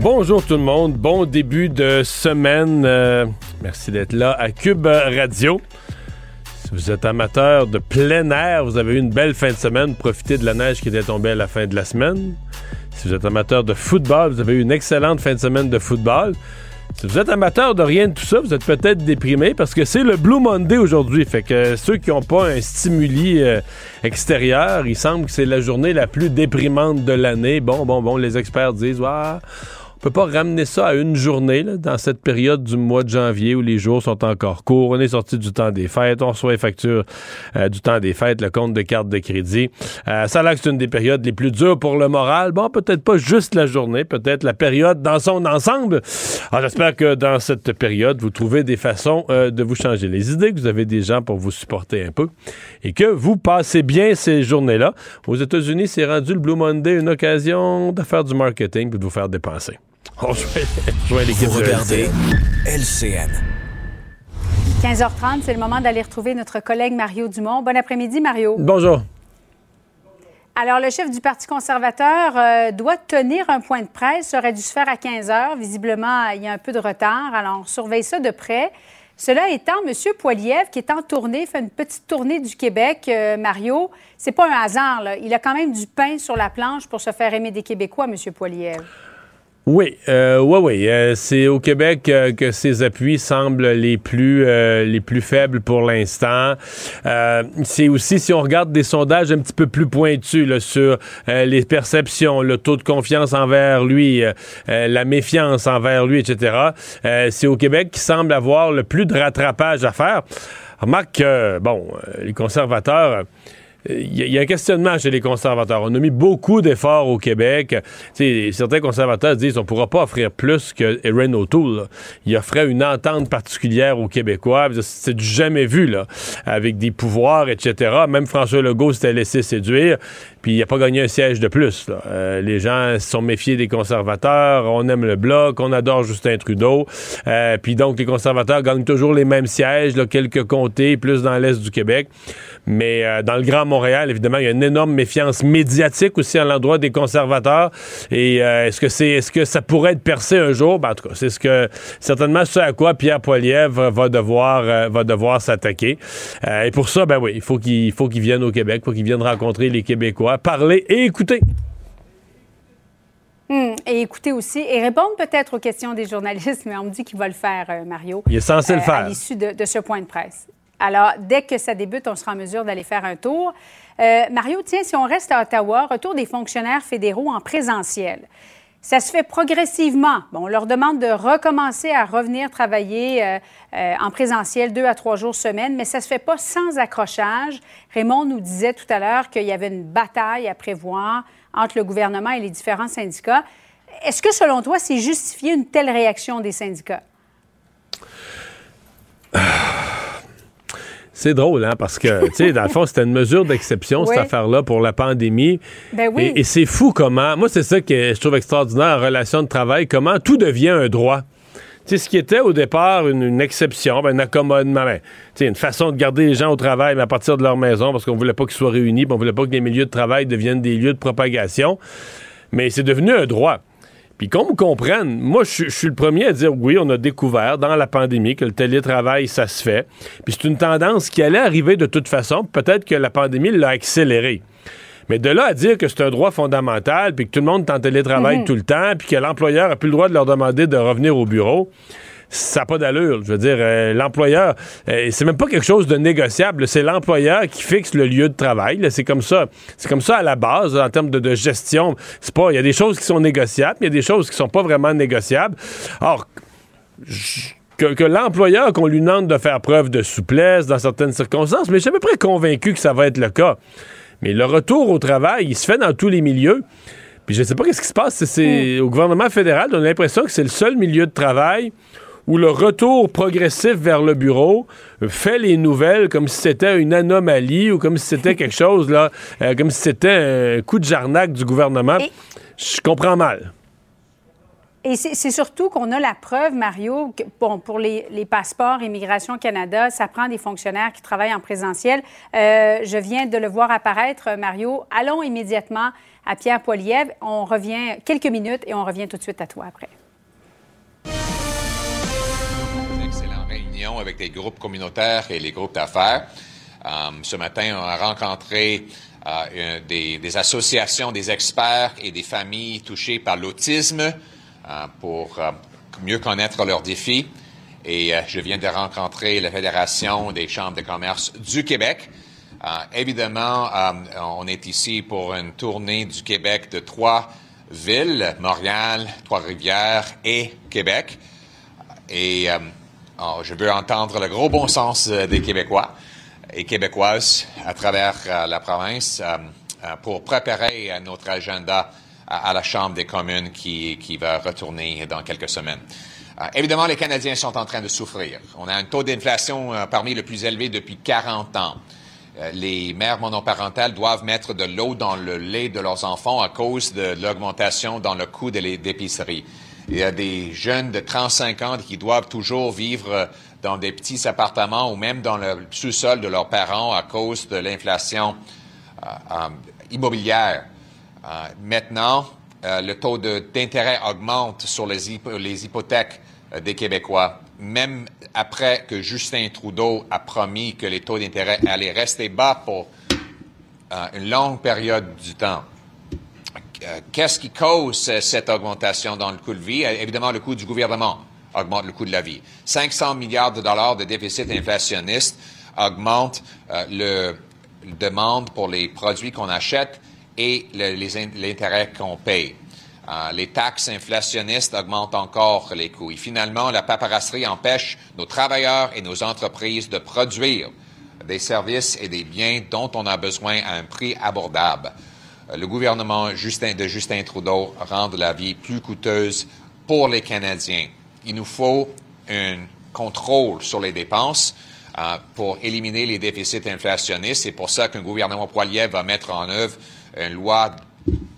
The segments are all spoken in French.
Bonjour tout le monde, bon début de semaine. Euh, merci d'être là à Cube Radio. Si vous êtes amateur de plein air, vous avez eu une belle fin de semaine. Profitez de la neige qui était tombée à la fin de la semaine. Si vous êtes amateur de football, vous avez eu une excellente fin de semaine de football. Si vous êtes amateur de rien de tout ça, vous êtes peut-être déprimé parce que c'est le Blue Monday aujourd'hui. Fait que ceux qui n'ont pas un stimuli euh, extérieur, il semble que c'est la journée la plus déprimante de l'année. Bon, bon, bon, les experts disent, peut pas ramener ça à une journée là, dans cette période du mois de janvier où les jours sont encore courts. On est sorti du temps des fêtes, on reçoit les factures euh, du temps des fêtes, le compte de carte de crédit. Euh, ça l'air que c'est une des périodes les plus dures pour le moral. Bon, peut-être pas juste la journée, peut-être la période dans son ensemble. Alors j'espère que dans cette période, vous trouvez des façons euh, de vous changer les idées, que vous avez des gens pour vous supporter un peu et que vous passez bien ces journées-là. Aux États-Unis, c'est rendu le Blue Monday une occasion de faire du marketing et de vous faire dépenser. Oh, je vais, Vous regardez LCN. 15h30, c'est le moment d'aller retrouver notre collègue Mario Dumont. Bon après-midi, Mario. Bonjour. Alors, le chef du Parti conservateur euh, doit tenir un point de presse. Ça aurait dû se faire à 15 h. Visiblement, il y a un peu de retard. Alors, on surveille ça de près. Cela étant, M. Poiliev, qui est en tournée, fait une petite tournée du Québec, euh, Mario, c'est pas un hasard. Là. Il a quand même du pain sur la planche pour se faire aimer des Québécois, M. Poiliev. Oui, euh, oui, oui. Euh, c'est au Québec euh, que ces appuis semblent les plus euh, les plus faibles pour l'instant. c'est aussi si on regarde des sondages un petit peu plus pointus là, sur les perceptions, le taux de confiance envers lui, la méfiance envers lui, etc. c'est au Québec qui semble avoir le plus de rattrapage à faire. Remarque que bon, les conservateurs il y, a un questionnement chez les conservateurs. On a mis beaucoup d'efforts au Québec. certains conservateurs disent qu'on ne pourra pas offrir plus que Erin O'Toole. Il offrait une entente particulière aux Québécois. C'est du jamais vu, là, avec des pouvoirs, etc. Même François Legault s'était laissé séduire, puis il n'a pas gagné un siège de plus. Euh, les gens sont méfiés des conservateurs. On aime le Bloc, on adore Justin Trudeau. Euh, puis donc, les conservateurs gagnent toujours les mêmes sièges, là, quelques comtés, plus dans l'est du Québec. Mais euh, dans le Grand Montréal, évidemment, il y a une énorme méfiance médiatique aussi à l'endroit des conservateurs. Et est-ce que c'est est-ce que ça pourrait être percé un jour? Ben, en tout cas, c'est ce que certainement ce à quoi Pierre Poilievre va devoir va devoir s'attaquer. et pour ça, ben oui, il faut qu'il faut qu'il vienne au Québec, faut qu'il vienne rencontrer les Québécois, parler et écouter. Hmm, et écouter aussi et répondre peut-être aux questions des journalistes, mais on me dit qu'il va le faire, Mario. Il est censé le faire. À l'issue de, de, ce point de presse. Alors, dès que ça débute, on sera en mesure d'aller faire un tour. Euh, Mario, tiens, si on reste à Ottawa, retour des fonctionnaires fédéraux en présentiel. Ça se fait progressivement. Bon, on leur demande de recommencer à revenir travailler euh, euh, en présentiel deux à trois jours semaine, mais ça se fait pas sans accrochage. Raymond nous disait tout à l'heure qu'il y avait une bataille à prévoir entre le gouvernement et les différents syndicats. Est-ce que, selon toi, c'est justifié une telle réaction des syndicats? C'est drôle, hein, parce que, tu sais, dans le fond, c'était une mesure d'exception, cette affaire-là, pour la pandémie. Ben oui. Et, c'est fou comment, moi, c'est ça que je trouve extraordinaire en relation de travail, comment tout devient un droit. Tu sais, ce qui était au départ une, exception, ben, un accommodement, ben, sais, une façon de garder les gens au travail, mais à partir de leur maison, parce qu'on voulait pas qu'ils soient réunis, puis on voulait pas que les milieux de travail deviennent des lieux de propagation. Mais c'est devenu un droit. Puis qu'on me comprenne, moi, je, suis le premier à dire oui, on a découvert dans la pandémie que le télétravail, ça se fait. Puis c'est une tendance qui allait arriver de toute façon. Peut-être que la pandémie l'a accéléré. Mais de là à dire que c'est un droit fondamental, puis que tout le monde est en télétravail mhm. tout le temps, puis que l'employeur n'a plus le droit de leur demander de revenir au bureau, ça n'a pas d'allure. Je veux dire, euh, l'employeur, euh, c'est même pas quelque chose de négociable. C'est l'employeur qui fixe le lieu de travail. C'est comme ça. C'est comme ça à la base, en termes de, gestion. C'est pas. Il y a des choses qui sont négociables, mais il y a des choses qui sont pas vraiment négociables. Or, que, l'employeur, qu'on lui demande de faire preuve de souplesse dans certaines circonstances, mais je suis à peu près convaincu que ça va être le cas. Mais le retour au travail, il se fait dans tous les milieux. Puis je sais pas qu'est-ce qui se passe. C'est, mm. Au gouvernement fédéral, on a l'impression que c'est le seul milieu de travail où le retour progressif vers le bureau fait les nouvelles comme si c'était une anomalie ou comme si c'était quelque chose, là, euh, comme si c'était un coup de jarnac du gouvernement. Je comprends mal. Et c'est surtout qu'on a la preuve, Mario, que, bon, pour les, passeports Immigration Canada, ça prend des fonctionnaires qui travaillent en présentiel. Euh, je viens de le voir apparaître, Mario. Allons immédiatement à Pierre Poilievre. On revient quelques minutes et on revient tout de suite à toi après. Avec les groupes communautaires et les groupes d'affaires. Euh, ce matin, on a rencontré euh, des, associations, des experts et des familles touchées par l'autisme. Euh, pour mieux connaître leurs défis. Et je viens de rencontrer la Fédération des chambres de commerce du Québec. évidemment, on est ici pour une tournée du Québec de trois villes, Montréal, Trois-Rivières et Québec. Et oh, je veux entendre le gros bon sens des Québécois et Québécoises à travers la province pour préparer notre agenda à, la Chambre des communes qui, qui va retourner dans quelques semaines. Euh, évidemment, les Canadiens sont en train de souffrir. On a un taux d'inflation euh, parmi les plus élevés depuis 40 ans. Euh, les mères monoparentales doivent mettre de l'eau dans le lait de leurs enfants à cause de l'augmentation dans le coût de l'épicerie. Il y a des jeunes de 35 ans qui doivent toujours vivre dans des petits appartements ou même dans le sous-sol de leurs parents à cause de l'inflation immobilière. Euh, maintenant, euh, le taux d'intérêt augmente sur les, hypothèques euh, des Québécois, même après que Justin Trudeau a promis que les taux d'intérêt allaient rester bas pour une longue période du temps. Qu'est-ce qui cause cette augmentation dans le coût de vie? Évidemment, le coût du gouvernement augmente le coût de la vie. 500 milliards de dollars de déficit inflationniste augmente le demande pour les produits qu'on achète et l'intérêt qu'on paye. Euh, les taxes inflationnistes augmentent encore les coûts. Et finalement, la paperasserie empêche nos travailleurs et nos entreprises de produire des services et des biens dont on a besoin à un prix abordable. Euh, le gouvernement de Justin Trudeau rend la vie plus coûteuse pour les Canadiens. Il nous faut un contrôle sur les dépenses euh, pour éliminer les déficits inflationnistes. C'est pour ça qu'un gouvernement poilier va mettre en œuvre une loi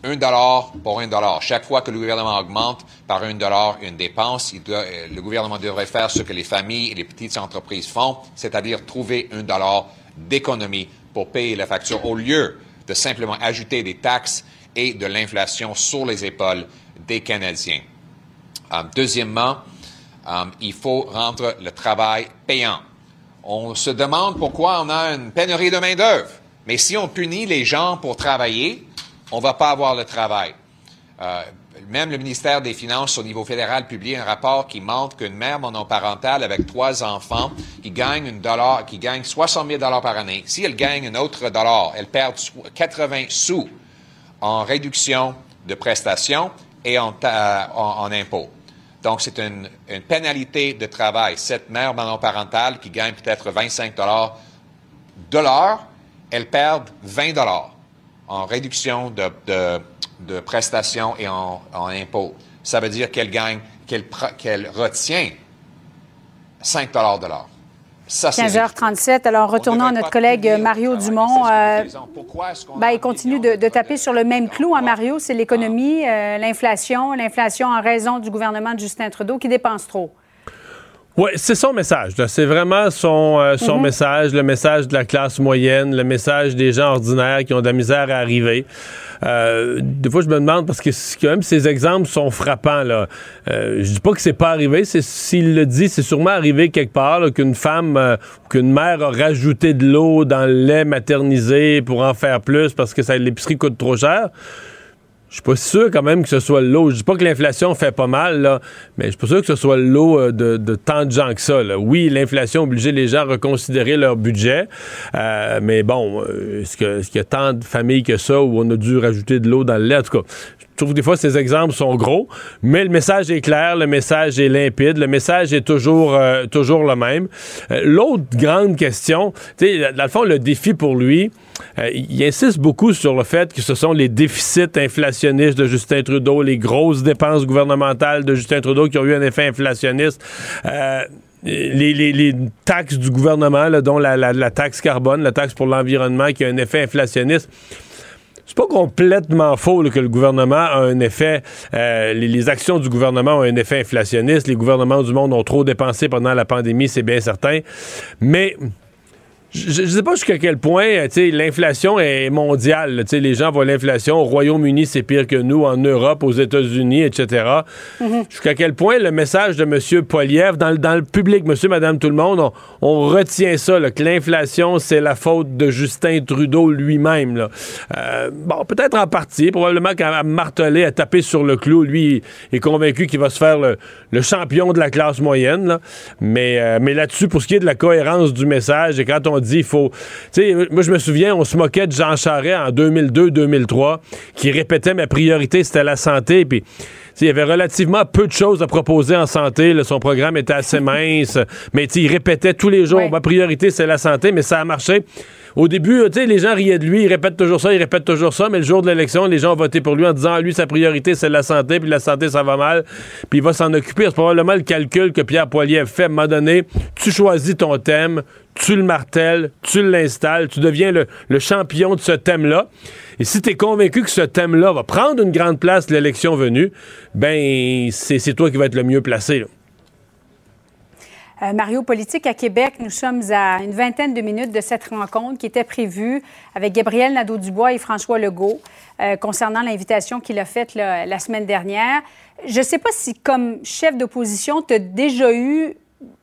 un dollar pour un dollar. Chaque fois que le gouvernement augmente par un dollar une dépense, euh, le gouvernement devrait faire ce que les familles et les petites entreprises font, c'est-à-dire trouver un dollar d'économie pour payer la facture au lieu de simplement ajouter des taxes et de l'inflation sur les épaules des Canadiens. Euh, deuxièmement, euh, il faut rendre le travail payant. On se demande pourquoi on a une pénurie de main-d'œuvre. Mais si on punit les gens pour travailler, on ne va pas avoir le travail. Euh, même le ministère des Finances au niveau fédéral publie un rapport qui montre qu'une mère monoparentale avec trois enfants qui gagne une gagne 60 000 dollars par année, si elle gagne un autre dollar, elle perd 80 sous en réduction de prestations et en, impôts. Donc, c'est une, pénalité de travail. Cette mère monoparentale qui gagne peut-être 25 dollars de l'heure, elles perdent 20 dollars en réduction de, prestations et en, impôts. Ça veut dire qu'elle gagne, qu'elle retient 5 dollars de l'heure. 15h37. Alors, retournons à notre collègue Mario Dumont. Euh, ben, il continue de, taper sur le même clou, hein, Mario. C'est l'économie, euh, l'inflation, l'inflation en raison du gouvernement de Justin Trudeau qui dépense trop. Oui, c'est son message. C'est vraiment son, euh, son mhm. message, le message de la classe moyenne, le message des gens ordinaires qui ont de la misère à arriver. Euh, des fois, je me demande, parce que quand même, ces exemples sont frappants. Là. Euh, je dis pas que c'est pas arrivé. S'il le dit, c'est sûrement arrivé quelque part qu'une femme euh, qu'une mère a rajouté de l'eau dans le lait maternisé pour en faire plus parce que l'épicerie coûte trop cher. Je suis pas sûr quand même que ce soit l'eau. Je dis pas que l'inflation fait pas mal, là, mais je suis pas sûr que ce soit l'eau euh, de, tant de gens que ça. Oui, l'inflation a obligé les gens à reconsidérer leur budget, euh, mais bon, euh, est-ce qu'il y a tant de familles que ça où on a dû rajouter de l'eau dans le lait? En tout cas, je trouve que des fois, ces exemples sont gros, mais le message est clair, le message est limpide, le message est toujours, euh, toujours le même. L'autre grande question, tu sais, dans le fond, le défi pour lui, euh, il insiste beaucoup sur le fait que ce sont les déficits inflationnistes de Justin Trudeau, les grosses dépenses gouvernementales de Justin Trudeau qui ont eu un effet inflationniste. Les, taxes du gouvernement, dont la, taxe carbone, la taxe pour l'environnement, qui a un effet inflationniste c'est pas complètement faux que le gouvernement a un effet, euh, les, actions du gouvernement ont un effet inflationniste. Les gouvernements du monde ont trop dépensé pendant la pandémie, c'est bien certain. Mais je ne sais pas jusqu'à quel point euh, l'inflation est mondiale. Les gens voient l'inflation au Royaume-Uni, c'est pire que nous, en Europe, aux États-Unis, etc. Mm-hmm. Jusqu'à quel point le message de M. Poliev, dans, dans, le public, monsieur, madame, tout le monde, on, retient ça, que l'inflation, c'est la faute de Justin Trudeau lui-même. Euh, bon, peut-être en partie, probablement qu'à marteler, à taper sur le clou, lui est convaincu qu'il va se faire le, champion de la classe moyenne. Mais, euh, mais là-dessus, pour ce qui est de la cohérence du message, et quand on dit il faut. Tu sais, moi, je me souviens, on se moquait de Jean Charest en 2002-2003, qui répétait ma priorité, c'était la santé. Puis. Il y avait relativement peu de choses à proposer en santé. son programme était assez mince, mais il répétait tous les jours ma priorité, c'est la santé, mais ça a marché. Au début, les gens riaient de lui, il répète toujours ça, il répète toujours ça, mais le jour de l'élection, les gens ont voté pour lui en disant, ah, lui, sa priorité, c'est la santé, puis la santé, ça va mal, puis il va s'en occuper. C'est probablement le calcul que Pierre Poilievre fait à un moment donné. Tu choisis ton thème, tu le martèles, tu l'installes, tu deviens le, champion de ce thème-là. Et si tu es convaincu que ce thème-là va prendre une grande place l'élection venue, ben c'est toi qui vas être le mieux placé. Euh, Mario, politique à Québec, nous sommes à une vingtaine de minutes de cette rencontre qui était prévue avec Gabriel Nadeau-Dubois et François Legault euh, concernant l'invitation qu'il a faite la semaine dernière. Je ne sais pas si, comme chef d'opposition, tu as déjà eu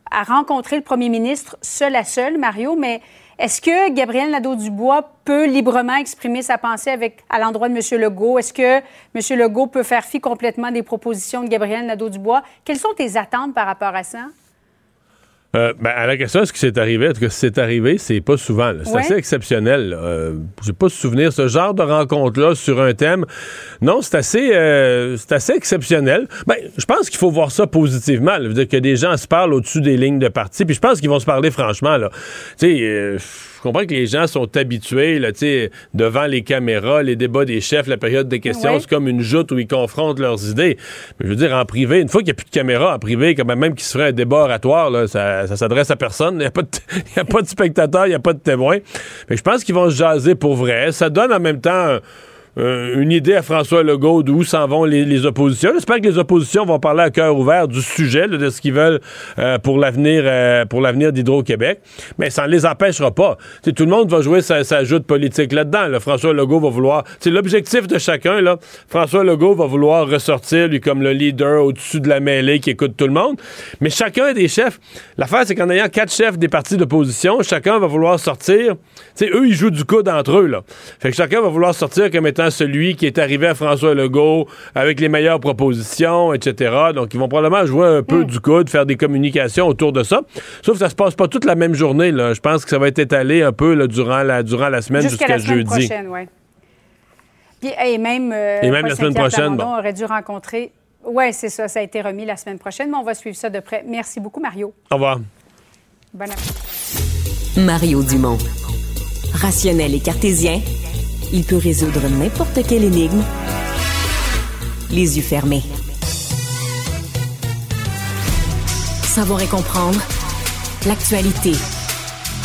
à rencontrer le premier ministre seul à seul, Mario, mais est-ce que Gabriel Nadeau-Dubois peut librement exprimer sa pensée avec, à l'endroit de M. Legault? Est-ce que M. Legault peut faire fi complètement des propositions de Gabriel Nadeau-Dubois? Quelles sont tes attentes par rapport à ça? Euh, ben, à la question, est-ce que c'est arrivé? Est-ce que c'est arrivé? C'est pas souvent. C'est assez exceptionnel. Euh, J'ai pas souvenir ce genre de rencontre-là sur un thème. Non, c'est assez, euh, c'est assez exceptionnel. Ben, je pense qu'il faut voir ça positivement. Là. dire que des gens se parlent au-dessus des lignes de parti. Puis je pense qu'ils vont se parler franchement. Là. Tu sais euh, je comprends que les gens sont habitués, là, devant les caméras, les débats des chefs, la période des questions, c'est comme une joute où ils confrontent leurs idées. Mais je veux dire, en privé, une fois qu'il n'y a plus de caméra, en privé, quand même qu'il se ferait un débat oratoire, là, ça, s'adresse à personne. Il n'y a, pas de, a pas de spectateurs, il n'y a pas de témoins. Mais je pense qu'ils vont se jaser pour vrai. Ça donne en même temps... Euh, une idée à François Legault d'où s'en vont les, oppositions. J'espère que les oppositions vont parler à cœur ouvert du sujet, de ce qu'ils veulent euh, pour l'avenir euh, pour l'avenir d'Hydro-Québec. Mais ça ne les empêchera pas. tout le monde va jouer sa, joute politique là-dedans. François Legault va vouloir... C'est l'objectif de chacun. Là. François Legault va vouloir ressortir, lui, comme le leader au-dessus de la mêlée qui écoute tout le monde. Mais chacun des chefs... L'affaire, c'est qu'en ayant quatre chefs des partis d'opposition, chacun va vouloir sortir... eux, ils jouent du coude entre eux. Là. Fait que chacun va vouloir sortir comme étant celui qui est arrivé à François Legault avec les meilleures propositions, etc. Donc, ils vont probablement jouer un peu mm. du coude, faire des communications autour de ça. Sauf que ça se passe pas toute la même journée. Là. Je pense que ça va être étalé un peu là, durant, la, durant la semaine jusqu'à jeudi. Prochaine, ouais. et même, euh, et même la semaine prochaine, bon. aurait dû rencontrer. Oui, c'est ça. Ça a été remis la semaine prochaine, mais on va suivre ça de près. Merci beaucoup, Mario. Au revoir. Bon Mario Dumont. Rationnel et cartésien, il peut résoudre n'importe quelle énigme les yeux fermés. Savoir et comprendre l'actualité.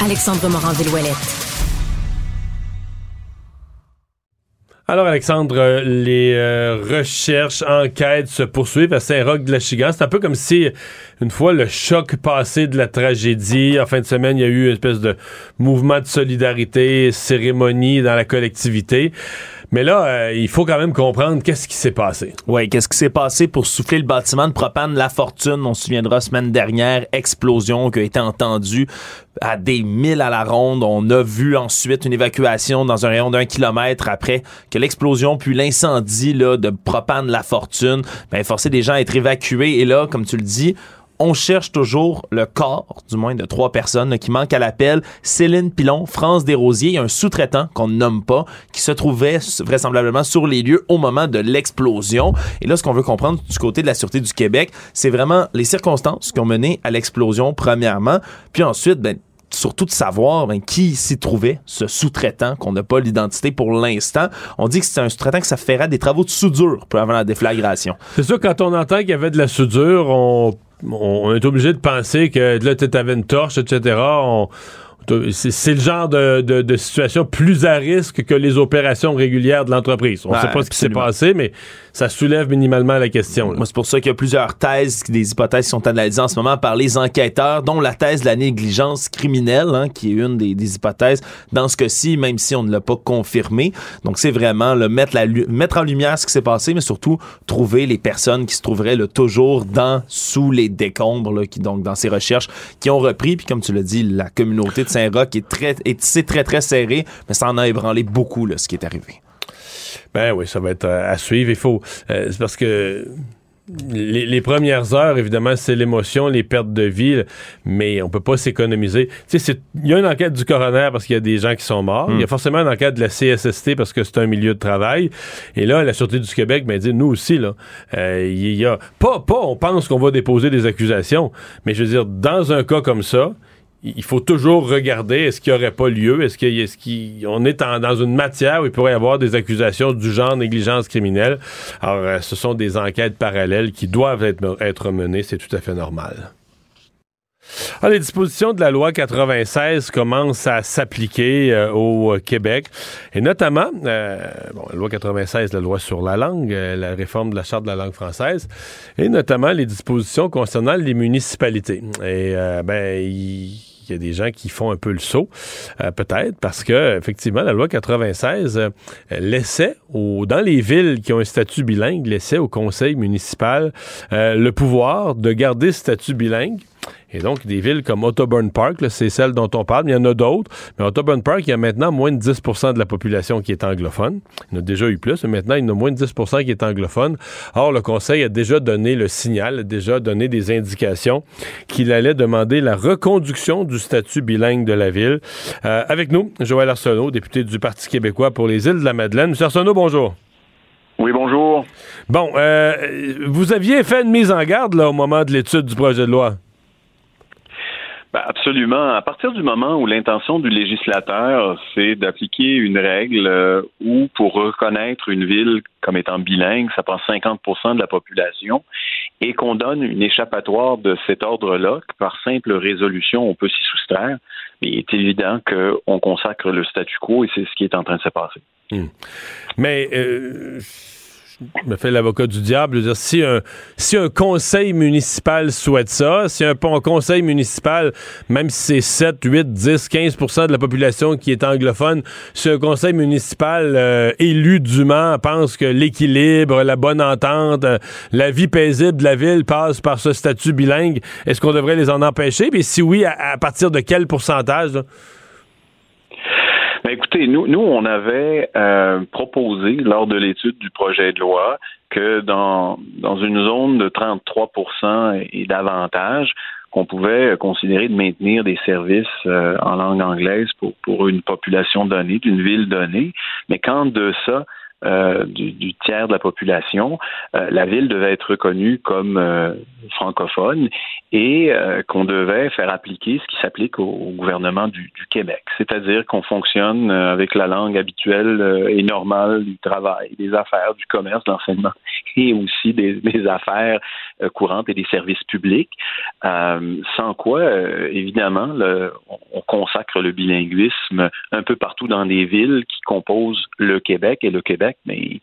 Alexandre Morand-Villouellette. Alors, Alexandre, les euh, recherches, enquêtes se poursuivent à Saint-Roch de la Chigan. C'est un peu comme si, une fois le choc passé de la tragédie, en fin de semaine, il y a eu une espèce de mouvement de solidarité, cérémonie dans la collectivité. Mais là, euh, il faut quand même comprendre qu'est-ce qui s'est passé. Oui, qu'est-ce qui s'est passé pour souffler le bâtiment de propane La Fortune. On se souviendra semaine dernière, explosion qui a été entendue à des milles à la ronde. On a vu ensuite une évacuation dans un rayon d'un kilomètre après que l'explosion puis l'incendie de propane La Fortune ben, forcé des gens à être évacués. Et là, comme tu le dis, on cherche toujours le corps, du moins de trois personnes qui manquent à l'appel. Céline Pilon, France Desrosiers, un sous-traitant qu'on nomme pas, qui se trouvait vraisemblablement sur les lieux au moment de l'explosion. Et là, ce qu'on veut comprendre du côté de la Sûreté du Québec, c'est vraiment les circonstances qui ont mené à l'explosion, premièrement, puis ensuite, ben, surtout de savoir ben, qui s'y trouvait, ce sous-traitant qu'on n'a pas l'identité pour l'instant. On dit que c'est un sous-traitant que ça ferait des travaux de soudure pour avant la déflagration. C'est sûr, quand on entend qu'il y avait de la soudure, on, on est obligé de penser que là, tu avais une torche, etc. On, c'est le genre de, situation plus à risque que les opérations régulières de l'entreprise. On ne sait pas ce qui s'est passé, mais ça soulève minimalement la question. Moi, c'est pour ça qu'il y a plusieurs thèses, des hypothèses qui sont analysées en ce moment par les enquêteurs, dont la thèse de la négligence criminelle, hein, qui est une des, hypothèses dans ce cas-ci, même si on ne l'a pas confirmé. Donc, c'est vraiment le mettre, la, mettre en lumière ce qui s'est passé, mais surtout trouver les personnes qui se trouveraient là, toujours dans, sous les décombres, là, qui, donc dans ces recherches, qui ont repris, puis comme tu l'as dit, la communauté de Saint-Roch est très, est, très, très serrée, mais ça en a ébranlé beaucoup, là, ce qui est arrivé. Ben oui, ça va être euh, à suivre. Il faut. Euh, c'est parce que. Les, premières heures, évidemment, c'est l'émotion, les pertes de vie, mais on peut pas s'économiser. Tu sais, il y a une enquête du coroner parce qu'il y a des gens qui sont morts. Il y a hmm. forcément une enquête de la CSST parce que c'est un milieu de travail. Et là, la Sûreté du Québec, ben, dit, nous aussi, là, euh, il y a... Pas, pas on pense qu'on va déposer des accusations, mais je veux dire, dans un cas comme ça, il faut toujours regarder est-ce qu'il n'y aurait pas lieu, est-ce qu'on est, est dans une matière où il pourrait y avoir des accusations du genre négligence criminelle. Alors, euh, ce sont des enquêtes parallèles qui doivent être, menées, c'est tout à fait normal. Alors, les dispositions de la loi 96 commencent à s'appliquer euh, au Québec, et notamment, euh, la loi 96, la loi sur la langue, la réforme de la charte de la langue française, et notamment les dispositions concernant les municipalités. Et ben, il y a des gens qui font un peu le saut, euh, peut-être, parce que effectivement, la loi 96 euh, laissait dans les villes qui ont un statut bilingue, laissait au conseil municipal euh, le pouvoir de garder ce statut bilingue et donc, des villes comme Autoburn Park, c'est celle dont on parle, mais il y en a d'autres. Mais Autoburn Park, il y a maintenant moins de 10% de la population qui est anglophone. Il y en a déjà eu plus, mais maintenant, il y en a moins de 10% qui est anglophone. Or, le Conseil a déjà donné le signal, a déjà donné des indications qu'il allait demander la reconduction du statut bilingue de la ville. Euh, avec nous, Joël Arsenault, député du Parti québécois pour les îles de la Madeleine. Monsieur Arsenault, bonjour. Oui, bonjour. Bon, euh, vous aviez fait une mise en garde là, au moment de l'étude du projet de loi. Ben, absolument. À partir du moment où l'intention du législateur, c'est d'appliquer une règle euh, où, pour reconnaître une ville comme étant bilingue, ça prend 50% de la population, et qu'on donne une échappatoire de cet ordre-là, que par simple résolution, on peut s'y soustraire, il est évident qu'on consacre le statu quo, et c'est ce qui est en train de se passer. Hmm. Mais... Euh me fait l'avocat du diable. Dire, si, un, si un conseil municipal souhaite ça, si un, conseil municipal, même si c'est 7, 8, 10, 15% de la population qui est anglophone, si un conseil municipal euh, élu dûment pense que l'équilibre, la bonne entente, euh, la vie paisible de la ville passe par ce statut bilingue, est-ce qu'on devrait les en empêcher? Puis si oui, à, partir de quel pourcentage? Ben, écoutez, nous, nous, on avait euh, proposé lors de l'étude du projet de loi que dans, dans une zone de 33% et davantage, qu'on pouvait considérer de maintenir des services euh, en langue anglaise pour, pour une population donnée, d'une ville donnée, mais quand de ça, euh, du, tiers de la population, euh, la ville devait être reconnue comme francophone et qu'on devait faire appliquer ce qui s'applique au, gouvernement du, Québec, c'est-à-dire qu'on fonctionne avec la langue habituelle et normale du travail, des affaires, du commerce, de l'enseignement et aussi des, affaires courantes et des services publics, sans quoi, évidemment, on consacre le bilinguisme un peu partout dans les villes qui composent le Québec et le Québec mais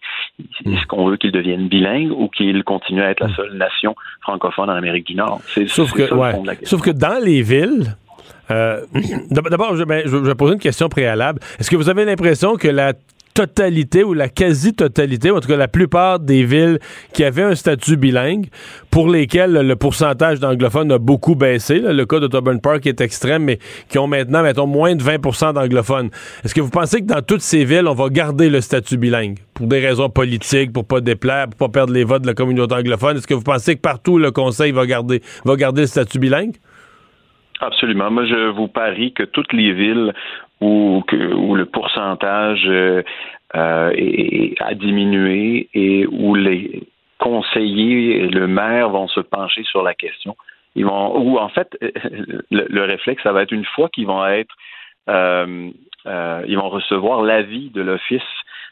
est-ce qu'on veut qu'il devienne bilingue ou qu'il continue à être la hmm. seule nation francophone en Amérique du Nord? C'est sauf, que, sauf que dans les villes, euh, d'abord, ben, je, vais poser une question préalable. Est-ce que vous avez l'impression que la totalité ou la quasi-totalité, en tout cas la plupart des villes qui avaient un statut bilingue, pour lesquelles le pourcentage d'anglophones a beaucoup baissé. Le cas d'Auburn Park est extrême, mais qui ont maintenant, mettons, moins de 20% d'anglophones. Est-ce que vous pensez que dans toutes ces villes, on va garder le statut bilingue pour des raisons politiques, pour pas déplaire, pour pas perdre les votes de la communauté anglophone? Est-ce que vous pensez que partout le Conseil va garder, va garder le statut bilingue? Absolument. Moi, je vous parie que toutes les villes où, le pourcentage euh, euh, a diminué et où les conseillers et le maire vont se pencher sur la question, ils vont, ou en fait, le, réflexe, ça va être une fois qu'ils vont être, euh, ils vont recevoir l'avis de l'Office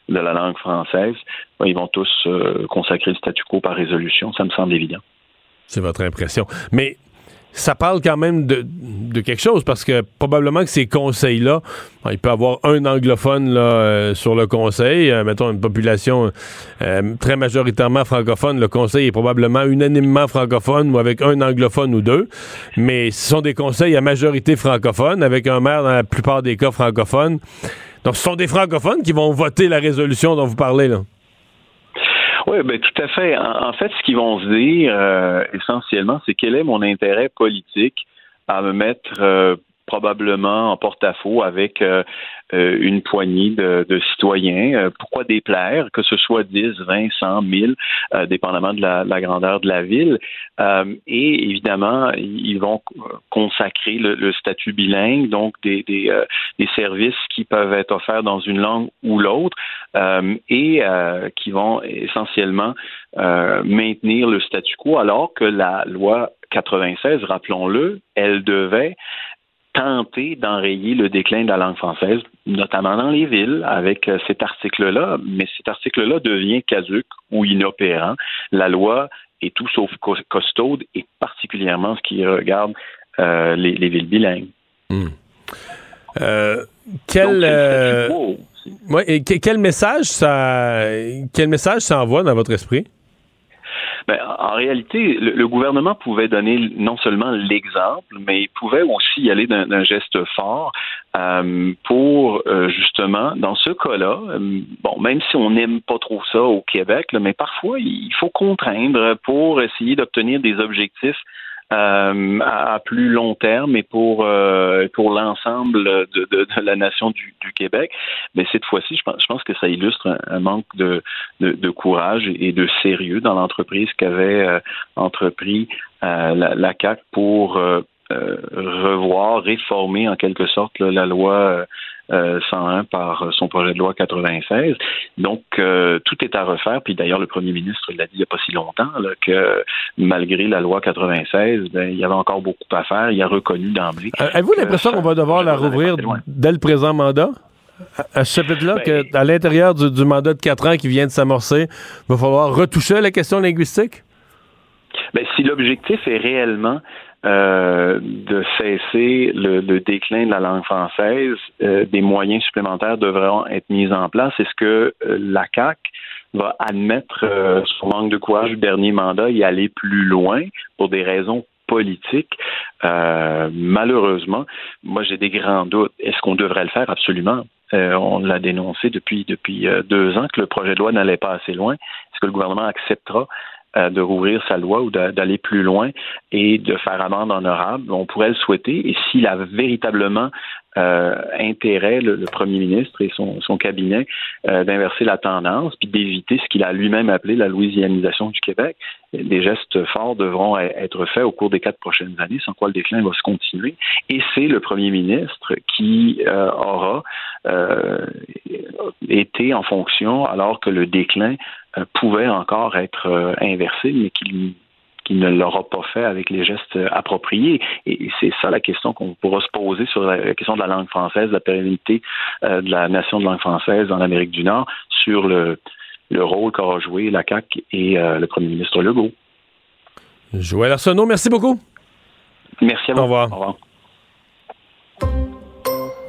de la langue française, ils vont tous consacrer le statu quo par résolution. Ça me semble évident. C'est votre impression. Mais ça parle quand même de, quelque chose parce que probablement que ces conseils-là, il peut avoir un anglophone là, euh, sur le conseil, euh, mettons une population euh, très majoritairement francophone, le conseil est probablement unanimement francophone ou avec un anglophone ou deux, mais ce sont des conseils à majorité francophone avec un maire dans la plupart des cas francophone. Donc ce sont des francophones qui vont voter la résolution dont vous parlez là. Oui, ben tout à fait. En, fait, ce qu'ils vont se dire euh, essentiellement, c'est quel est mon intérêt politique à me mettre euh, probablement en porte-à-faux avec euh, une poignée de, citoyens. Euh, pourquoi déplaire, que ce soit 10, 20, 100, 1000, dépendamment de la, grandeur de la ville. et évidemment, ils vont consacrer le, statut bilingue, donc des, services qui peuvent être offerts dans une langue ou l'autre, et qui vont essentiellement maintenir le statu quo, alors que la loi 96, rappelons-le, elle devait tenter d'enrayer le déclin de la langue française, notamment dans les villes, avec euh, cet article-là, mais cet article-là devient caduque ou inopérant. La loi est tout sauf costaude, et particulièrement ce qui regarde euh, les, villes bilingues. Hmm. Euh, quel, quel message ça quel message ça envoie dans votre esprit? Ben, en réalité, le, gouvernement pouvait donner non seulement l'exemple, mais il pouvait aussi y aller d'un geste fort euh, pour euh, justement, dans ce cas-là, euh, bon, même si on n'aime pas trop ça au Québec, mais parfois il faut contraindre pour essayer d'obtenir des objectifs euh, à, plus long terme et pour euh, pour l'ensemble de, de, de, la nation du, du, Québec. Mais cette fois-ci, je pense, je pense que ça illustre un, manque de, de, courage et de sérieux dans l'entreprise qu'avait euh, entrepris la, la CAC pour revoir, réformer en quelque sorte la loi 101 euh, par son projet de loi 96. Donc, euh, tout est à refaire. Puis d'ailleurs, le premier ministre l'a dit il n'y a pas si longtemps que malgré la loi 96, ben, il y avait encore beaucoup à faire. Il a reconnu d'emblée. Euh, avez-vous l'impression qu'on va devoir la rouvrir dès le présent mandat? À ce chapitre-là, ben, qu'à l'intérieur du, mandat de quatre ans qui vient de s'amorcer, il va falloir retoucher la question linguistique? Ben, si l'objectif est réellement euh, de cesser le, déclin de la langue française, euh, des moyens supplémentaires devront être mis en place. Est-ce que euh, la CAC va admettre son manque de courage du dernier mandat et aller plus loin pour des raisons politiques? malheureusement, moi j'ai des grands doutes. Est-ce qu'on devrait le faire? Absolument? on l'a dénoncé depuis depuis deux ans que le projet de loi n'allait pas assez loin. Est-ce que le gouvernement acceptera de rouvrir sa loi ou d'aller plus loin? Et de faire amende honorable. On pourrait le souhaiter. Et s'il a véritablement euh, intérêt, le, premier ministre et son, son cabinet, euh, d'inverser la tendance, puis d'éviter ce qu'il a lui-même appelé la louisianisation du Québec, des gestes forts devront e-, être faits au cours des quatre prochaines années, sans quoi le déclin va se continuer. Et c'est le premier ministre qui aura été en fonction alors que le déclin euh, pouvait encore être euh, inversé, mais qu'il ne l'aura pas fait avec les gestes appropriés. Et c'est ça la question qu'on pourra se poser sur la question de la langue française, la pérennité euh, de la nation de langue française en Amérique du Nord, sur le, le rôle qu'aura joué la CAQ et le premier ministre Legault. Joël Arsenault, merci beaucoup. Merci à vous. Au revoir. Au revoir.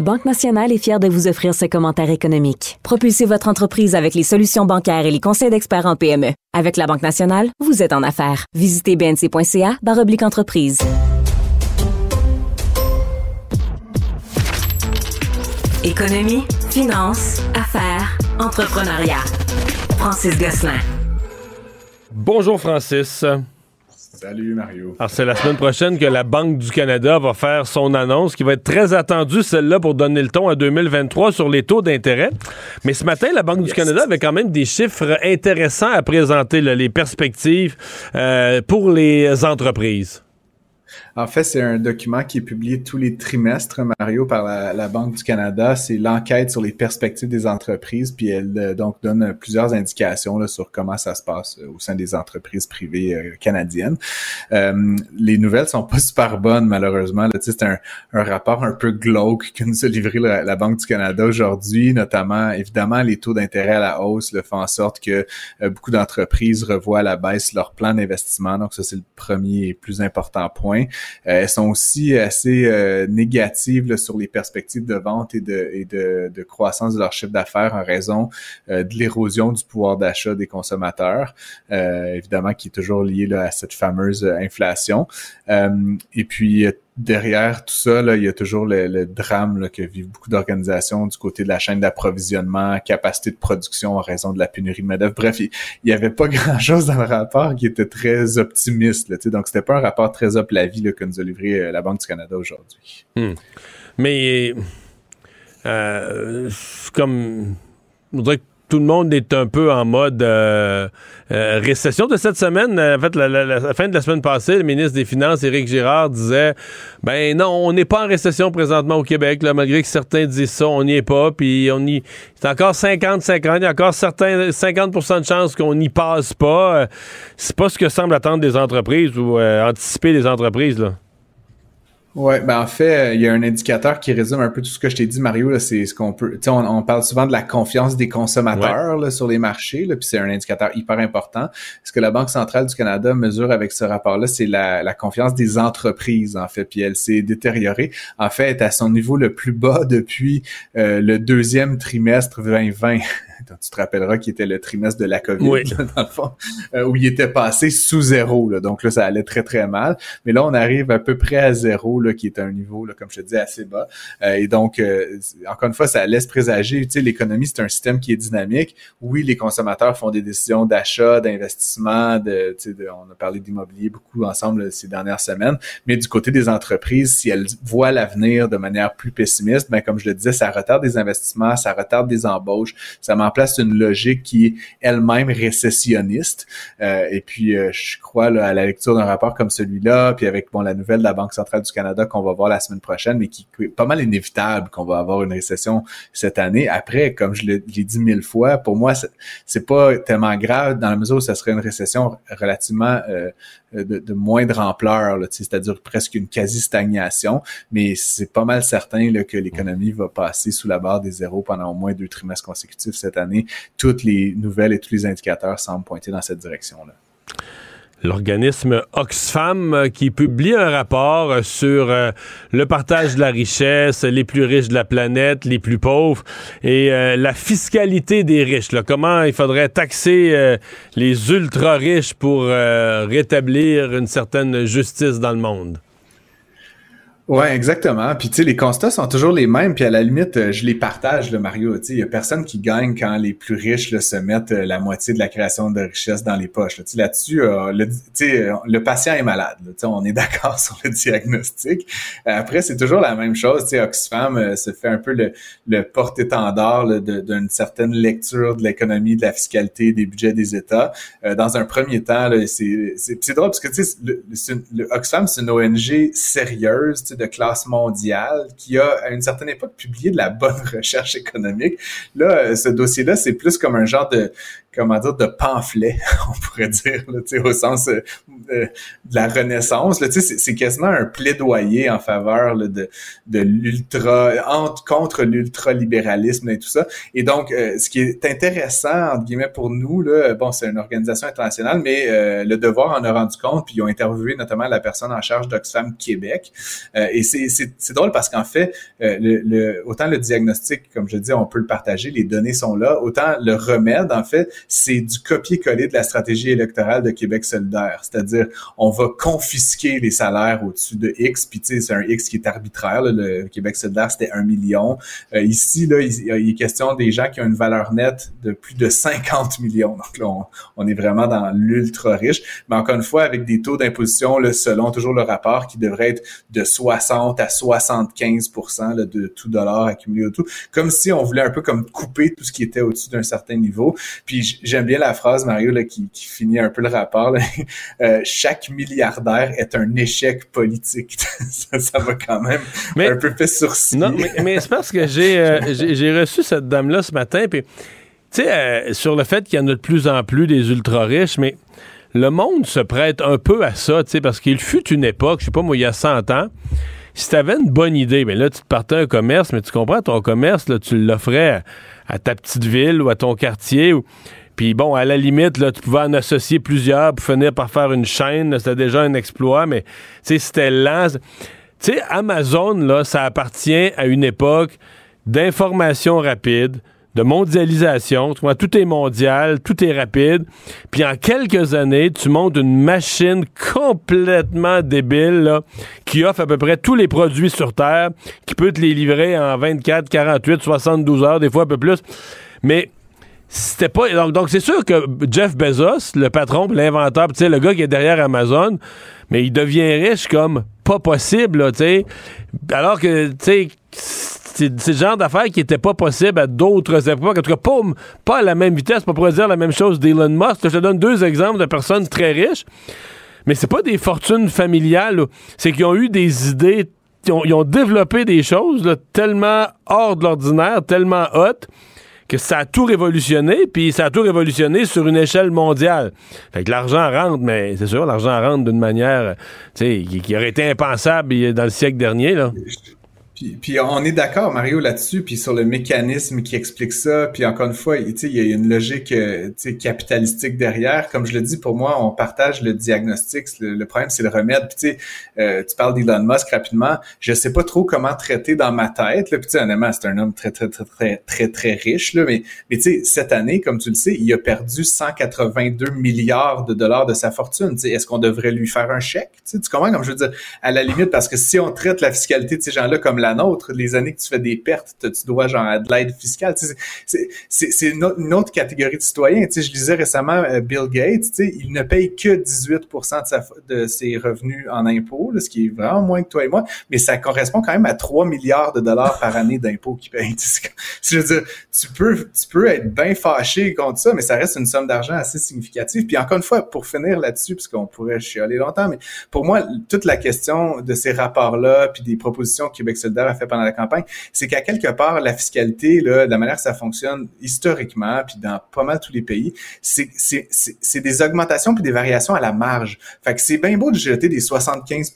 Banque Nationale est fière de vous offrir ce commentaire économique. Propulsez votre entreprise avec les solutions bancaires et les conseils d'experts en PME. Avec la Banque Nationale, vous êtes en affaires. Visitez bnc.ca oblique entreprise. Économie, finance, affaires, Entrepreneuriat. Francis Gosselin. Bonjour Francis. Salut Mario. Alors c'est la semaine prochaine que la Banque du Canada va faire son annonce qui va être très attendue celle-là pour donner le ton à 2023 sur les taux d'intérêt. Mais ce matin la Banque du Canada avait quand même des chiffres intéressants à présenter les perspectives euh, pour les entreprises. En fait, c'est un document qui est publié tous les trimestres, Mario, par la, Banque du Canada. C'est l'enquête sur les perspectives des entreprises, puis elle euh, donc donne plusieurs indications sur comment ça se passe euh, au sein des entreprises privées euh, canadiennes. les nouvelles sont pas super bonnes, malheureusement. C'est un, un, rapport un peu glauque que nous a livré la, Banque du Canada aujourd'hui, notamment, évidemment, les taux d'intérêt à la hausse le font en sorte que beaucoup d'entreprises revoient à la baisse leur plan d'investissement. Donc, ça, c'est le premier et plus important point. Euh, elles sont aussi assez euh, négatives sur les perspectives de vente et de, et de, de croissance de leur chiffre d'affaires en raison euh, de l'érosion du pouvoir d'achat des consommateurs, évidemment qui est toujours lié à cette fameuse inflation. et puis derrière tout ça, là, il y a toujours le, drame là, que vivent beaucoup d'organisations du côté de la chaîne d'approvisionnement, capacité de production en raison de la pénurie de main-d'œuvre. Bref, il n'y avait pas grand-chose dans le rapport qui était très optimiste. Là, donc, c'était pas un rapport très up la vie là, que nous a livré euh, la Banque du Canada aujourd'hui. Hmm. Mais euh, comme je voudrais que tout le monde est un peu en mode euh, euh, récession de cette semaine. En fait, la, fin de la semaine passée, le ministre des Finances, Éric Girard, disait Ben non, on n'est pas en récession présentement au Québec, malgré que certains disent ça, on n'y est pas. Puis on y. C'est encore 50-50, il y a encore certains 50% de chances qu'on n'y passe pas. Euh, c'est pas ce que semblent attendre des entreprises ou anticiper les entreprises. là. Ouais, ben en fait, il y a un indicateur qui résume un peu tout ce que je t'ai dit, Mario. C'est ce qu'on peut. Tu sais, on, parle souvent de la confiance des consommateurs là, sur les marchés, là, puis c'est un indicateur hyper important. Ce que la Banque centrale du Canada mesure avec ce rapport-là, c'est la, la, confiance des entreprises, en fait. Puis elle s'est détériorée. En fait, elle est à son niveau le plus bas depuis euh, le deuxième trimestre 2020. Tu te rappelleras qu'il était le trimestre de la COVID, dans le fond, euh, où il était passé sous zéro. Là. Donc là, ça allait très, très mal. Mais là, on arrive à peu près à zéro, là, qui est un niveau, là, comme je te dis, assez bas. Euh, et donc, euh, encore une fois, ça laisse présager, tu sais, l'économie, c'est un système qui est dynamique. Oui, les consommateurs font des décisions d'achat, d'investissement, de, tu sais, on a parlé d'immobilier beaucoup ensemble ces dernières semaines. Mais du côté des entreprises, si elles voient l'avenir de manière plus pessimiste, ben, comme je le disais, ça retarde des investissements, ça retarde des embauches, ça met en place une logique qui est elle-même récessionniste. Euh, et puis, euh, je crois là, à la lecture d'un rapport comme celui-là, puis avec bon la nouvelle de la Banque centrale du Canada qu'on va voir la semaine prochaine, mais qui est pas mal inévitable qu'on va avoir une récession cette année. Après, comme je l'ai dit mille fois, pour moi, c'est pas tellement grave dans la mesure où ça serait une récession relativement euh, de, moindre ampleur, c'est-à-dire presque une quasi-stagnation, mais c'est pas mal certain là, que l'économie va passer sous la barre des zéros pendant au moins deux trimestres consécutifs cette année. Toutes les nouvelles et tous les indicateurs semblent pointer dans cette direction-là l'organisme Oxfam euh, qui publie un rapport euh, sur euh, le partage de la richesse, les plus riches de la planète, les plus pauvres et la fiscalité des riches. Comment il faudrait taxer les ultra riches pour rétablir une certaine justice dans le monde? Ouais, exactement. Puis tu sais, les constats sont toujours les mêmes. Puis à la limite, euh, je les partage, le Mario. Tu sais, il y a personne qui gagne quand les plus riches là, se mettent euh, la moitié de la création de richesse dans les poches. Là. Là-dessus, euh, le, le patient est malade. Là, on est d'accord sur le diagnostic. Après, c'est toujours la même chose. Tu sais, Oxfam se fait un peu le, porte-étendard d'une certaine lecture de l'économie, de la fiscalité, des budgets des États. dans un premier temps, c'est drôle parce que tu sais, le, Oxfam, c'est une ONG sérieuse de classe mondiale qui a, à une certaine époque, publié de la bonne recherche économique. Là, euh, ce dossier-là, c'est plus comme un genre de comment dire, de pamphlet, on pourrait dire, là, au sens euh, de la Renaissance. Là, c'est, quasiment un plaidoyer en faveur de, de l'ultra, contre l'ultralibéralisme et tout ça. Et donc, euh, ce qui est intéressant, entre guillemets, pour nous, là, bon, c'est une organisation internationale, mais euh, le Devoir en a rendu compte, puis ils ont interviewé notamment la personne en charge d'Oxfam Québec, et c'est drôle parce qu'en fait, le, le, autant le diagnostic, comme je dis, on peut le partager, les données sont là, autant le remède, en fait, c'est du copier-coller de la stratégie électorale de Québec solidaire. C'est-à-dire, on va confisquer les salaires au-dessus de X, puis tu sais, c'est un X qui est arbitraire. le Québec solidaire, c'était un million. Euh, ici, là, il, est question des gens qui ont une valeur nette de plus de 50 millions. Donc là, on, est vraiment dans l'ultra riche. Mais encore une fois, avec des taux d'imposition, selon toujours le rapport, qui devrait être de 60 à 75% de tout dollar accumulé au tout. Comme si on voulait un peu comme couper tout ce qui était au-dessus d'un certain niveau. Puis j'aime bien la phrase, Mario, là, qui, finit un peu le rapport. Euh, chaque milliardaire est un échec politique. ça, ça m'a quand même un peu fait sourciller. Non, mais, c'est parce que euh, j'ai j'ai reçu cette dame-là ce matin, puis tu sais, euh, sur le fait qu'il y en a de plus en plus des ultra riches, mais le monde se prête un peu à ça, tu sais, parce qu'il fut une époque, je sais pas moi, il y a 100 ans, si tu avais une bonne idée, mais ben là, tu te partais un commerce, mais tu comprends, ton commerce, là, tu l'offrais à, ta petite ville ou à ton quartier. Ou, puis bon, à la limite, là, tu pouvais en associer plusieurs pour finir par faire une chaîne. C'était déjà un exploit, mais c'était lent. Tu sais, Amazon, là, ça appartient à une époque d'information rapide, de mondialisation. Tout est mondial, tout est rapide. Puis en quelques années, tu montes une machine complètement débile là, qui offre à peu près tous les produits sur Terre, qui peut te les livrer en 24, 48, 72 heures, des fois un peu plus. Mais c'était pas donc donc c'est sûr que Jeff Bezos, le patron, l'inventeur, tu sais le gars qui est derrière Amazon, mais il devient riche comme pas possible. Alors que tu c'est le genre d'affaires qui n'était pas possible à d'autres époques. En tout cas, pas, pas à la même vitesse. Pas pour dire la même chose d'Elon Musk. Je te donne deux exemples de personnes très riches. Mais c'est pas des fortunes familiales. C'est qu'ils ont eu des idées. Ils ont, développé des choses tellement hors de l'ordinaire, tellement hautes que ça a tout révolutionné, puis ça a tout révolutionné sur une échelle mondiale. Fait que l'argent rentre, mais c'est sûr, l'argent rentre d'une manière qui, qui aurait été impensable dans le siècle dernier. Là. Puis, on est d'accord, Mario, là-dessus, puis sur le mécanisme qui explique ça. Puis encore une fois, il y a une logique euh, capitalistique derrière. Comme je le dis, pour moi, on partage le diagnostic. Le, problème, c'est le remède. Puis euh, tu parles d'Elon Musk rapidement. Je sais pas trop comment traiter dans ma tête. Là. Puis honnêtement, c'est un homme très, très, très, très, très, très riche. Là. Mais, mais cette année, comme tu le sais, il a perdu 182 milliards de dollars de sa fortune. Est-ce qu'on devrait lui faire un chèque? tu comprends? Comme je veux dire, à la limite, parce que si on traite la fiscalité de ces gens-là comme la Les années que tu fais des pertes, tu dois genre de l'aide fiscale. C'est une autre catégorie de citoyens. je lisais récemment euh, Bill Gates, il ne paye que 18 de, de ses revenus en impôts, ce qui est vraiment moins que toi et moi, mais ça correspond quand même à 3 milliards de dollars par année d'impôts qu'il paye. Je veux tu peux, tu peux être bien fâché contre ça, mais ça reste une somme d'argent assez significative. Puis encore une fois, pour finir là-dessus, puisqu'on pourrait chialer longtemps, mais pour moi, toute la question de ces rapports-là, puis des propositions Québec solidaire a fait pendant la campagne, c'est qu'à quelque part, la fiscalité, là, de la manière que ça fonctionne historiquement, puis dans pas mal tous les pays, c'est, des augmentations puis des variations à la marge. Fait que c'est bien beau de jeter des 75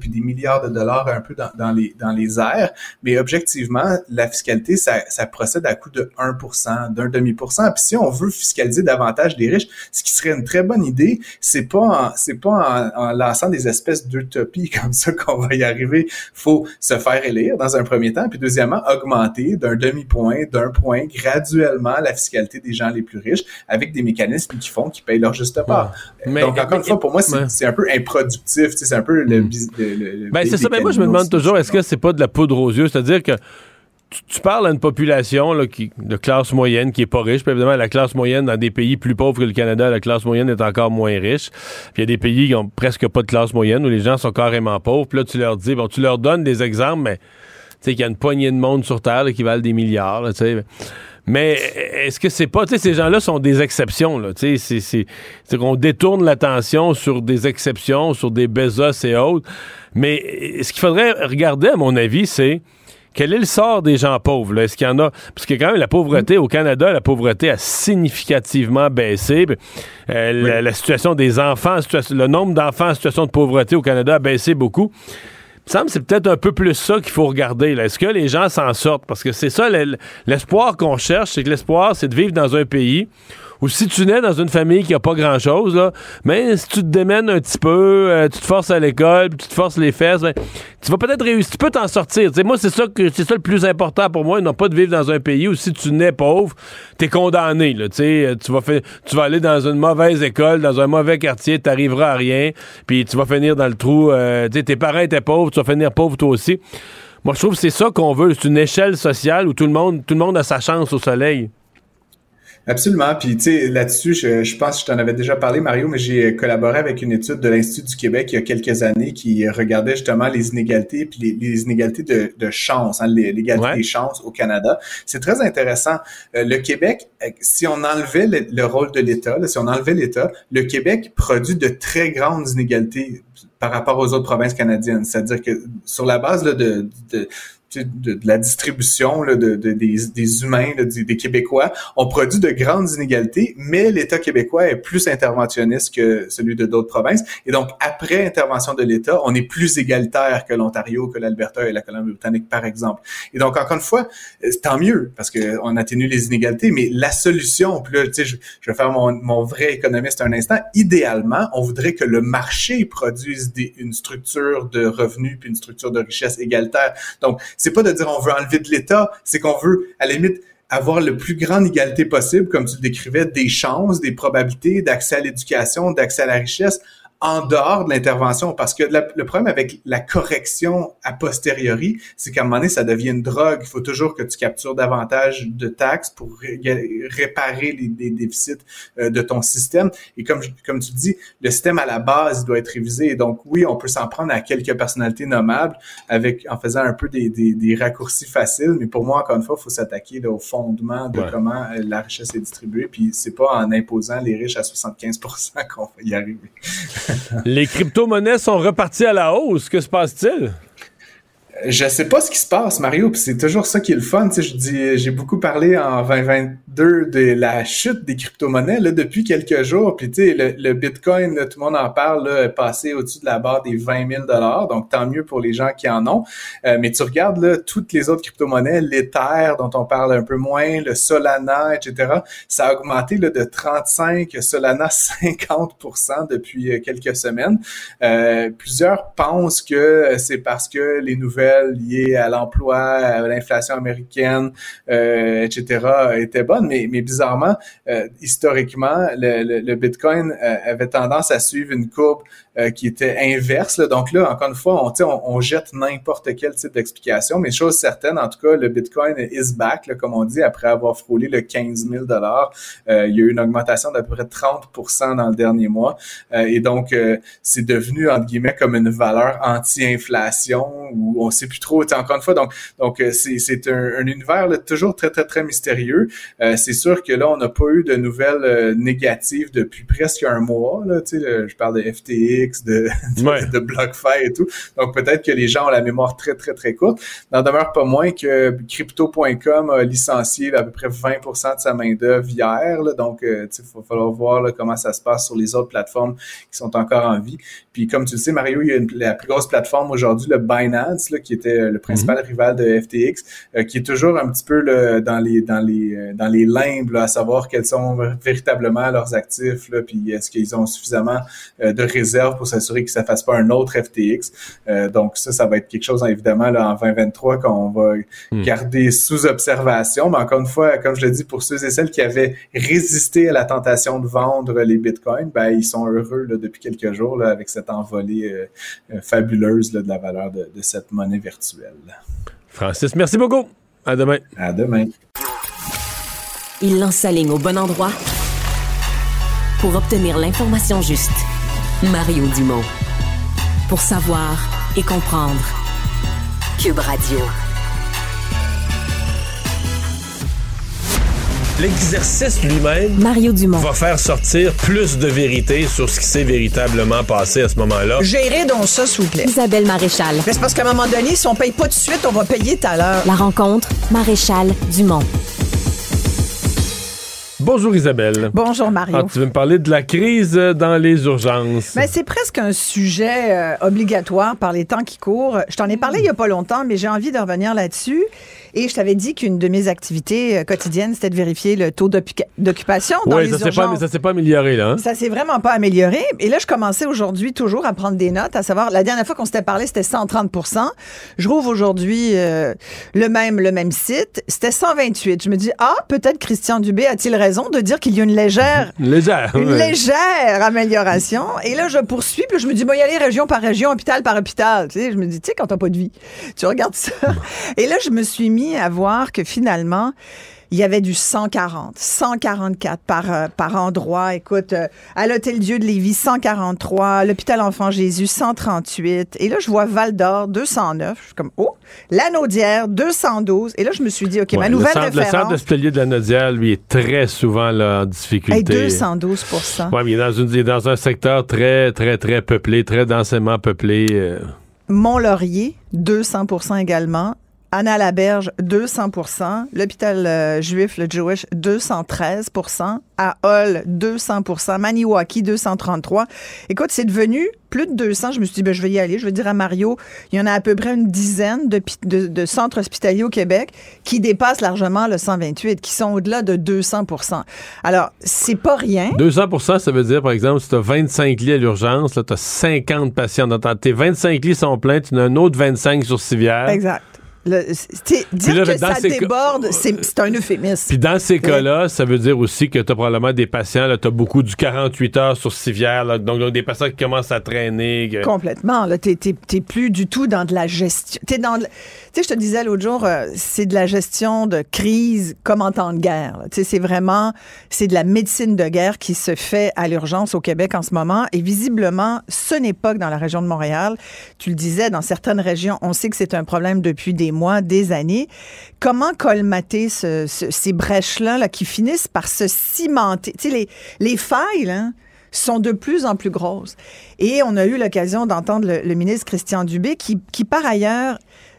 puis des milliards de dollars un peu dans, dans, les, dans les airs, mais objectivement, la fiscalité, ça, ça procède à coût de 1 d'un demi-pourcent. Puis si on veut fiscaliser davantage des riches, ce qui serait une très bonne idée, c'est pas c'est pas en, en lançant des espèces d'utopies comme ça qu'on va y arriver. Faut se faire élire dans un premier temps, puis deuxièmement, augmenter d'un demi-point, d'un point, graduellement la fiscalité des gens les plus riches avec des mécanismes qui font qu'ils payent leur juste part. Donc, encore une fois, pour moi, c'est un peu improductif, c'est un peu le... Hmm. ben, c'est ça, ben moi, je me demande toujours, est-ce que c'est pas de la poudre aux yeux? C'est-à-dire que tu, parles à une population là, qui, de classe moyenne qui est pas riche. Puis évidemment, la classe moyenne dans des pays plus pauvres que le Canada, la classe moyenne est encore moins riche. Puis il y a des pays qui ont presque pas de classe moyenne où les gens sont carrément pauvres. Puis là, tu leur dis, bon, tu leur donnes des exemples, mais sais, qu'il y a une poignée de monde sur Terre qui valent des milliards, tu sais. Mais est-ce que c'est pas, tu sais, ces gens-là sont des exceptions, là, tu sais, c'est qu'on détourne l'attention sur des exceptions, sur des Bezos et autres. Mais ce qu'il faudrait regarder, à mon avis, c'est quel est le sort des gens pauvres? Est-ce qu'il y en a? Parce que quand même, la pauvreté au Canada, la pauvreté a significativement baissé. Euh, la, situation des enfants, le nombre d'enfants en situation de pauvreté au Canada a baissé beaucoup me semble c'est peut-être un peu plus ça qu'il faut regarder. Est-ce que les gens s'en sortent? Parce que c'est ça l'espoir qu'on cherche, c'est que l'espoir, c'est de vivre dans un pays ou si tu nais dans une famille qui a pas grand-chose, là, mais si tu te démènes un petit peu, euh, tu te forces à l'école, tu te forces les fesses, ben, tu vas peut-être réussir, tu peux t'en sortir. moi, c'est ça que c'est ça le plus important pour moi, non pas de vivre dans un pays où si tu nais pauvre, t'es condamné. Là, tu vas tu vas aller dans une mauvaise école, dans un mauvais quartier, t'arriveras à rien, puis tu vas finir dans le trou. Euh, tes parents étaient pauvres, tu vas finir pauvre toi aussi. Moi, je trouve que c'est ça qu'on veut. C'est une échelle sociale où tout le monde, tout le monde a sa chance au soleil. Absolument. Puis, tu sais, là-dessus, je, je, pense que je t'en avais déjà parlé, Mario, mais j'ai collaboré avec une étude de l'Institut du Québec il y a quelques années qui regardait justement les inégalités puis les, inégalités de, de chance, hein, l'égalité des chances au Canada. C'est très intéressant. Euh, le Québec, euh, si on enlevait le, rôle de l'État, si on enlevait l'État, le Québec produit de très grandes inégalités par rapport aux autres provinces canadiennes. C'est-à-dire que sur la base là, de, de de, la distribution de, des, humains, des, Québécois, on produit de grandes inégalités, mais l'État québécois est plus interventionniste que celui de d'autres provinces. Et donc, après intervention de l'État, on est plus égalitaire que l'Ontario, que l'Alberta et la Colombie-Britannique, par exemple. Et donc, encore une fois, euh, tant mieux, parce qu'on atténue les inégalités, mais la solution, puis là, tu sais, je, je, vais faire mon, mon, vrai économiste un instant, idéalement, on voudrait que le marché produise des, une structure de revenus puis une structure de richesse égalitaire. Donc, c'est pas de dire on veut enlever de l'État, c'est qu'on veut, à la limite, avoir le plus grande égalité possible, comme tu le décrivais, des chances, des probabilités d'accès à l'éducation, d'accès à la richesse, en dehors de l'intervention. Parce que le problème avec la correction a posteriori, c'est qu'à un moment donné, ça devient une drogue. Il faut toujours que tu captures davantage de taxes pour réparer les, déficits euh, de ton système. Et comme, comme tu dis, le système à la base doit être révisé. Et donc, oui, on peut s'en prendre à quelques personnalités nommables avec en faisant un peu des, des, raccourcis faciles. Mais pour moi, encore une fois, il faut s'attaquer au fondement de comment euh, la richesse est distribuée. Puis c'est pas en imposant les riches à 75 qu'on va y arriver. Les crypto-monnaies sont reparties à la hausse. Que se passe-t-il? Je sais pas ce qui se passe, Mario, puis c'est toujours ça qui est le fun. Je dis, j'ai beaucoup parlé en 2022 de la chute des crypto-monnaies là, depuis quelques jours. Puis tu sais, le, Bitcoin, tout le monde en parle, là, est passé au-dessus de la barre des 20 000 dollars. Donc tant mieux pour les gens qui en ont. Euh, mais tu regardes là toutes les autres crypto-monnaies, l'Ether dont on parle un peu moins, le Solana, etc. Ça a augmenté là, de 35, Solana 50% depuis euh, quelques semaines. Euh, plusieurs pensent que c'est parce que les nouvelles liées à l'emploi, à l'inflation américaine, euh, etc., étaient bonnes. Mais, mais bizarrement, euh, historiquement, le, le, Bitcoin euh, avait tendance à suivre une courbe euh, qui était inverse. Donc là, encore une fois, on, on, on jette n'importe quel type d'explication, mais chose certaine, en tout cas, le Bitcoin is back, comme on dit, après avoir frôlé le 15 000 dollars. Euh, il y a eu une augmentation d'à peu près 30 dans le dernier mois. Euh, et donc, c'est devenu, entre guillemets, comme une valeur anti-inflation où on sait plus trop, encore une fois, donc donc c'est un, un, univers là, toujours très, très, très mystérieux. c'est sûr que là, on n'a pas eu de nouvelles négatives depuis presque un mois. Là, je parle de FTX, de, de, BlockFi et tout. Donc peut-être que les gens ont la mémoire très, très, très courte. N'en demeure pas moins que Crypto.com a licencié à peu près 20% de sa main-d'œuvre hier. donc, euh, il va falloir voir comment ça se passe sur les autres plateformes qui sont encore en vie. Puis comme tu le sais, Mario, il y a la plus grosse plateforme aujourd'hui, le Binance, là, qui était le principal mhm. rival de FTX, euh, qui est toujours un petit peu le, dans les dans les euh, dans les limbes à savoir quels sont véritablement leurs actifs, là, puis est-ce qu'ils ont suffisamment de réserves pour s'assurer que ça fasse pas un autre FTX. Euh, donc ça, ça va être quelque chose évidemment là, en 2023 qu'on va hmm. garder sous observation. Mais encore une fois, comme je le dis, pour ceux et celles qui avaient résisté à la tentation de vendre les bitcoins, ben ils sont heureux là, depuis quelques jours là, avec cette envolée euh, euh, fabuleuse là, de la valeur de, de cette monnaie virtuelle. Francis, merci beaucoup. À demain. À demain. Il lance sa ligne au bon endroit pour obtenir l'information juste. Mario Dumont. Pour savoir et comprendre. Cube Radio. L'exercice lui-même Mario Dumont. va faire sortir plus de vérité sur ce qui s'est véritablement passé à ce moment-là. Gérez donc ça, s'il vous plaît. Isabelle Maréchal. Mais c'est parce qu'à un moment donné, si on paye pas tout de suite, on va payer tout à l'heure. La rencontre, Maréchal Dumont. Bonjour Isabelle. Bonjour Mario. Ah, tu veux me parler de la crise dans les urgences? Mais c'est presque un sujet euh, obligatoire par les temps qui courent. Je t'en ai parlé il n'y a pas longtemps, mais j'ai envie de revenir là-dessus. Et je t'avais dit qu'une de mes activités euh, quotidiennes, c'était de vérifier le taux d'occupa- d'occupation dans oui, les ça urgences. pas, ça s'est pas amélioré, là. hein? Ça s'est vraiment pas amélioré. Et là, je commençais aujourd'hui toujours à prendre des notes, à savoir, la dernière fois qu'on s'était parlé, c'était 130 Je rouvre aujourd'hui euh, le même le même site, c'était 128. Je me dis, ah, peut-être Christian Dubé a-t-il raison de dire qu'il y a une légère Légère. une ouais. légère amélioration. Et là, je poursuis, puis je me dis, moi, y aller région par région, hôpital par hôpital. Tu sais, je me dis, tu sais, quand t'as pas de vie, tu regardes ça. Et là, je me suis mis à voir que finalement, il y avait du 140, 144 par, euh, par endroit. Écoute, euh, à l'Hôtel Dieu de Lévis, 143, l'hôpital Enfant Jésus, 138. Et là, je vois Val d'Or, 209. Je suis comme, oh, Lanaudière, 212. Et là, je me suis dit, OK, Ouais, ma le nouvelle centre, Le centre référence, hospitalier de la Nodière, lui, est très souvent là, en difficulté. est 212 Ouais, mais il est, dans une- il est dans un secteur très, très, très peuplé, très densément peuplé. euh. Mont-Laurier, 200 également. Anna Laberge, 200% L'hôpital euh, juif, le Jewish, 213% À Hull, 200% Maniwaki, 233 Écoute, c'est devenu plus de 200. Je me suis dit, ben, je vais y aller. Je vais dire à Mario, il y en a à peu près une dizaine de, pi- de- de centres hospitaliers au Québec qui dépassent largement le 128, qui sont au-delà de 200% Alors, c'est pas rien. 200% ça veut dire, par exemple, si tu as 25 lits à l'urgence, tu as 50 patients. Tes 25 lits sont pleins, tu en as un autre 25 sur civière. Exact. Dire là, que ça déborde, c'est un euphémisme. Puis dans ces cas-là, ça veut dire aussi que tu as probablement des patients, tu as beaucoup du 48 heures sur civière, là, donc, donc des patients qui commencent à traîner. que- Complètement. T'es- t'es plus du tout dans de la gestion. T'es dans, de- tu sais, je te disais l'autre jour, euh, c'est de la gestion de crise comme en temps de guerre. Tu sais, c'est vraiment, c'est de la médecine de guerre qui se fait à l'urgence au Québec en ce moment. Et visiblement, ce n'est pas que dans la région de Montréal. Tu le disais, dans certaines régions, on sait que c'est un problème depuis des mois, des années. Comment colmater ce- ce- ces brèches-là là, qui finissent par se cimenter? Tu sais, les, les failles, là, sont de plus en plus grosses. Et on a eu l'occasion d'entendre le, le ministre Christian Dubé qui, qui par ailleurs,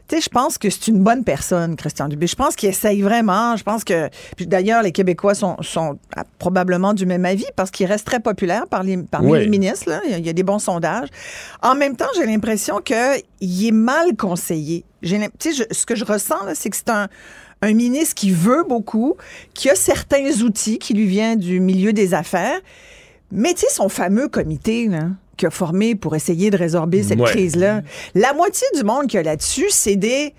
tu sais, je pense que c'est une bonne personne, Christian Dubé. Je pense qu'il essaye vraiment. Je pense que, puis d'ailleurs, les Québécois sont, sont probablement du même avis parce qu'il reste très populaire par les, parmi Oui. les ministres. là. Il y a- des bons sondages. En même temps, j'ai l'impression qu'il est mal conseillé. J'ai l'im- tu sais, je- ce que je ressens, là, c'est que c'est un, un ministre qui veut beaucoup, qui a certains outils, qui lui vient du milieu des affaires, mais tu sais, son fameux comité, là, qu'il a formé pour essayer de résorber cette Ouais. crise-là, la moitié du monde qu'il y a là-dessus, c'est des.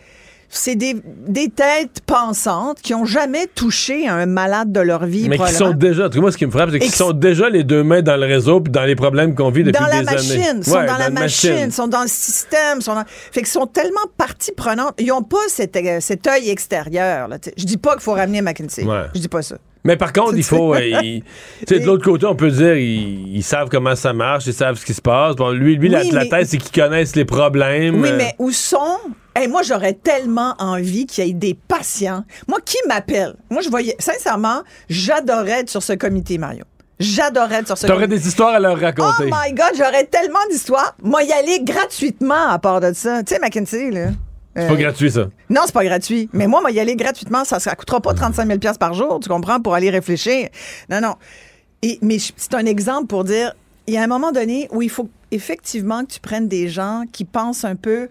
C'est des, des têtes pensantes qui ont jamais touché un malade de leur vie. Mais qui sont déjà, en tout cas, moi, ce qui me frappe, c'est qu'ils qui- sont déjà les deux mains dans le réseau puis dans les problèmes qu'on vit depuis dans la des machine, années. sont Ouais, dans, la le machine, sont dans le système, sont dans... fait qu'ils sont tellement partie prenante. Ils ont pas cet, euh, cet œil extérieur. Je dis pas qu'il faut ramener McKinsey. Ouais. Je dis pas ça. Mais par contre, il faut. euh, il- tu sais, de l'autre côté, on peut dire ils, ils savent comment ça marche, ils savent ce qui se passe. Bon, lui, lui la, Oui, la mais- thèse, c'est qu'ils connaissent les problèmes. Oui, euh, mais où sont? Hey, moi, j'aurais tellement envie qu'il y ait des patients. Moi, qui m'appelle? Moi, je voyais. Sincèrement, j'adorais être sur ce comité, Mario. J'adorais être sur ce T'aurais comité. des histoires à leur Oh raconter. my God, j'aurais tellement d'histoires. Moi, y aller gratuitement à part de ça. Tu sais, McKinsey, là. C'est euh, pas gratuit, ça. Non, c'est pas gratuit. Mais moi, moi, y aller gratuitement, ça ne coûtera pas 35 000 par jour, tu comprends, pour aller réfléchir. Non, non. Et, mais c'est un exemple pour dire, il y a un moment donné où il faut effectivement que tu prennes des gens qui pensent un peu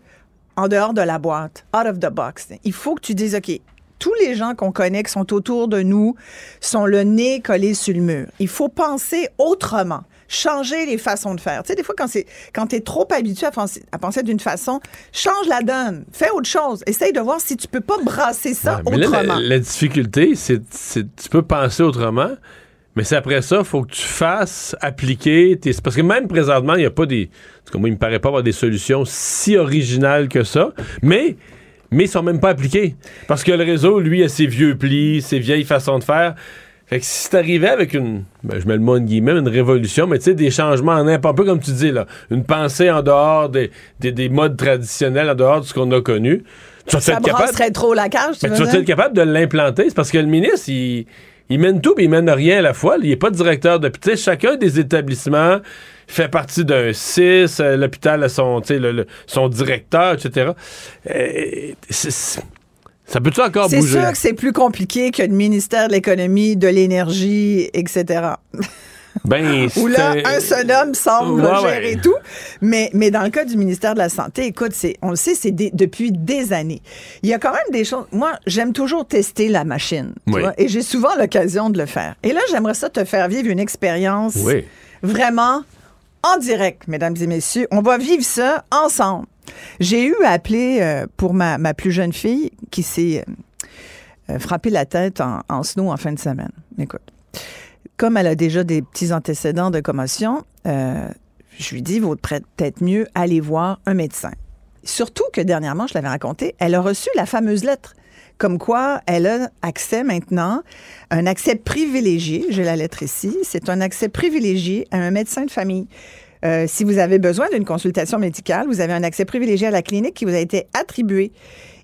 en dehors de la boîte, out of the box. Il faut que tu dises, OK, tous les gens qu'on connaît, qui sont autour de nous, sont le nez collé sur le mur. Il faut penser autrement. Changer les façons de faire. Tu sais, des fois, quand c'est quand tu es trop habitué à penser, à penser d'une façon, change la donne. Fais autre chose. Essaye de voir si tu peux pas brasser ça Ouais, mais là, autrement. la, la difficulté, c'est c'est- tu peux penser autrement, mais c'est après ça, il faut que tu fasses appliquer. tes- parce que même présentement, il n'y a pas des. En tout cas, moi, il me paraît pas avoir des solutions si originales que ça, mais. Mais ils sont même pas appliqués. Parce que le réseau, lui, a ses vieux plis, ses vieilles façons de faire. Fait que si t'arrivais avec une, ben, je mets le mot en guillemets, une révolution, mais tu sais, des changements en un peu comme tu dis, là, une pensée en dehors des, des, des modes traditionnels, en dehors de ce qu'on a connu, tu vas être capable? trop la cage, tu Mais veux tu vas être capable de l'implanter? C'est parce que le ministre, il, il mène tout, mais il mène rien à la fois. Il n'est pas directeur de. Tu sais, chacun des établissements fait partie d'un CIS, euh, l'hôpital a son, tu sais, le- le- son directeur, etc. Euh, c'est- c'est- Ça peut-tu encore C'est bouger? sûr que c'est plus compliqué que le ministère de l'économie, de l'énergie, etc. Ben, Où là, c'est- un seul homme semble Ouais, gérer ouais. tout. Mais, mais dans le cas du ministère de la Santé, écoute, c'est, on le sait, c'est depuis des années. Il y a quand même des choses. Moi, j'aime toujours tester la machine. tu vois, et j'ai souvent l'occasion de le faire. Et là, j'aimerais ça te faire vivre une expérience Oui. vraiment en direct, mesdames et messieurs. On va vivre ça ensemble. J'ai eu à appeler euh, pour ma, plus jeune fille qui s'est euh, euh, frappé la tête en, en snow en fin de semaine. Écoute, comme elle a déjà des petits antécédents de commotion, euh, je lui dis, vaut peut-être mieux aller voir un médecin. Surtout que dernièrement, je l'avais raconté, elle a reçu la fameuse lettre comme quoi elle a accès maintenant, un accès privilégié, j'ai la lettre ici, c'est un accès privilégié à un médecin de famille. Euh, si vous avez besoin d'une consultation médicale, vous avez un accès privilégié à la clinique qui vous a été attribué.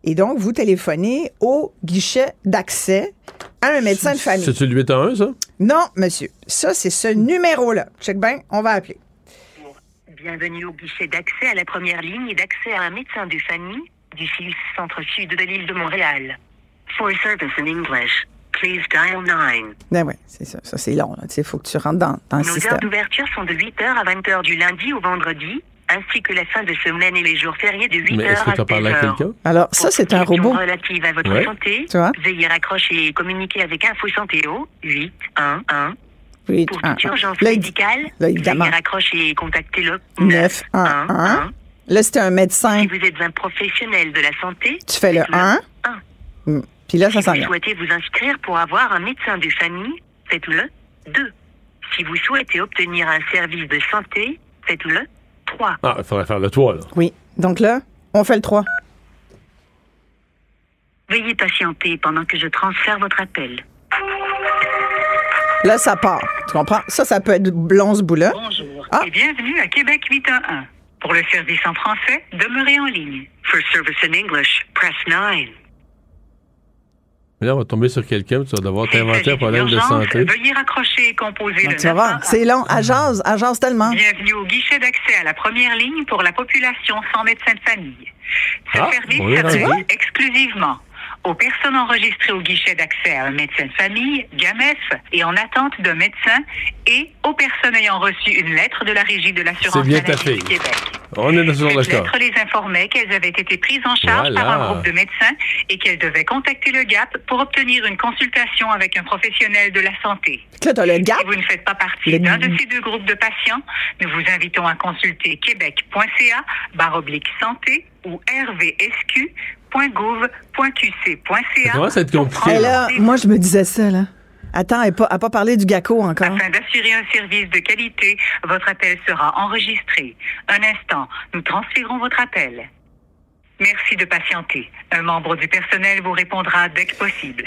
Et donc, vous téléphonez au guichet d'accès à un médecin de famille. C'est-tu le 811, ça? Non, monsieur. Ça, c'est ce numéro-là. Check bien, on va appeler. Bienvenue au guichet d'accès à la première ligne et d'accès à un médecin de famille du CILS Centre-Sud de l'île de Montréal. For service in English, please dial 9. Ben ouais, c'est ça. Ça, c'est long. Il faut que tu rentres dans, dans le Nos système. heures d'ouverture sont de 8h à 20h du lundi au vendredi, ainsi que la fin de semaine et les jours fériés de 8h Mais est-ce que à tu as parlé à 16h. quelqu'un? Alors, ça, c'est un robot. relatives à votre Ouais. santé, Tu vois? veuillez raccrocher et communiquer avec Info Santé au 811. Oui, Pour un, toute urgence Là, médicale, là, veuillez raccrocher et contacter le 911. 911. Là, c'est un médecin. Si vous êtes un professionnel de la santé, Tu fais le faites 1. un. Mm. Puis là, ça Si vous souhaitez vous inscrire pour avoir un médecin de famille, faites-le 2. Si vous souhaitez obtenir un service de santé, faites-le 3. Ah, il faudrait faire le toit, là. Oui. Donc là, on fait le 3. Veuillez patienter pendant que je transfère votre appel. Là, ça part. Tu comprends? Ça, ça peut être blond, ce bout-là. Bonjour Ah. et bienvenue à Québec 811. Pour le service en français, demeurez en ligne. For service in English, press 9. Là, on va tomber sur quelqu'un, tu vas devoir t'inventer un problème de santé. Veuillez raccrocher et composer le Tu vas voir, 911. c'est long. À jase tellement. Bienvenue au guichet d'accès à la première ligne pour la population sans médecin de famille. Ce Ah, service s'adresse exclusivement aux personnes enregistrées au guichet d'accès à un médecin de famille, GAMEF, et en attente d'un médecin, et aux personnes ayant reçu une lettre de la Régie de l'assurance C'est bien ta maladie fille. du Québec. On est le Cette cas. lettre les informait qu'elles avaient été prises en charge Voilà. par un groupe de médecins et qu'elles devaient contacter le GAP pour obtenir une consultation avec un professionnel de la santé. Là, t'as le gap. Si vous ne faites pas partie Le- d'un de ces deux groupes de patients, nous vous invitons à consulter québec.ca barre oblique santé ou rvsq.gouv.qc.ca. Ça commence à être compliqué, Et là. moi, je me disais ça, là. Attends, elle n'a pas, pas parlé du GACO encore. Afin d'assurer un service de qualité, votre appel sera enregistré. Un instant, nous transférons votre appel. Merci de patienter. Un membre du personnel vous répondra dès que possible.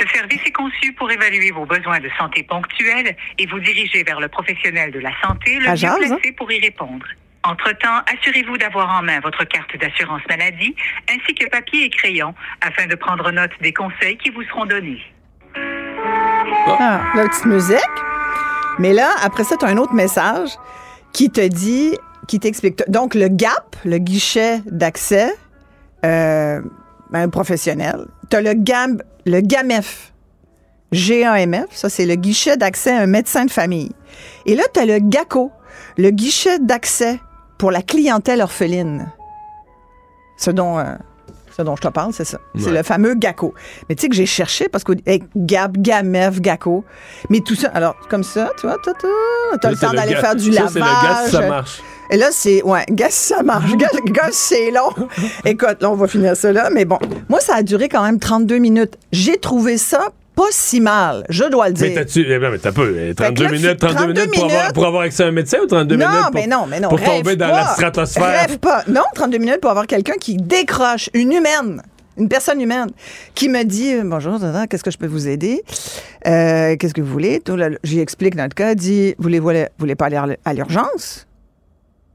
Ce service est conçu pour évaluer vos besoins de santé ponctuels et vous diriger vers le professionnel de la santé le mieux hein? placé pour y répondre. Entre-temps, assurez-vous d'avoir en main votre carte d'assurance maladie ainsi que papier et crayon afin de prendre note des conseils qui vous seront donnés. Ah, la petite musique. Mais là, après ça, tu as un autre message qui te dit, qui t'explique. Donc, le GAP, le guichet d'accès, euh, professionnel. Tu as le GAM, le GAMEF. G-A-M-F, ça c'est le guichet d'accès à un médecin de famille. Et là, tu as le GACO, le guichet d'accès pour la clientèle orpheline. Ce dont, euh, ce dont je te parle, c'est ça. C'est le fameux GACO. Mais tu sais que j'ai cherché parce que hey, GAP, GAMEF, GACO. Mais tout ça, alors comme ça, tu vois, tu as le temps d'aller faire du ça, lavage. le gaz, ça marche. Et là, c'est. Ouais, gaz, ça marche. Gaz, c'est long. Écoute, là, on va finir ça là. Mais bon, moi, ça a duré quand même 32 minutes. J'ai trouvé ça pas si mal, je dois le Mais dire. t'as-tu. eh ben, mais t'as peu. eh, 32 là, tu- minutes, 32 32 minutes, pour, avoir, pour avoir accès à un médecin ou 32 non, minutes pour, mais non, mais non. pour rêve tomber dans la stratosphère? Rêve pas. Non, 32 minutes pour avoir quelqu'un qui décroche, une humaine, une personne humaine, qui me dit Bonjour, qu'est-ce que je peux vous aider? Euh, Qu'est-ce que vous voulez là, J'y explique notre cas. Dit Voulez-vous voulez pas aller à l'urgence?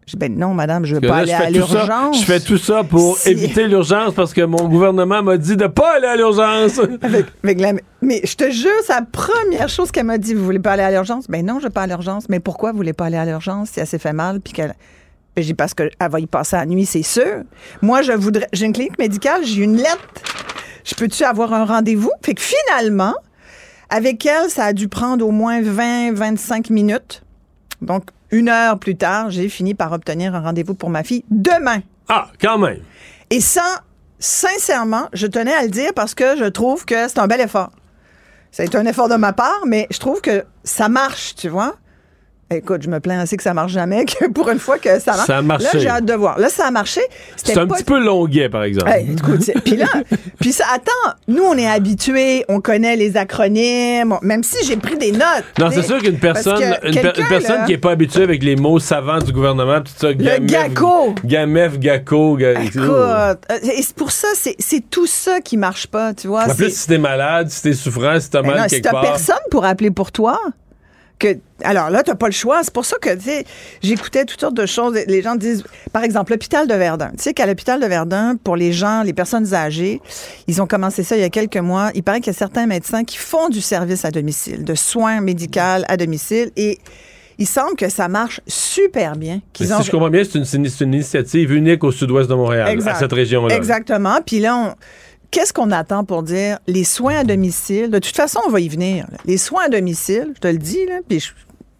Je dis Ben non, madame, je veux Parce pas aller à l'urgence. Je fais tout ça pour Si- éviter l'urgence parce que mon gouvernement m'a dit de pas aller à l'urgence. Avec, avec la- mais je te jure, c'est la première chose qu'elle m'a dit. Vous voulez pas aller à l'urgence? Ben non, je veux pas à l'urgence. Mais pourquoi vous voulez pas aller à l'urgence si elle s'est fait mal puis qu'elle. Ben, j'ai parce qu'elle va y passer la nuit, c'est sûr. Moi, je voudrais. J'ai une clinique médicale, j'ai une lettre Je peux-tu avoir un rendez-vous? Fait que finalement, avec elle, ça a dû prendre au moins 20, 25 minutes. Donc, une heure plus tard, j'ai fini par obtenir un rendez-vous pour ma fille demain. Ah, quand même. Et ça, sincèrement, je tenais à le dire parce que je trouve que c'est un bel effort. Ça a été un effort de ma part, mais je trouve que ça marche, tu vois. Écoute, je me plains assez que ça marche jamais, que pour une fois que ça marche. Ça a marché. Là, j'ai hâte de voir. Là, ça a marché. C'est un pas- petit peu longuet, par exemple. Hey, écoute, puis là, puis ça, attends, nous, on est habitués, on connaît les acronymes, on- même si j'ai pris des notes. Non, c'est sûr qu'une personne, que une, per- quelqu'un, une personne là, qui est pas habituée avec les mots savants du gouvernement, tout ça, gamef, GACO. gamef, gaco, ga- Écoute, euh, et c'est pour ça, c'est tout ça qui marche pas, tu vois. En plus, si t'es malade, si t'es souffrant, si t'as Ben mal non, si quelque t'as part. personne pour appeler pour toi, que alors là, t'as pas le choix. C'est pour ça que, tu sais, j'écoutais toutes sortes de choses. Les gens disent, par exemple, l'hôpital de Verdun. Tu sais qu'à l'hôpital de Verdun, pour les gens, les personnes âgées, ils ont commencé ça il y a quelques mois. Il paraît qu'il y a certains médecins qui font du service à domicile, de soins médicaux à domicile et il semble que ça marche super bien. Si je comprends bien, c'est une, initiative unique au sud-ouest de Montréal, Exact. à cette région-là. Exactement. Puis là, on- qu'est-ce qu'on attend pour dire les soins à domicile? De toute façon, on va y venir. Les soins à domicile, je te le dis, puis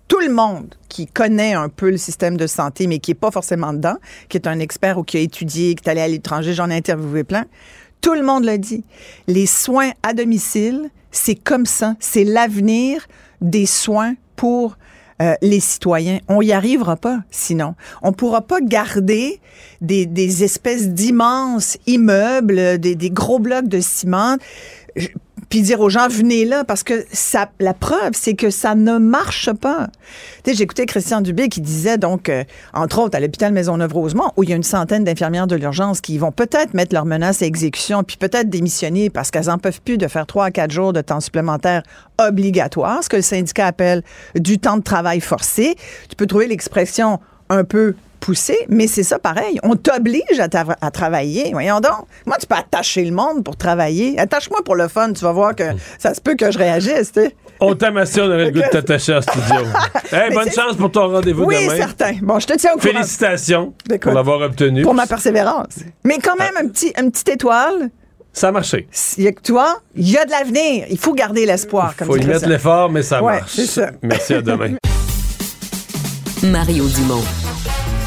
tout le monde qui connaît un peu le système de santé, mais qui n'est pas forcément dedans, qui est un expert ou qui a étudié, qui est allé à l'étranger, j'en ai interviewé plein, tout le monde le dit. Les soins à domicile, c'est comme ça. C'est l'avenir des soins pour euh, les citoyens. On n'y arrivera pas sinon. On pourra pas garder des, espèces d'immenses immeubles, des, gros blocs de ciment, puis dire aux gens venez là parce que ça, la preuve c'est que ça ne marche pas. Tu sais, j'écoutais Christian Dubé qui disait donc euh, entre autres à l'hôpital Maisonneuve-Rosemont où il y a une centaine d'infirmières de l'urgence qui vont peut-être mettre leurs menaces à exécution puis peut-être démissionner parce qu'elles en peuvent plus de faire trois à quatre jours de temps supplémentaire obligatoire, ce que le syndicat appelle du temps de travail forcé. Tu peux trouver l'expression un peu mais c'est ça pareil. On t'oblige à, à travailler. Voyons donc. Moi, tu peux attacher le monde pour travailler. Attache-moi pour le fun. Tu vas voir que ça se peut que je réagisse. On t'aime assez, on aurait le goût de t'attacher en studio. hey, bonne chance pour ton rendez-vous Oui, demain. certain. Bon, je te tiens au courant. Félicitations pour l'avoir obtenu. Pour ma persévérance. Mais quand même, un petit, une petite étoile. Ça a marché. Il y a que toi, il y a de l'avenir. Il faut garder l'espoir. comme Faut y mettre l'effort, mais ça Ouais, marche. c'est ça. Merci, à demain. Mario Dumont.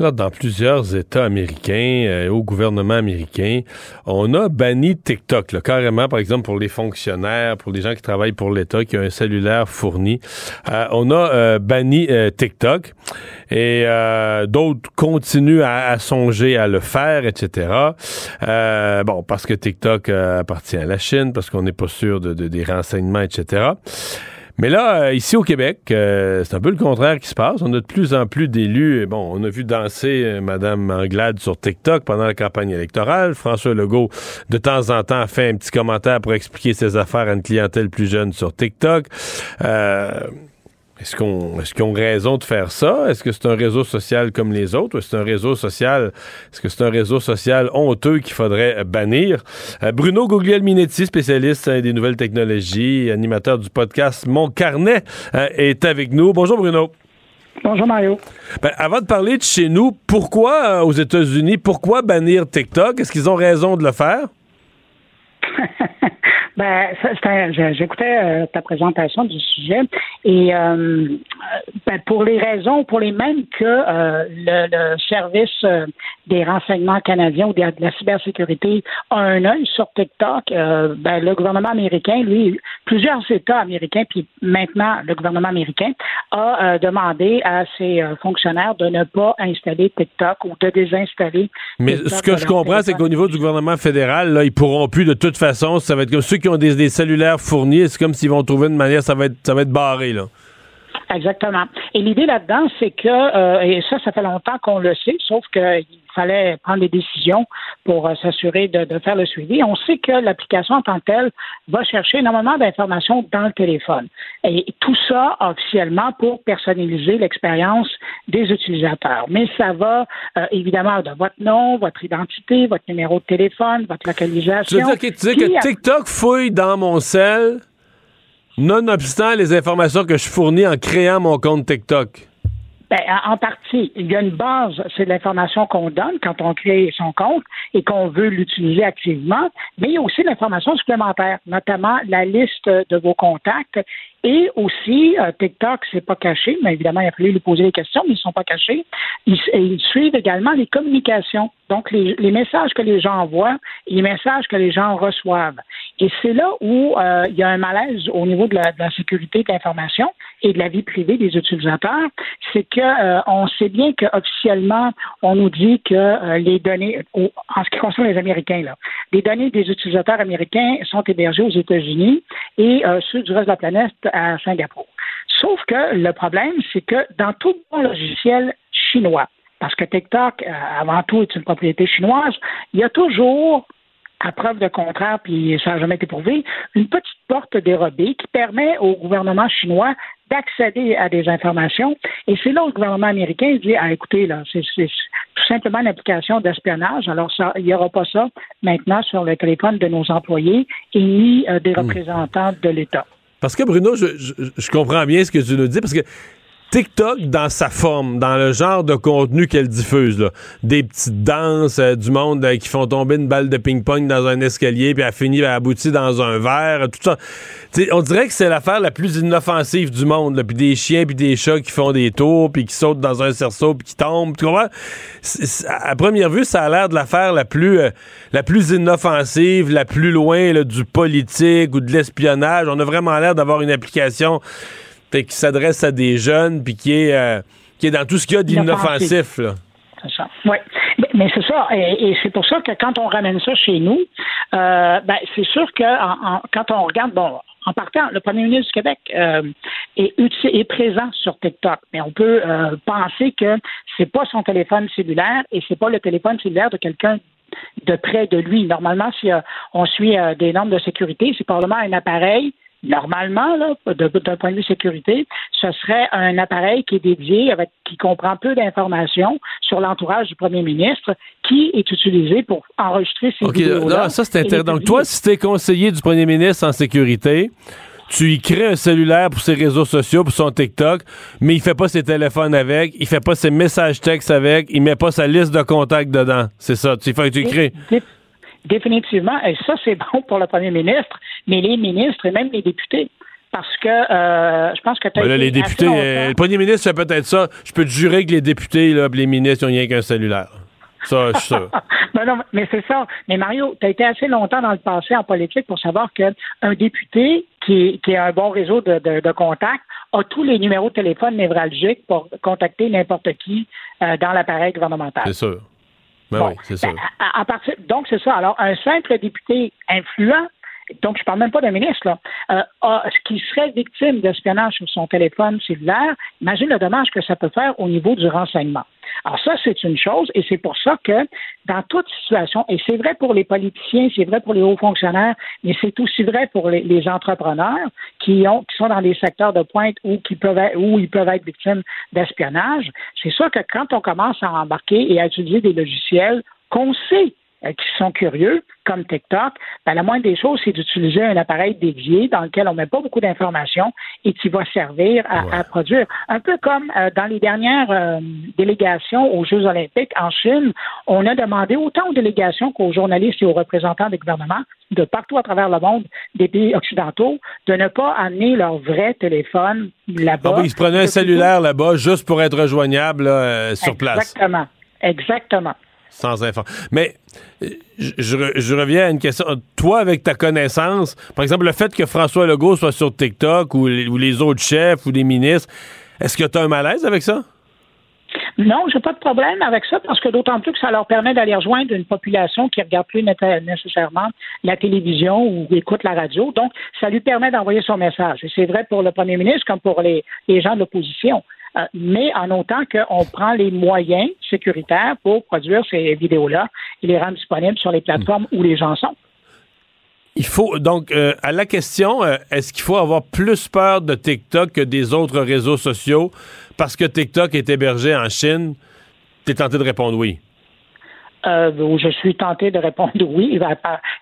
Là, dans plusieurs États américains, euh, au gouvernement américain, on a banni TikTok, là, carrément, par exemple, pour les fonctionnaires, pour les gens qui travaillent pour l'État, qui ont un cellulaire fourni. Euh, on a euh, banni euh, TikTok et euh, d'autres continuent à, à songer à le faire, etc. Bon, parce que TikTok appartient à la Chine, parce qu'on n'est pas sûr de, de- des renseignements, etc. Mais là, euh, ici au Québec, euh, c'est un peu le contraire qui se passe. On a de plus en plus d'élus. Bon, on a vu danser euh, Mme Anglade sur TikTok pendant la campagne électorale. François Legault, de temps en temps, fait un petit commentaire pour expliquer ses affaires à une clientèle plus jeune sur TikTok. Est-ce qu'on est-ce qu'ils ont raison de faire ça? Est-ce que c'est un réseau social comme les autres? Ou est-ce que c'est un réseau social? Est-ce que c'est un réseau social honteux qu'il faudrait bannir? Euh, Bruno Guglielminetti, spécialiste hein, des nouvelles technologies, animateur du podcast Mon Carnet, euh, est avec nous. Bonjour Bruno. Bonjour Mario. Ben, avant de parler de chez nous, pourquoi euh, aux États-Unis, pourquoi bannir TikTok? Est-ce qu'ils ont raison de le faire? Ben, j'écoutais euh, ta présentation du sujet et euh, ben, pour les raisons, pour les mêmes que euh, le, le service des renseignements canadiens ou de la, de la cybersécurité a un œil sur TikTok, ben, le gouvernement américain, lui, plusieurs États américains, puis maintenant le gouvernement américain a demandé à ses fonctionnaires de ne pas installer TikTok ou de désinstaller. Mais TikTok ce que je comprends, c'est qu'au niveau du gouvernement fédéral, là, ils pourront plus de toute façon. Ça va être comme ceux qui ont des, des cellulaires fournis. C'est comme s'ils vont trouver une manière, ça va être, ça va être barré, là. Exactement. Et l'idée là-dedans, c'est que, euh, et ça, ça fait longtemps qu'on le sait, sauf qu'il fallait prendre des décisions pour euh, s'assurer de, de faire le suivi. On sait que l'application en tant que telle va chercher énormément d'informations dans le téléphone. Et tout ça, officiellement, pour personnaliser l'expérience des utilisateurs. Mais ça va, euh, évidemment, de votre nom, votre identité, votre numéro de téléphone, votre Tu localisation. veux dire que, tu dis que TikTok fouille dans mon sel, nonobstant les informations que je fournis en créant mon compte TikTok. Ben, en partie, il y a une base, c'est l'information qu'on donne quand on crée son compte et qu'on veut l'utiliser activement, mais il y a aussi l'information supplémentaire, notamment la liste de vos contacts et aussi, euh, TikTok, c'est pas caché, mais évidemment, il a fallu lui poser des questions, mais ils sont pas cachés. Ils, suivent également les communications, donc les, messages que les gens envoient et les messages que les gens reçoivent. Et c'est là où euh, il y a un malaise au niveau de la, de la sécurité de l'information et de la vie privée des utilisateurs. C'est que euh, on sait bien qu'officiellement, on nous dit que euh, les données, en ce qui concerne les Américains, là, les données des utilisateurs américains sont hébergées aux États-Unis et ceux du reste de la planète à Singapour. Sauf que le problème, c'est que dans tout bon logiciel chinois, parce que TikTok, euh, avant tout, est une propriété chinoise, il y a toujours, à preuve de contraire, puis ça n'a jamais été prouvé, une petite porte dérobée qui permet au gouvernement chinois d'accéder à des informations. Et c'est là où le gouvernement américain dit ah, écoutez, là, c'est tout simplement une application d'espionnage. Alors, ça, il n'y aura pas ça maintenant sur le téléphone de nos employés et ni euh, des hmm. représentants de l'État. Parce que Bruno, je, je, comprends bien ce que tu nous dis, parce que TikTok, dans sa forme, dans le genre de contenu qu'elle diffuse, là, des petites danses euh, du monde euh, qui font tomber une balle de ping-pong dans un escalier, puis elle finit à aboutir dans un verre, tout ça. on dirait que c'est l'affaire la plus inoffensive du monde, puis des chiens puis des chats qui font des tours, puis qui sautent dans un cerceau, puis qui tombent. Tu comprends? à première vue, ça a l'air de l'affaire la plus euh, la plus inoffensive, la plus loin du politique ou de l'espionnage. On a vraiment l'air d'avoir une application qui s'adresse à des jeunes, puis qui est, euh, qui est dans tout ce qu'il y a d'inoffensif. C'est ça. Oui. Mais, c'est ça. Et, c'est pour ça que quand on ramène ça chez nous, euh, ben, c'est sûr que quand on regarde, bon, en partant, le premier ministre du Québec euh, est, est, présent sur TikTok, mais on peut penser que c'est pas son téléphone cellulaire et c'est pas le téléphone cellulaire de quelqu'un de près de lui. Normalement, si on suit des normes de sécurité, c'est probablement un appareil Normalement, d'un point de vue sécurité, ce serait un appareil qui est dédié, avec, qui comprend peu d'informations sur l'entourage du premier ministre, qui est utilisé pour enregistrer ces vidéos Non, ça c'est intéressant. Donc toi, si tu es conseiller du premier ministre en sécurité, tu y crées un cellulaire pour ses réseaux sociaux, pour son TikTok, mais il fait pas ses téléphones avec, il fait pas ses messages textes avec, il met pas sa liste de contacts dedans. C'est ça. Tu fais que tu crées. Définitivement, et ça, c'est bon pour le premier ministre, mais les ministres et même les députés. Parce que euh, je pense que tu as. les députés, euh, le premier ministre fait peut-être ça. Je peux te jurer que les députés, là, les ministres, n'ont rien qu'un cellulaire. Ça, je suis sûr. non, non, mais c'est ça. Mais Mario, tu as été assez longtemps dans le passé en politique pour savoir qu'un député qui, qui, a un bon réseau de, de, contacts a tous les numéros de téléphone névralgiques pour contacter n'importe qui euh, dans l'appareil gouvernemental. C'est sûr. Ben oui, c'est ça. Ben, à, partir, donc, c'est ça. Alors, un simple député influent, donc je parle même pas d'un ministre, là, euh, qui serait victime d'espionnage sur son téléphone cellulaire, imagine le dommage que ça peut faire au niveau du renseignement. Alors ça, c'est une chose, et c'est pour ça que dans toute situation, et c'est vrai pour les politiciens, c'est vrai pour les hauts fonctionnaires, mais c'est aussi vrai pour les, entrepreneurs qui, ont, qui sont dans des secteurs de pointe où, qui peuvent où ils peuvent être victimes d'espionnage, c'est sûr que quand on commence à embarquer et à utiliser des logiciels qu'on sait qui sont curieux, comme TikTok, ben, la moindre des choses, c'est d'utiliser un appareil dédié dans lequel on met pas beaucoup d'informations et qui va servir à, produire. Un peu comme euh, dans les dernières euh, délégations aux Jeux olympiques en Chine, on a demandé autant aux délégations qu'aux journalistes et aux représentants des gouvernements de partout à travers le monde, des pays occidentaux, de ne pas amener leur vrai téléphone là-bas. Ah ils se prenaient un cellulaire là-bas juste pour être rejoignable sur place. Exactement. Exactement. Sans enfant. Mais je, reviens à une question. Toi, avec ta connaissance, par exemple, le fait que François Legault soit sur TikTok ou les, autres chefs ou les ministres, est-ce que tu as un malaise avec ça? Non, j'ai pas de problème avec ça parce que d'autant plus que ça leur permet d'aller rejoindre une population qui regarde plus nécessairement la télévision ou écoute la radio. Donc, ça lui permet d'envoyer son message. Et c'est vrai pour le premier ministre comme pour les gens de l'opposition. Euh, mais en autant qu'on prend les moyens sécuritaires pour produire ces vidéos-là et les rendre disponibles sur les plateformes où les gens sont. Il faut donc euh, à la question euh, est-ce qu'il faut avoir plus peur de TikTok que des autres réseaux sociaux parce que TikTok est hébergé en Chine? Tu es tenté de répondre oui. Euh, je suis tenté de répondre oui,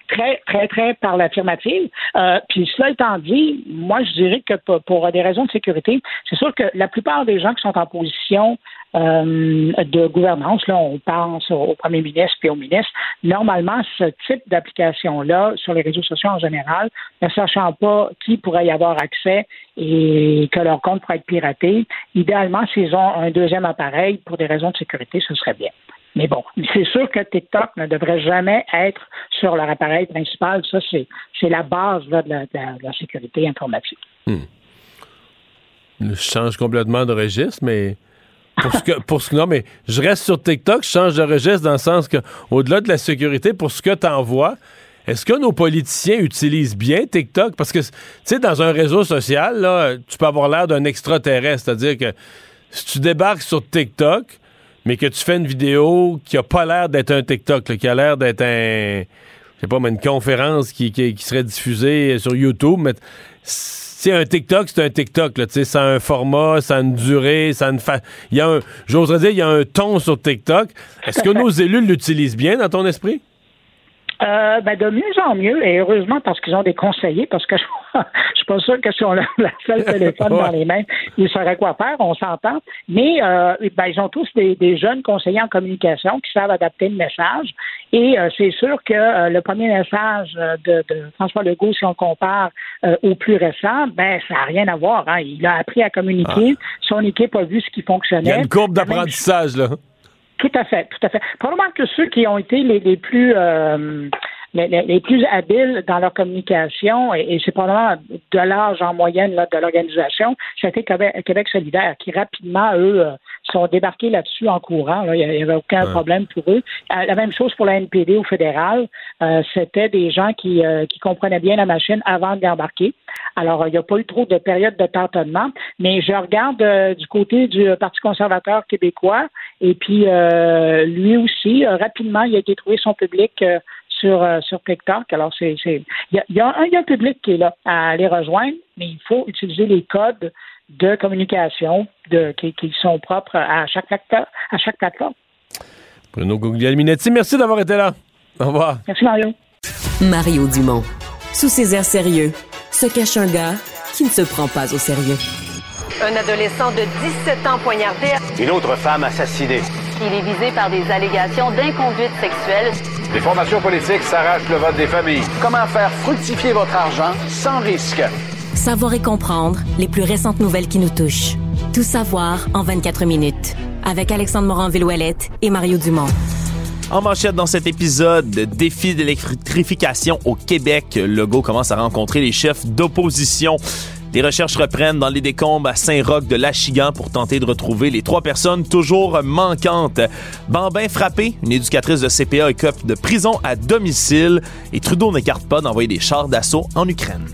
très, très, très par l'affirmative. Euh, puis cela étant dit, moi, je dirais que pour, des raisons de sécurité, c'est sûr que la plupart des gens qui sont en position euh, de gouvernance, là, on pense au premier ministre et au ministre, normalement, ce type d'application-là, sur les réseaux sociaux en général, ne sachant pas qui pourrait y avoir accès et que leur compte pourrait être piraté, idéalement, s'ils ont un deuxième appareil pour des raisons de sécurité, ce serait bien. Mais bon, c'est sûr que TikTok ne devrait jamais être sur leur appareil principal. Ça, c'est, la base de, la, sécurité informatique. Hmm. Je change complètement de registre, mais pour ce que, pour ce, non, mais je reste sur TikTok, je change de registre dans le sens que, au-delà de la sécurité, pour ce que tu envoies, est-ce que nos politiciens utilisent bien TikTok? Parce que, tu sais, dans un réseau social, là, tu peux avoir l'air d'un extraterrestre. C'est-à-dire que si tu débarques sur TikTok, mais que tu fais une vidéo qui a pas l'air d'être un TikTok, qui a l'air d'être un, je sais pas, mais une conférence qui, qui, serait diffusée sur YouTube, mais c'est un TikTok, c'est un TikTok, là, ça a un format, ça a une durée, ça a une fa... il y a un, j'oserais dire, il y a un ton sur TikTok. Est-ce que nos élus l'utilisent bien dans ton esprit? Euh, ben de mieux en mieux, et heureusement parce qu'ils ont des conseillers, parce que je, suis pas sûr que si on a la seule téléphone dans les mains, ils sauraient quoi faire, on s'entend. Mais euh, ben, ils ont tous des, jeunes conseillers en communication qui savent adapter le message. Et euh, c'est sûr que euh, le premier message de, François Legault, si on compare au plus récent, ben ça n'a rien à voir. Hein. Il a appris à communiquer. Ah. Son équipe a vu ce qui fonctionnait. Il y a une courbe d'apprentissage, là. Tout à fait, tout à fait. Probablement que ceux qui ont été les, plus euh, les, plus habiles dans leur communication, et, c'est probablement de l'âge en moyenne là, de l'organisation, c'était Québec, Québec solidaire, qui rapidement, eux, euh, sont débarqués là-dessus en courant. Il n'y avait aucun problème pour eux. Euh, la même chose pour la NPD au fédéral. Euh, c'était des gens qui, qui comprenaient bien la machine avant de l'embarquer. Alors, il n'y a pas eu trop de période de tâtonnement, mais je regarde du côté du Parti conservateur québécois, et puis lui aussi, rapidement, il a été trouvé son public sur, euh, sur TikTok. Alors, c'est, il y a, un, public qui est là à les rejoindre, mais il faut utiliser les codes de communication de, qui, sont propres à chaque, à chaque plateforme. Bruno Guglielminetti, merci d'avoir été là. Au revoir. Merci, Mario. Mario Dumont. Sous ses airs sérieux, se cache un gars qui ne se prend pas au sérieux. Un adolescent de 17 ans poignardé. Une autre femme assassinée. Il est visé par des allégations d'inconduite sexuelle. Les formations politiques s'arrachent le vote des familles. Comment faire fructifier votre argent sans risque? Savoir et comprendre les plus récentes nouvelles qui nous touchent. Tout savoir en 24 minutes. Avec Alexandre Morin-Villouellette et Mario Dumont. En manchette dans cet épisode, défi d'électrification au Québec. Legault commence à rencontrer les chefs d'opposition. Les recherches reprennent dans les décombres à Saint-Roch de l'Achigan pour tenter de retrouver les trois personnes toujours manquantes. Bambin frappé, une éducatrice de CPA écope de prison à domicile et Trudeau n'écarte pas d'envoyer des chars d'assaut en Ukraine.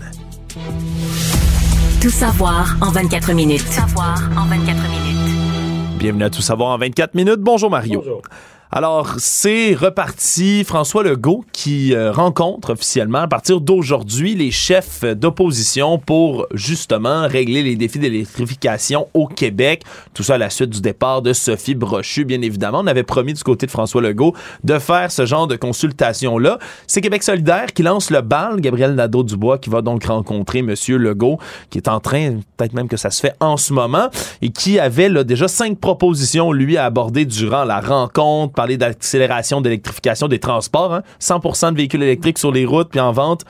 Tout savoir en 24 minutes. Tout savoir en 24 minutes. Bienvenue à Tout savoir en 24 minutes. Bonjour Mario. Bonjour. Alors, c'est reparti. François Legault qui euh, rencontre officiellement à partir d'aujourd'hui les chefs d'opposition pour justement régler les défis d'électrification au Québec. Tout ça à la suite du départ de Sophie Brochu, bien évidemment. On avait promis du côté de François Legault de faire ce genre de consultation-là. C'est Québec solidaire qui lance le bal. Gabriel Nadeau-Dubois qui va donc rencontrer Monsieur Legault, qui est en train, peut-être même que ça se fait en ce moment, et qui avait là, déjà cinq propositions, lui, à aborder durant la rencontre parler d'accélération d'électrification des transports. 100% hein. de véhicules électriques sur les routes puis en vente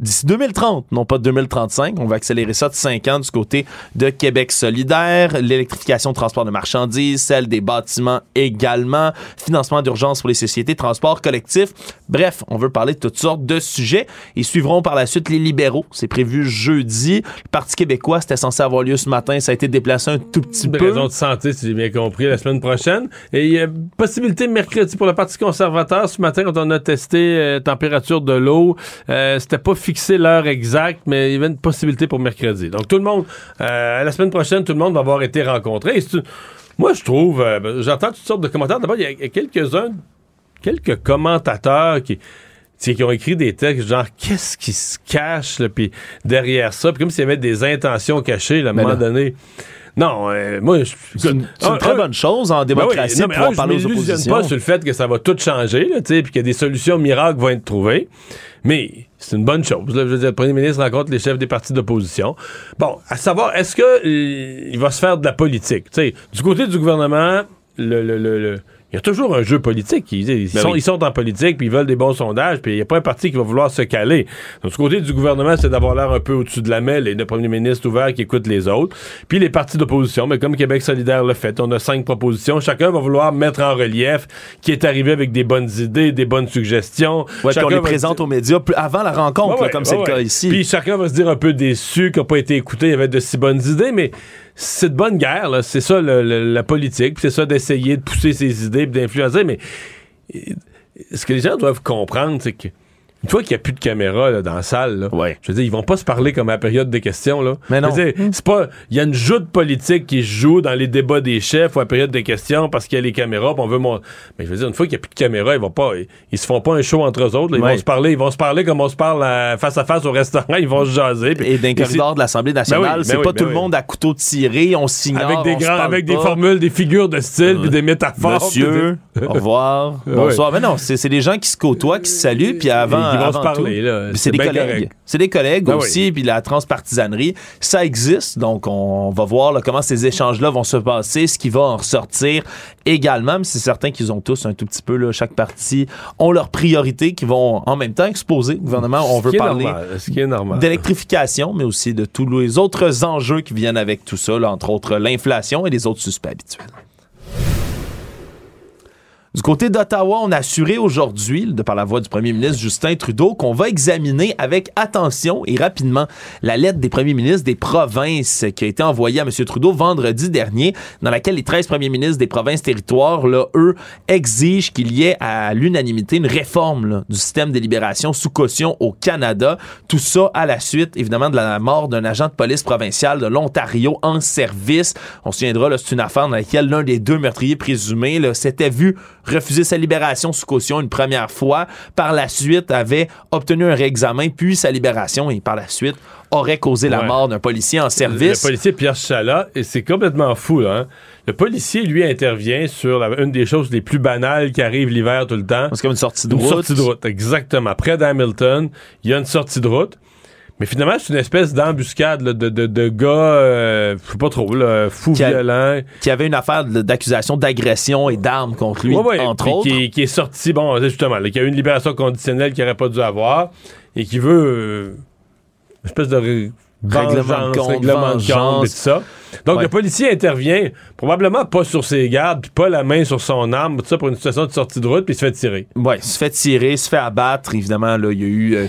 d'ici 2030, non pas 2035. On va accélérer ça de 5 ans du côté de Québec solidaire, l'électrification de transport de marchandises, celle des bâtiments également, financement d'urgence pour les sociétés, transport collectif. Bref, on veut parler de toutes sortes de sujets. Ils suivront par la suite les libéraux. C'est prévu jeudi. Le Parti québécois, c'était censé avoir lieu ce matin. Ça a été déplacé un tout petit peu. Raison de santé, si j'ai bien compris, la semaine prochaine. Et il y a possibilité mercredi pour le Parti conservateur. Ce matin, quand on a testé euh, température de l'eau, euh, c'était pas fixer l'heure exacte, mais il y avait une possibilité pour mercredi. Donc tout le monde, euh, la semaine prochaine, tout le monde va avoir été rencontré. moi, je trouve, euh, ben, j'entends toutes sortes de commentaires. D'abord, il y a quelques-uns, quelques commentateurs qui qu'ils ont écrit des textes genre qu'est-ce qui se cache là, puis derrière ça, puis comme s'il y avait des intentions cachées là, à un Mais moment là- donné. Non, euh, moi, je- C'est une, c'est une un- très bonne chose en ben oui, démocratie non, de pouvoir parler je aux oppositions. pas sur le fait que ça va tout changer, puis que des solutions miracles vont être trouvées. Mais c'est une bonne chose. là. Je veux dire, le premier ministre rencontre les chefs des partis d'opposition. Bon, à savoir, est-ce que euh, il va se faire de la politique? Tu sais, du côté du gouvernement, le, le- le- le- il y a toujours un jeu politique. Ils, ils Ben sont, oui. ils sont en politique, puis ils veulent des bons sondages, puis il n'y a pas un parti qui va vouloir se caler. Donc, du côté du gouvernement, c'est d'avoir l'air un peu au-dessus de la mêle et le premier ministre ouvert qui écoute les autres. Puis les partis d'opposition, mais comme Québec solidaire le fait, on a cinq propositions. Chacun va vouloir mettre en relief qui est arrivé avec des bonnes idées, des bonnes suggestions. Ouais, puis on Chacun les présente dire- aux médias plus- avant la rencontre, Ouais, là, comme ouais, c'est le cas ici. Puis chacun va se dire un peu déçu, qui n'a pas été écouté, il y avait de si bonnes idées, mais c'est de bonne guerre, c'est ça la politique, c'est ça d'essayer de pousser ses idées, d'influencer, mais euh, ce que les gens doivent comprendre, c'est que une fois qu'il n'y a plus de caméra là, dans la salle, là, je veux dire, ils vont pas se parler comme à la période des questions. Là. Mais non. C'est pas. Il y a une joute politique qui se joue dans les débats des chefs ou à la période des questions parce qu'il y a les caméras, on veut mon... Mais je veux dire, une fois qu'il n'y a plus de caméra, ils vont pas. Ils, ils se font pas un show entre eux autres. là. Ils Ouais. vont se parler, ils vont se parler comme on se parle face à face au restaurant, ils vont se jaser. Et d'un c'est- corridor de l'Assemblée nationale, Ben oui, c'est ben oui, pas ben tout le monde à couteau tiré, on s'ignore, avec des on grands, avec des formules, des figures de style, puis des métaphores. Monsieur, des- au revoir, Ouais. bonsoir. Mais non, c'est c'est des gens qui se côtoient, qui se saluent, puis avant, Ils vont avant se parler, C'est des collègues. C'est des collègues aussi, puis la transpartisanerie, ça existe. Donc, on va voir là, comment ces échanges-là vont se passer, ce qui va en ressortir également. Mais c'est certain qu'ils ont tous un tout petit peu, là, chaque parti ont leurs priorités qui vont en même temps exposer. Le gouvernement, on veut parler d'électrification, mais aussi de tous les autres enjeux qui viennent avec tout ça, là, entre autres l'inflation et les autres suspects habituels. Du côté d'Ottawa, on a assuré aujourd'hui, de par la voix du premier ministre Justin Trudeau, qu'on va examiner avec attention et rapidement la lettre des premiers ministres des provinces qui a été envoyée à M. Trudeau vendredi dernier, dans laquelle les 13 premiers ministres des provinces territoires, eux, exigent qu'il y ait à l'unanimité une réforme du système des libérations sous caution au Canada. Tout ça à la suite, évidemment, de la mort d'un agent de police provincial de l'Ontario en service. On se souviendra, c'est une affaire dans laquelle l'un des deux meurtriers présumés s'était vu refuser sa libération sous caution une première fois. Par la suite, avait obtenu un réexamen, puis sa libération, et par la suite, aurait causé la mort d'un policier en service. Le policier Pierre Chalat, et c'est complètement fou, là. hein. Le policier, lui, intervient sur la- une des choses les plus banales qui arrivent l'hiver tout le temps. C'est comme une sortie de Une route. sortie de route, exactement. Près d'Hamilton, il y a une sortie de route. Mais finalement, c'est une espèce d'embuscade de, de, de gars, euh, je sais pas trop, là, fous Qui a- violents. qui avait une affaire d'accusation d'agression et d'armes contre lui, Ouais, ouais, entre autres. Qui, qui est sorti, bon, justement, là, qui a eu une libération conditionnelle qu'il n'aurait pas dû avoir et qui veut euh, une espèce de ré- Règlement de compte, règlement de compte et tout ça. Donc, Ouais. le policier intervient, probablement pas sur ses gardes, puis pas la main sur son arme, tout ça pour une situation de sortie de route, puis il se fait tirer. Ouais, se fait tirer, se fait abattre. Évidemment, là, il y a eu euh,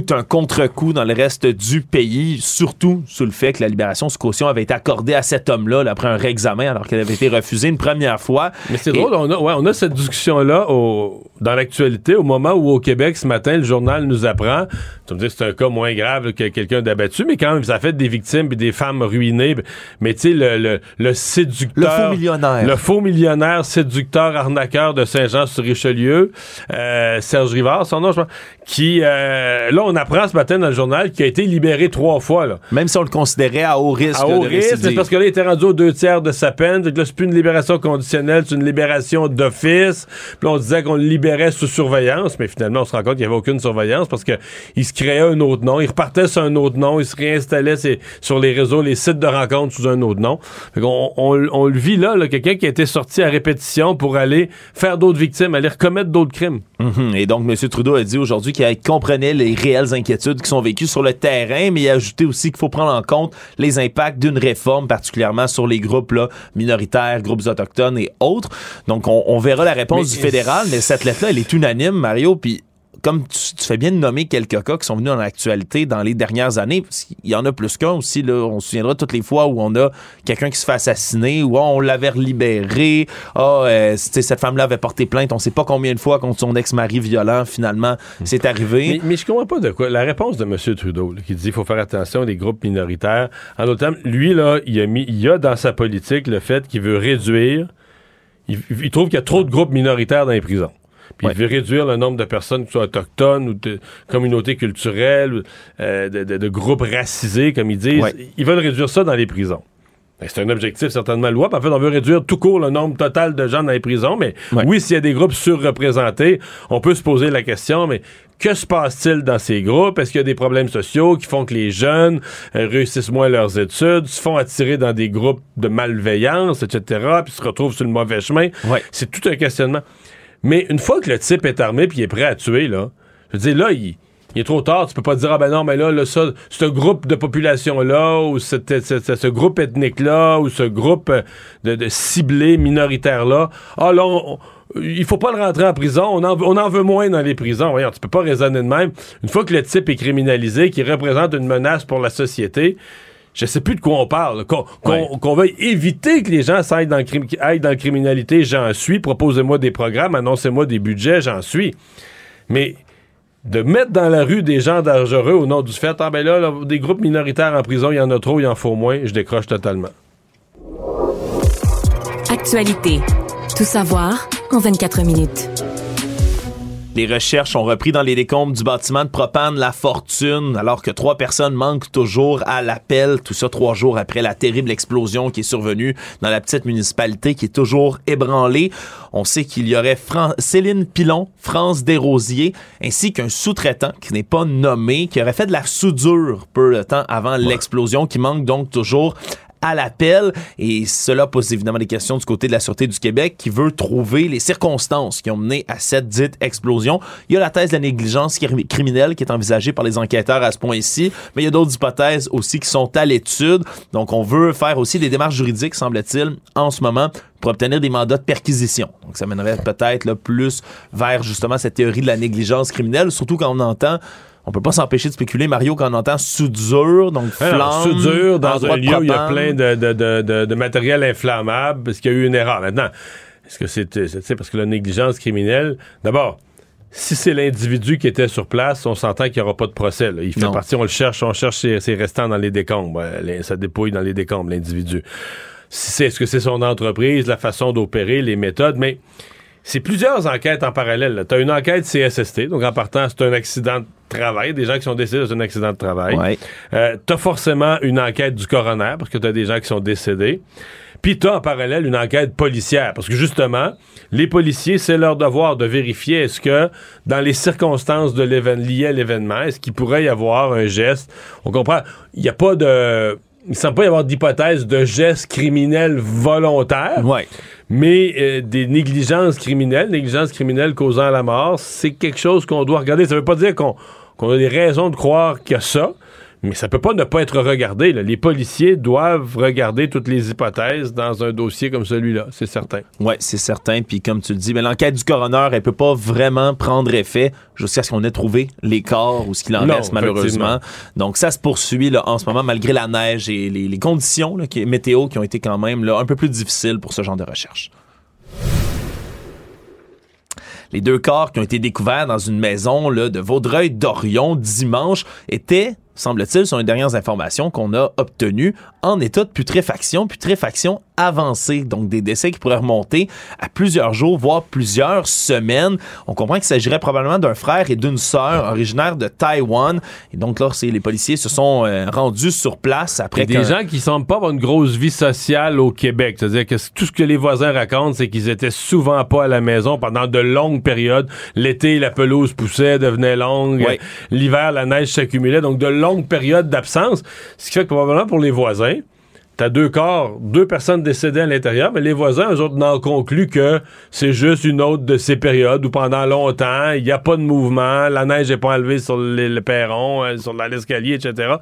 tout un contre-coup dans le reste du pays, surtout sous le fait que la libération sous caution avait été accordée à cet homme-là là, après un réexamen, alors qu'elle avait été refusée une première fois. Mais c'est Et- drôle, on a, ouais, on a cette discussion-là au- dans l'actualité, au moment où au Québec, ce matin, le journal nous apprend, tu me dis que c'est un cas moins grave que quelqu'un d'abattu, mais quand même, ça fait des victimes et des femmes ruinées. Mais tu sais, le, le, le séducteur... Le faux millionnaire. Le faux millionnaire, séducteur, arnaqueur de Saint-Jean-sur-Richelieu, euh, Serge Rivard, son nom, je pense, qui, euh, là, on apprend ce matin dans le journal qu'il a été libéré trois fois, là. Même si on le considérait à haut risque À là, haut de risque, c'est parce que là, il était rendu aux deux tiers de sa peine. Donc là, c'est plus une libération conditionnelle, c'est une libération d'office. Puis là, on disait qu'on le libérait sous surveillance, mais finalement, on se rend compte qu'il n'y avait aucune surveillance parce que il se créait un autre nom, il repartait sur un autre nom, il se réinstallait sur les réseaux, les sites de rencontres sous un autre nom. On, on le vit là, là, quelqu'un qui a été sorti à répétition pour aller faire d'autres victimes, aller recommettre d'autres crimes. Mhm. Et donc, M. Trudeau a dit aujourd'hui qu'il comprenait les réelles inquiétudes qui sont vécues sur le terrain, mais il a ajouté aussi qu'il faut prendre en compte les impacts d'une réforme, particulièrement sur les groupes là, minoritaires, groupes autochtones et autres. Donc, on, on verra la réponse Mais- du fédéral, mais cette lettre-là, elle est unanime, Mario, puis comme tu, tu fais bien de nommer quelques cas qui sont venus dans l'actualité dans les dernières années, parce qu'il y en a plus qu'un aussi, là, on se souviendra toutes les fois où on a quelqu'un qui se fait assassiner, ou ah, on l'avait libéré, ah, euh, cette femme-là avait porté plainte, on sait pas combien de fois contre son ex-mari violent, finalement, c'est arrivé. Mais, mais je comprends pas de quoi. La réponse de M. Trudeau, là, qui dit qu'il faut faire attention aux groupes minoritaires. En d'autres termes, lui, là, il a mis, il y a dans sa politique le fait qu'il veut réduire. Il, il trouve qu'il y a trop de groupes minoritaires dans les prisons. Puis il veut réduire le nombre de personnes qui sont autochtones ou de communautés culturelles, euh, de, de- de groupes racisés, comme ils disent. Ouais. Ils veulent réduire ça dans les prisons. Ben, C'est un objectif certainement loi. En fait, on veut réduire tout court le nombre total de gens dans les prisons. Mais Ouais. oui, s'il y a des groupes surreprésentés, on peut se poser la question, mais que se passe-t-il dans ces groupes? Est-ce qu'il y a des problèmes sociaux qui font que les jeunes euh, réussissent moins leurs études, se font attirer dans des groupes de malveillance, etc., puis se retrouvent sur le mauvais chemin? Ouais. C'est tout un questionnement. Mais une fois que le type est armé puis il est prêt à tuer, là, je veux dire, là, il, est trop tard. Tu peux pas dire, ah ben non, mais là, là ça, ce groupe de population-là, ou ce groupe ethnique-là, ou ce groupe euh, de, de ciblés minoritaires-là, ah là, il faut pas le rentrer en prison. On en, on en veut moins dans les prisons. Voyons, tu peux pas raisonner de même. Une fois que le type est criminalisé, qu'il représente une menace pour la société, je sais plus de quoi on parle. Qu'on veuille éviter que les gens s'aillent dans, le aillent dans la criminalité, j'en suis. Proposez-moi des programmes, annoncez-moi des budgets, j'en suis. Mais de mettre dans la rue des gens dangereux au nom du fait, ah ben là, là, des groupes minoritaires en prison, il y en a trop, il en faut moins, je décroche totalement. Actualité. Tout savoir en 24 minutes. Les recherches ont repris dans les décombres du bâtiment de Propane La Fortune, alors que trois personnes manquent toujours à l'appel. Tout ça trois jours après la terrible explosion qui est survenue dans la petite municipalité qui est toujours ébranlée. On sait qu'il y aurait Fran- Céline Pilon, France Desrosiers, ainsi qu'un sous-traitant qui n'est pas nommé, qui aurait fait de la soudure peu de temps avant l'explosion, qui manque donc toujours à l'appel et cela pose évidemment des questions du côté de la Sûreté du Québec qui veut trouver les circonstances qui ont mené à cette dite explosion. Il y a la thèse de la négligence cri- criminelle qui est envisagée par les enquêteurs à ce point-ci, mais il y a d'autres hypothèses aussi qui sont à l'étude. Donc on veut faire aussi des démarches juridiques, semble-t-il, en ce moment pour obtenir des mandats de perquisition. Donc ça mènerait peut-être plus vers justement cette théorie de la négligence criminelle, surtout quand on entend on peut pas s'empêcher de spéculer, Mario, quand on entend soudure, donc flamme, Alors, soudure dans un de lieu où il y a plein de, de, de, de- de matériel inflammable parce qu'il y a eu une erreur. Maintenant, est-ce que c'est, parce que la négligence criminelle, d'abord, si c'est l'individu qui était sur place, on s'entend qu'il n'y aura pas de procès. là. Il fait Non. partie, on le cherche, on cherche ses, ses restants dans les décombres. Euh, les- ça dépouille dans les décombres, l'individu. Si c'est, est-ce que c'est son entreprise, la façon d'opérer, les méthodes, mais c'est plusieurs enquêtes en parallèle. Tu as une enquête CSST, donc en partant, c'est un accident de travail, des gens qui sont décédés dans un accident de travail. Ouais. Euh, t'as forcément une enquête du coroner, parce que t'as des gens qui sont décédés. Puis t'as en parallèle une enquête policière, parce que justement, les policiers, c'est leur devoir de vérifier est-ce que, dans les circonstances de l'événement liées à l'événement, est-ce qu'il pourrait y avoir un geste. On comprend, il n'y a pas de... Il ne semble pas y avoir d'hypothèse de geste criminel volontaire. Ouais. Mais euh, des négligences criminelles, négligences criminelles causant la mort, c'est quelque chose qu'on doit regarder. Ça veut pas dire qu'on qu'on a des raisons de croire qu'il y a ça, mais ça peut pas ne pas être regardé. là. Les policiers doivent regarder toutes les hypothèses dans un dossier comme celui-là, c'est certain. Oui, c'est certain. Puis comme tu le dis, mais l'enquête du coroner, elle peut pas vraiment prendre effet jusqu'à ce qu'on ait trouvé les corps ou ce qu'il en Non, reste malheureusement. Donc ça se poursuit là, en ce moment malgré la neige et les, les conditions là, qui, météo qui ont été quand même là, un peu plus difficiles pour ce genre de recherche. Les deux corps qui ont été découverts dans une maison là, de Vaudreuil-Dorion dimanche étaient, semble-t-il, selon les dernières informations qu'on a obtenues, en état de putréfaction, putréfaction avancée. Donc des décès qui pourraient remonter à plusieurs jours, voire plusieurs semaines. On comprend qu'il s'agirait probablement d'un frère et d'une sœur originaires de Taïwan. Et donc là, c'est- les policiers se sont euh, rendus sur place après des gens qui semblent pas avoir une grosse vie sociale au Québec. C'est-à-dire que tout ce que les voisins racontent, c'est qu'ils étaient souvent pas à la maison pendant de longues périodes. L'été, la pelouse poussait, devenait longue. Ouais. L'hiver, la neige s'accumulait. Donc, de longues périodes d'absence. Ce qui fait que probablement pour les voisins, T'as deux corps, deux personnes décédées à l'intérieur, mais les voisins, eux autres, n'en concluent que c'est juste une autre de ces périodes où pendant longtemps, il n'y a pas de mouvement, la neige n'est pas enlevée sur le, le perron, euh, sur l'escalier, etc.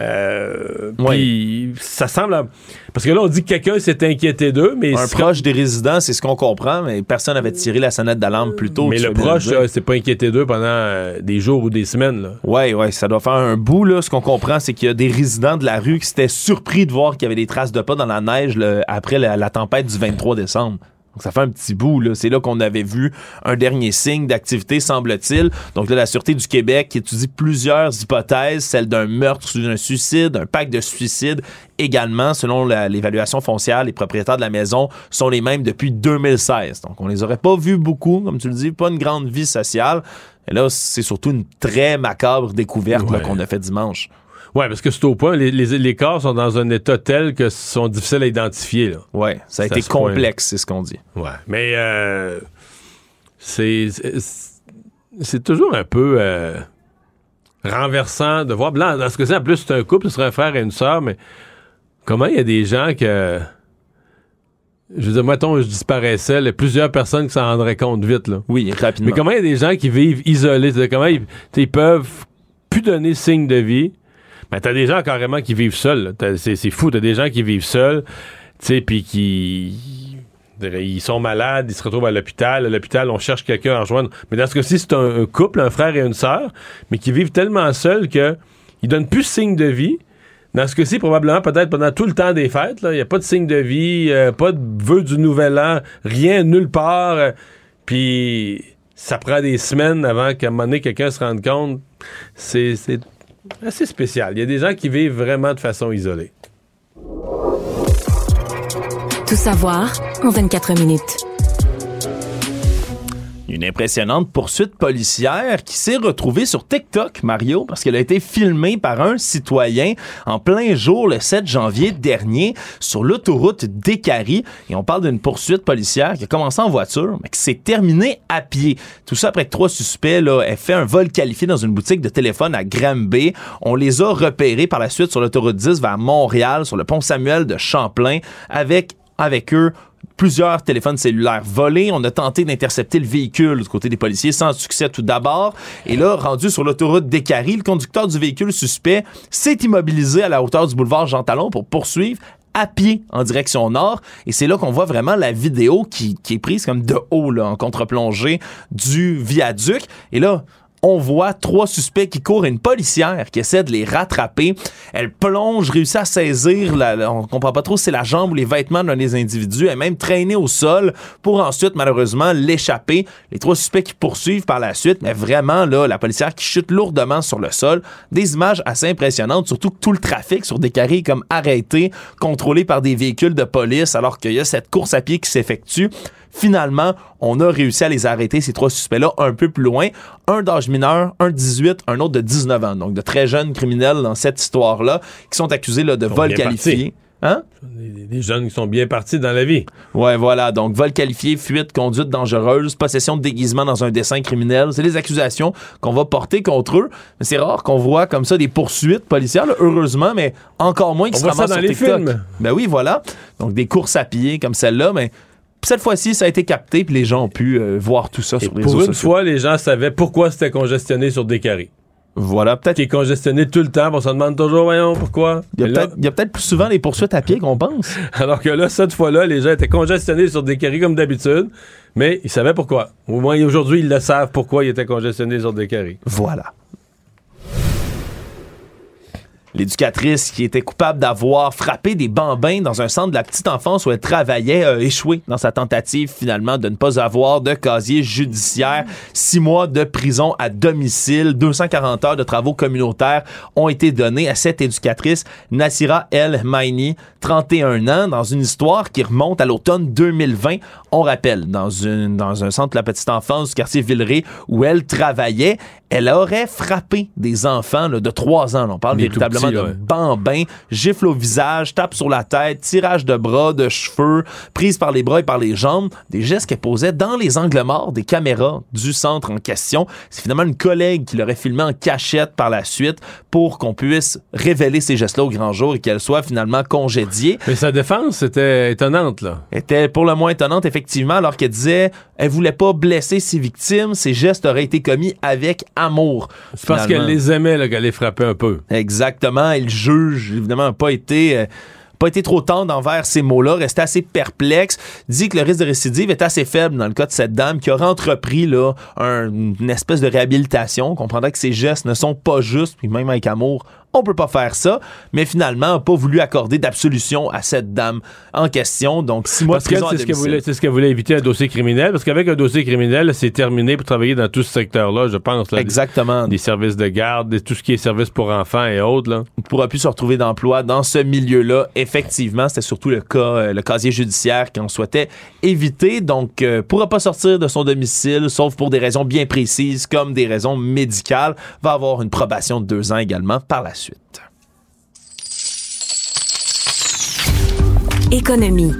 Euh, Puis ça semble... à- Parce que là, on dit que quelqu'un s'est inquiété d'eux, mais... un proche des résidents, c'est ce qu'on comprend, mais personne n'avait tiré la sonnette d'alarme plus tôt. Mais le proche, là, c'est pas inquiété d'eux pendant euh, des jours ou des semaines. Là. Ouais, ouais, ça doit faire un bout, là. Ce qu'on comprend, c'est qu'il y a des résidents de la rue qui s'étaient surpris de voir qu'il y avait des traces de pas dans la neige après la, la tempête du 23 décembre. Donc, ça fait un petit bout. Là. C'est là qu'on avait vu un dernier signe d'activité, semble-t-il. Donc là, la Sûreté du Québec étudie plusieurs hypothèses, celle d'un meurtre ou d'un suicide, un pacte de suicide également. Selon la- l'évaluation foncière, les propriétaires de la maison sont les mêmes depuis 2016. Donc, on les aurait pas vus beaucoup, comme tu le dis, pas une grande vie sociale. Et là, c'est surtout une très macabre découverte là, qu'on a fait dimanche. Ouais, parce que c'est au point, les, les, les corps sont dans un état tel que sont difficiles à identifier. Ouais, ça a C'est été complexe, c'est ce qu'on dit. Ouais. Mais euh, c'est c'est- c'est toujours un peu euh, renversant de voir. Blanc, dans ce cas-ci, en plus, c'est un couple, ce serait un frère et une sœur, mais comment il y a des gens que. Je veux dire, mettons, je disparaissais, là, plusieurs personnes qui s'en rendraient compte vite. Là. Oui, rapidement. Mais comment il y a des gens qui vivent isolés? Comment ils, ils peuvent plus donner signe de vie? Mais t'as des gens carrément qui vivent seuls. C'est, fou, t'as des gens qui vivent seuls, tu sais, puis qui... Ils sont malades, ils se retrouvent à l'hôpital. À l'hôpital, on cherche quelqu'un à rejoindre. Mais dans ce cas-ci, c'est un, couple, un frère et une sœur, mais qui vivent tellement seuls que ils donnent plus signe de vie. Dans ce cas-ci, probablement, peut-être pendant tout le temps des fêtes, il n'y a pas de signe de vie, euh, pas de vœux du nouvel an, rien, nulle part. euh, puis ça prend des semaines avant qu'à un moment donné, quelqu'un se rende compte. C'est assez spécial. Il y a des gens qui vivent vraiment de façon isolée. Tout savoir en 24 minutes. Une impressionnante poursuite policière qui s'est retrouvée sur TikTok, Mario, parce qu'elle a été filmée par un citoyen en plein jour le 7 janvier dernier sur l'autoroute d'Écarie. Et on parle d'une poursuite policière qui a commencé en voiture, mais qui s'est terminée à pied. Tout ça après que trois suspects là, aient fait un vol qualifié dans une boutique de téléphone à Granby. On les a repérés par la suite sur l'autoroute 10 vers Montréal, sur le pont Samuel de Champlain, avec, avec eux plusieurs téléphones cellulaires volés. On a tenté d'intercepter le véhicule du côté des policiers sans succès tout d'abord. Et là, rendu sur l'autoroute d'Écarie, le conducteur du véhicule suspect s'est immobilisé à la hauteur du boulevard Jean Talon pour poursuivre à pied en direction nord. Et c'est là qu'on voit vraiment la vidéo qui, qui est prise comme de haut, là, en contre-plongée du viaduc. Et là, on voit trois suspects qui courent une policière qui essaie de les rattraper. Elle plonge, réussit à saisir, la, on comprend pas trop si c'est la jambe ou les vêtements d'un des individus. Elle est même traînée au sol pour ensuite, malheureusement, l'échapper. Les trois suspects qui poursuivent par la suite, mais vraiment, là, la policière qui chute lourdement sur le sol. Des images assez impressionnantes, surtout que tout le trafic sur des carrés comme arrêté, contrôlé par des véhicules de police, alors qu'il y a cette course à pied qui s'effectue. Finalement, on a réussi à les arrêter, ces trois suspects-là, un peu plus loin. Un d'âge mineur, un de 18, un autre de 19 ans. Donc, de très jeunes criminels dans cette histoire-là, qui sont accusés là, de vol qualifié. Hein? Des, des jeunes qui sont bien partis dans la vie. Ouais, voilà. Donc, vol qualifié, fuite, conduite dangereuse, possession de déguisement dans un dessin criminel. C'est les accusations qu'on va porter contre eux. Mais c'est rare qu'on voit comme ça des poursuites policières, là, heureusement, mais encore moins qui se voit ça ramassent dans sur les TikTok. films. Ben oui, voilà. Donc, des courses à pied comme celle-là, mais cette fois-ci, ça a été capté, puis les gens ont pu euh, voir tout ça Et sur les pour une sociaux. fois, les gens savaient pourquoi c'était congestionné sur des carrés. Voilà, peut-être. Qui est congestionné tout le temps. On se demande toujours, voyons, pourquoi. Il y a là- peut-être plus souvent des poursuites à pied qu'on pense. alors que là, cette fois-là, les gens étaient congestionnés sur des carrés comme d'habitude, mais ils savaient pourquoi. Au moins, aujourd'hui, ils le savent pourquoi ils étaient congestionnés sur des carrés. Voilà. L'éducatrice qui était coupable d'avoir frappé des bambins dans un centre de la petite enfance où elle travaillait a échoué dans sa tentative finalement de ne pas avoir de casier judiciaire. Six mois de prison à domicile, 240 heures de travaux communautaires ont été donnés à cette éducatrice, Nassira El Maini, 31 ans, dans une histoire qui remonte à l'automne 2020. On rappelle, dans, une, dans un centre de la petite enfance du quartier Villeray où elle travaillait, elle aurait frappé des enfants là, de 3 ans. là. On parle Des véritablement petits, de ouais. bambins, gifle au visage, tape sur la tête, tirage de bras, de cheveux, prise par les bras et par les jambes, des gestes qu'elle posait dans les angles morts des caméras du centre en question. C'est finalement une collègue qui l'aurait filmé en cachette par la suite pour qu'on puisse révéler ces gestes-là au grand jour et qu'elle soit finalement congédiée. Mais sa défense, c'était étonnante, là. Était pour le moins étonnante, effectivement, alors qu'elle disait elle voulait pas blesser ses victimes, ses gestes auraient été commis avec amour. C'est parce qu'elle les aimait, là, qu'elle les frappait un peu. Exactement. Et le juge, évidemment, n'a pas été. euh, pas été trop tendre envers ces mots-là, restait assez perplexe, dit que le risque de récidive est assez faible dans le cas de cette dame qui aurait entrepris là, un- une espèce de réhabilitation. On comprendrait que ses gestes ne sont pas justes, puis même avec amour, on peut pas faire ça, mais finalement, n'a pas voulu accorder d'absolution à cette dame en question. Donc, six mois Parce de prison c'est ce qu'elle voulait, ce voulait éviter un dossier criminel. Parce qu'avec un dossier criminel, c'est terminé pour travailler dans tout ce secteur-là, je pense. Là, Exactement. Des, des services de garde, tout ce qui est services pour enfants et autres. Là. ne pourra plus se retrouver d'emploi dans ce milieu-là. Effectivement, c'était surtout le cas, euh, le casier judiciaire qu'on souhaitait éviter. Donc, euh, pourra pas sortir de son domicile, sauf pour des raisons bien précises, comme des raisons médicales. Va avoir une probation de deux ans également par la suite. Économie.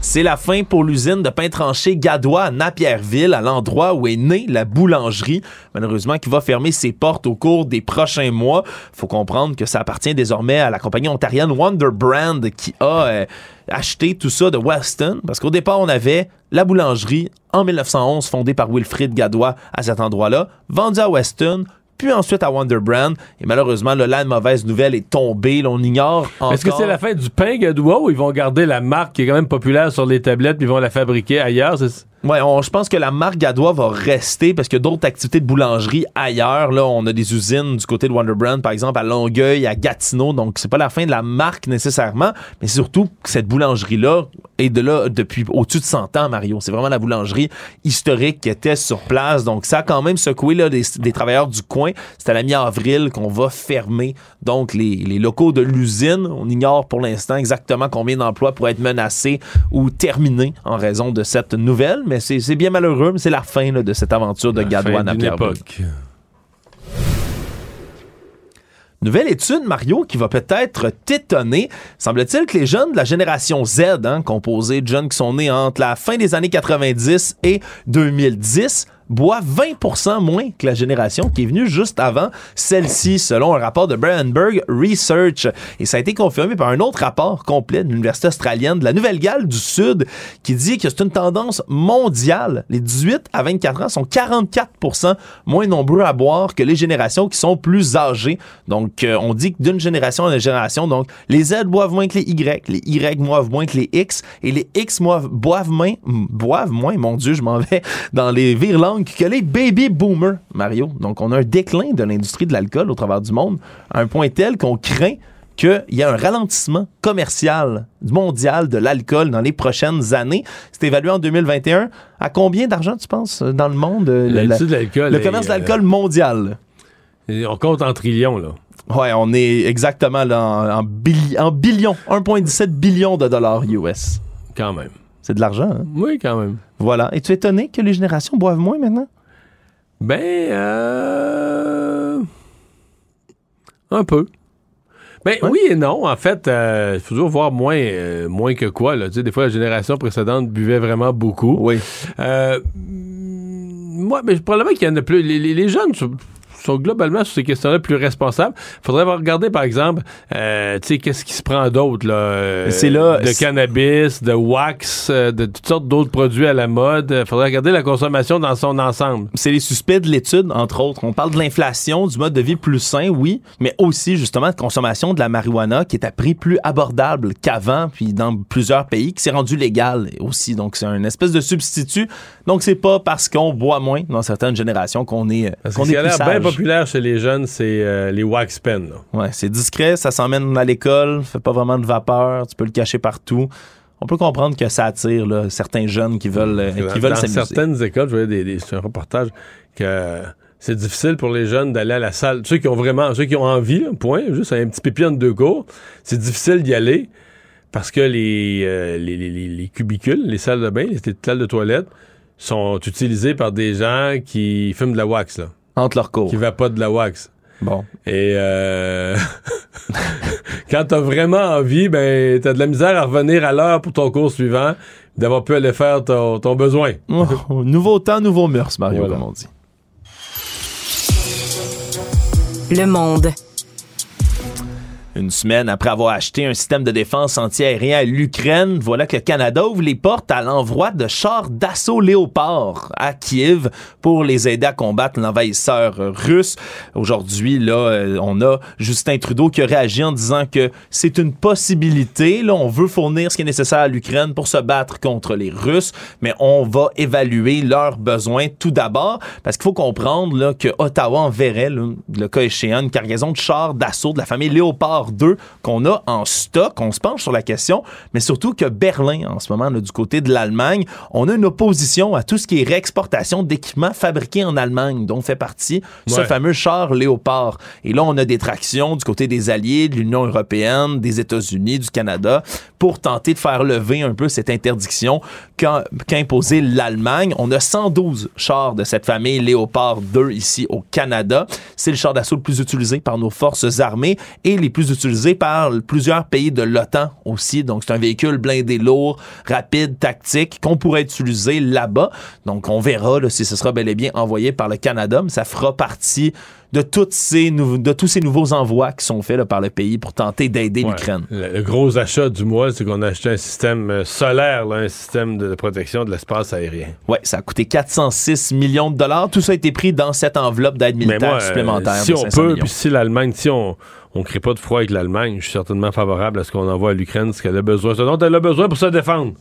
C'est la fin pour l'usine de pain tranché Gadois à Napierville, à l'endroit où est née la boulangerie, malheureusement qui va fermer ses portes au cours des prochains mois. Faut comprendre que ça appartient désormais à la compagnie ontarienne Wonder Brand qui a euh, acheté tout ça de Weston, parce qu'au départ on avait la boulangerie en 1911 fondée par Wilfrid Gadois à cet endroit-là, vendue à Weston puis ensuite à Wonder Brand. Et malheureusement, là, la mauvaise nouvelle est tombée. Là, on ignore encore. Est-ce que c'est la fin du pain Gadois ou ils vont garder la marque qui est quand même populaire sur les tablettes puis ils vont la fabriquer ailleurs? C'est- Ouais, on- je pense que la marque Gadois va rester parce que d'autres activités de boulangerie ailleurs, là, on a des usines du côté de Wonder Brand, par exemple à Longueuil, à Gatineau, donc c'est pas la fin de la marque nécessairement, mais surtout cette boulangerie-là est de là depuis au-dessus de 100 ans, Mario. C'est vraiment la boulangerie historique qui était sur place, donc ça a quand même secoué là, des, des travailleurs du coin. C'est à la mi-avril qu'on va fermer donc les, les locaux de l'usine. On ignore pour l'instant exactement combien d'emplois pourraient être menacés ou terminés en raison de cette nouvelle, mais c'est bien malheureux, mais c'est la fin là, de cette aventure de La fin à époque. Nouvelle étude, Mario, qui va peut-être t'étonner. Semble-t-il que les jeunes de la génération Z, hein, composée de jeunes qui sont nés entre la fin des années 90 et 2010, boivent 20 moins que la génération qui est venue juste avant celle-ci, selon un rapport de Brandenburg Research. Et ça a été confirmé par un autre rapport complet de l'Université australienne de la Nouvelle-Galles du Sud qui dit que c'est une tendance mondiale. Les 18 à 24 ans sont 44 moins nombreux à boire que les générations qui sont plus âgées. Donc, euh, on dit que d'une génération à une génération, donc les Z boivent moins que les Y, les Y boivent moins que les X, et les X boivent moins, boivent moins, mon Dieu, je m'en vais dans les virelangues, que les baby boomers, Mario. Donc, on a un déclin de l'industrie de l'alcool au travers du monde, à un point tel qu'on craint qu'il y a un ralentissement commercial mondial de l'alcool dans les prochaines années. C'est évalué en 2021. À combien d'argent, tu penses, dans le monde? euh, le- L'industrie de l'alcool Le est, commerce de euh, l'alcool mondial? On compte en trillions, là. Ouais, on est exactement là, en, en billi- en billions, 1,17 billion de dollars US. Quand même. C'est de l'argent, hein? Oui, quand même. Voilà. Es-tu étonné que les générations boivent moins maintenant? Ben, euh... Un peu. Ben oui et non. En fait, il faut toujours voir moins, euh, moins que quoi. Là. Tu sais, des fois, la génération précédente buvait vraiment beaucoup. Oui. Euh, moi, mais probablement qu'il y en a plus. Les, les- les jeunes sont, globalement sur ces questions-là plus responsables. Faudrait regarder, par exemple, euh, tu sais, qu'est-ce qui se prend d'autre, là? euh, C'est là- De cannabis, de wax, euh, de toutes sortes d'autres produits à la mode. Faudrait regarder la consommation dans son ensemble. C'est les suspects de l'étude, entre autres. On parle de l'inflation, du mode de vie plus sain, oui, mais aussi justement de consommation de la marijuana qui est à prix plus abordable qu'avant, puis dans plusieurs pays, qui s'est rendu légal aussi. Donc c'est un espèce de substitut. Donc c'est pas parce qu'on boit moins dans certaines générations qu'on est, euh, qu'on plus sage. bien populaire chez les jeunes, c'est euh, les wax pens. Ouais, c'est discret, ça s'emmène à l'école, fait pas vraiment de vapeur, tu peux le cacher partout. On peut comprendre que ça attire là, certains jeunes qui veulent, euh, qui veulent dans s'amuser. certaines écoles, je voyais des, un reportage que c'est difficile pour les jeunes d'aller à la salle. Ceux qui ont vraiment, ceux qui ont envie, là, point, juste un petit pipi entre deux cours, c'est difficile d'y aller parce que les, euh, les, les- les- les cubicules, les salles de bain, les salles de toilette sont utilisées par des gens qui fument de la wax, là, Entre leurs cours. qui vapotent de la wax. Bon. Et euh, quand t'as vraiment envie, ben t'as de la misère à revenir à l'heure pour ton cours suivant, d'avoir pu aller faire ton, ton besoin. Oh, nouveau temps, nouveau mœurs, Mario, Voilà. comme on dit. Le monde. Une semaine après avoir acheté un système de défense antiaérien à l'Ukraine, voilà que le Canada ouvre les portes à l'envoi de chars d'assaut Léopard à Kiev pour les aider à combattre l'envahisseur russe. Aujourd'hui, là, euh, on a Justin Trudeau qui a réagi en disant que c'est une possibilité. Là, on veut fournir ce qui est nécessaire à l'Ukraine pour se battre contre les Russes, mais on va évaluer leurs besoins tout d'abord parce qu'il faut comprendre là, que Ottawa enverrait, là, le cas échéant, une cargaison de chars d'assaut de la famille Léopard 2 qu'on a en stock. On se penche sur la question, mais surtout que Berlin, en ce moment, là, du côté de l'Allemagne, on a une opposition à tout ce qui est réexportation d'équipements fabriqués en Allemagne, dont fait partie ce fameux char Léopard. Et là, on a des tractions du côté des alliés, de l'Union européenne, des États-Unis, du Canada, pour tenter de faire lever un peu cette interdiction qu'a qu'a imposée l'Allemagne. On a 112 chars de cette famille Léopard 2 ici au Canada. C'est le char d'assaut le plus utilisé par nos forces armées et les plus utilisés par plusieurs pays de l'OTAN aussi. Donc, c'est un véhicule blindé lourd, rapide, tactique, qu'on pourrait utiliser là-bas. Donc, on verra là, si ce sera bel et bien envoyé par le Canada, mais ça fera partie de, toutes ces de tous ces nouveaux envois qui sont faits là, par le pays pour tenter d'aider Ouais. l'Ukraine. Le, le gros achat du mois, c'est qu'on a acheté un système euh, solaire, là, un système de protection de l'espace aérien. Ouais, ça a coûté 406 millions de dollars. Tout ça a été pris dans cette enveloppe d'aide militaire moi, euh, supplémentaire. si on 500 peut, puis si l'Allemagne, si on on crée pas de froid avec l'Allemagne, je suis certainement favorable à ce qu'on envoie à l'Ukraine, ce qu'elle a besoin, ce dont elle a besoin pour se défendre.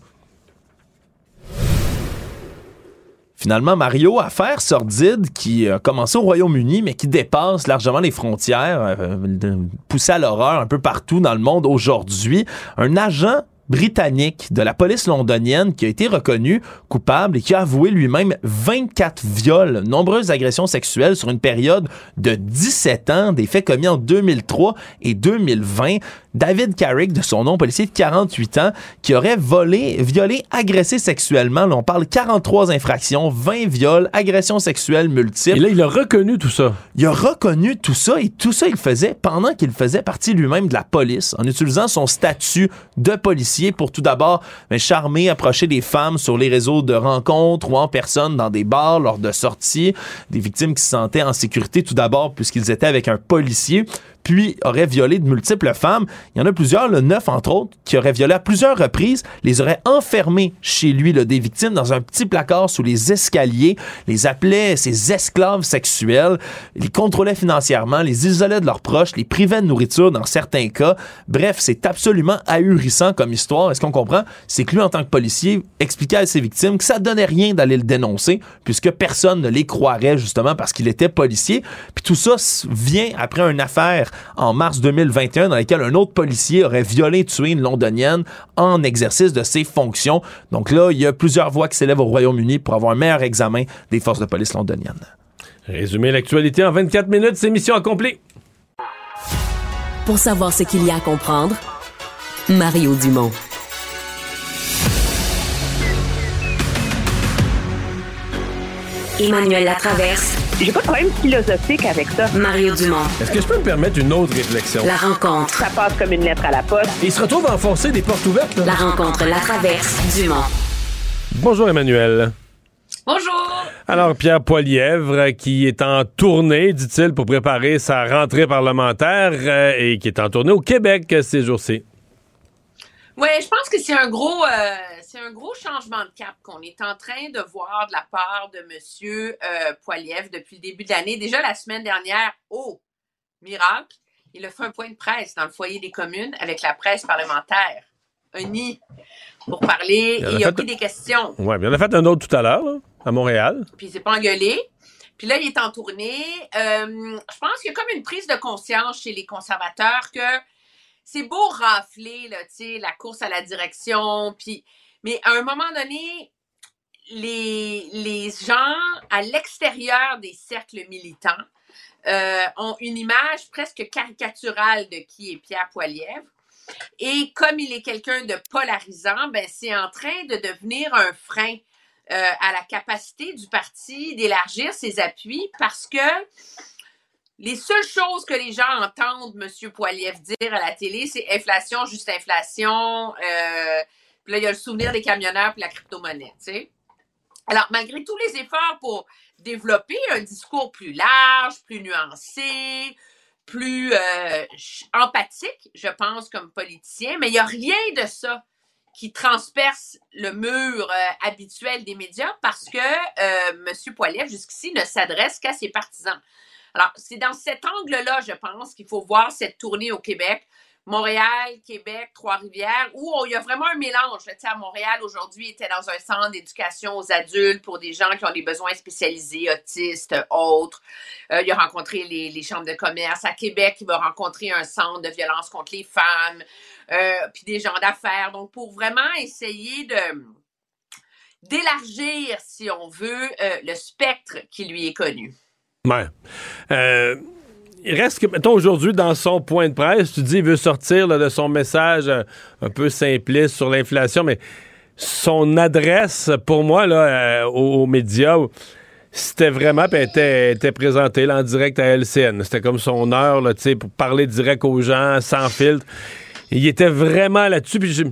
Finalement, Mario, affaire sordide qui a commencé au Royaume-Uni, mais qui dépasse largement les frontières, euh, poussée à l'horreur un peu partout dans le monde aujourd'hui. Un agent britannique de la police londonienne qui a été reconnu coupable et qui a avoué lui-même 24 viols, nombreuses agressions sexuelles sur une période de 17 ans, des faits commis en 2003 et 2020. David Carrick, de son nom, policier de 48 ans, qui aurait volé, violé, agressé sexuellement. Là, on parle 43 infractions, 20 viols, agressions sexuelles multiples. Et là, il a reconnu tout ça. Il a reconnu tout ça et tout ça, il faisait pendant qu'il faisait partie lui-même de la police, en utilisant son statut de policier pour tout d'abord charmer, approcher des femmes sur les réseaux de rencontres ou en personne dans des bars lors de sorties, des victimes qui se sentaient en sécurité tout d'abord puisqu'ils étaient avec un policier puis aurait violé de multiples femmes. Il y en a plusieurs, le neuf entre autres, qui auraient violé à plusieurs reprises, les auraient enfermés chez lui, là, des victimes, dans un petit placard sous les escaliers, les appelait ses esclaves sexuels, les contrôlait financièrement, les isolait de leurs proches, les privait de nourriture dans certains cas. Bref, c'est absolument ahurissant comme histoire. Est-ce qu'on comprend? C'est que lui, en tant que policier, expliquait à ses victimes que ça donnait rien d'aller le dénoncer, puisque personne ne les croirait justement parce qu'il était policier. Puis tout ça vient après une affaire en mars 2021 dans laquelle un autre policier aurait violé et tué une londonienne en exercice de ses fonctions. Donc là, il y a plusieurs voix qui s'élèvent au Royaume-Uni pour avoir un meilleur examen des forces de police londoniennes. Résumer l'actualité en 24 minutes, c'est mission accomplie. Pour savoir ce qu'il y a à comprendre, Mario Dumont. Emmanuel Latraverse. J'ai pas de problème philosophique avec ça. Mario Dumont. Est-ce que je peux me permettre une autre réflexion? La rencontre. Ça passe comme une lettre à la poste. Il se retrouve à enfoncer des portes ouvertes. là. La rencontre Latraverse Dumont. Bonjour Emmanuel. Bonjour. Alors, Pierre Poilièvre, qui est en tournée, dit-il, pour préparer sa rentrée parlementaire euh, et qui est en tournée au Québec euh, ces jours-ci. Oui, je pense que c'est un gros, euh, c'est un gros changement de cap qu'on est en train de voir de la part de Monsieur euh, Poiliev depuis le début de l'année. Déjà la semaine dernière, oh miracle, il a fait un point de presse dans le foyer des communes avec la presse parlementaire, un nid pour parler Il et il a pris des questions. Ouais, bien, on a fait un autre tout à l'heure, à Montréal. puis il s'est pas engueulé. Puis là, il est en tournée. Euh, je pense qu'il y a comme une prise de conscience chez les conservateurs que c'est beau rafler, là, la course à la direction, puis... Mais à un moment donné, les, les gens à l'extérieur des cercles militants euh, ont une image presque caricaturale de qui est Pierre Poilievre. Et comme il est quelqu'un de polarisant, ben c'est en train de devenir un frein euh, à la capacité du parti d'élargir ses appuis parce que les seules choses que les gens entendent M. Poiliev dire à la télé, c'est inflation, juste inflation. Euh, puis là, il y a le souvenir des camionneurs puis la crypto-monnaie, tu sais. Alors, malgré tous les efforts pour développer un discours plus large, plus nuancé, plus euh, empathique, je pense, comme politicien, mais il n'y a rien de ça qui transperce le mur euh, habituel des médias parce que euh, M. Poiliev, jusqu'ici, ne s'adresse qu'à ses partisans. Alors, c'est dans cet angle-là, je pense, qu'il faut voir cette tournée au Québec. Montréal, Québec, Trois-Rivières, où il y a vraiment un mélange. Tu sais, à Montréal, aujourd'hui, était dans un centre d'éducation aux adultes pour des gens qui ont des besoins spécialisés, autistes, autres. Euh, il a rencontré les, les chambres de commerce. À Québec, il va rencontrer un centre de violence contre les femmes, euh, puis des gens d'affaires. Donc, pour vraiment essayer de d'élargir, si on veut, euh, le spectre qui lui est connu. Ouais. Il reste que, mettons, aujourd'hui, dans son point de presse, tu dis il veut sortir de son message euh, un peu simpliste sur l'inflation, mais son adresse, pour moi, là, euh, aux, médias, c'était vraiment, puis elle était, était présentée en direct à LCN. C'était comme son heure, là, tu sais, pour parler direct aux gens, sans filtre. Il était vraiment là-dessus, puis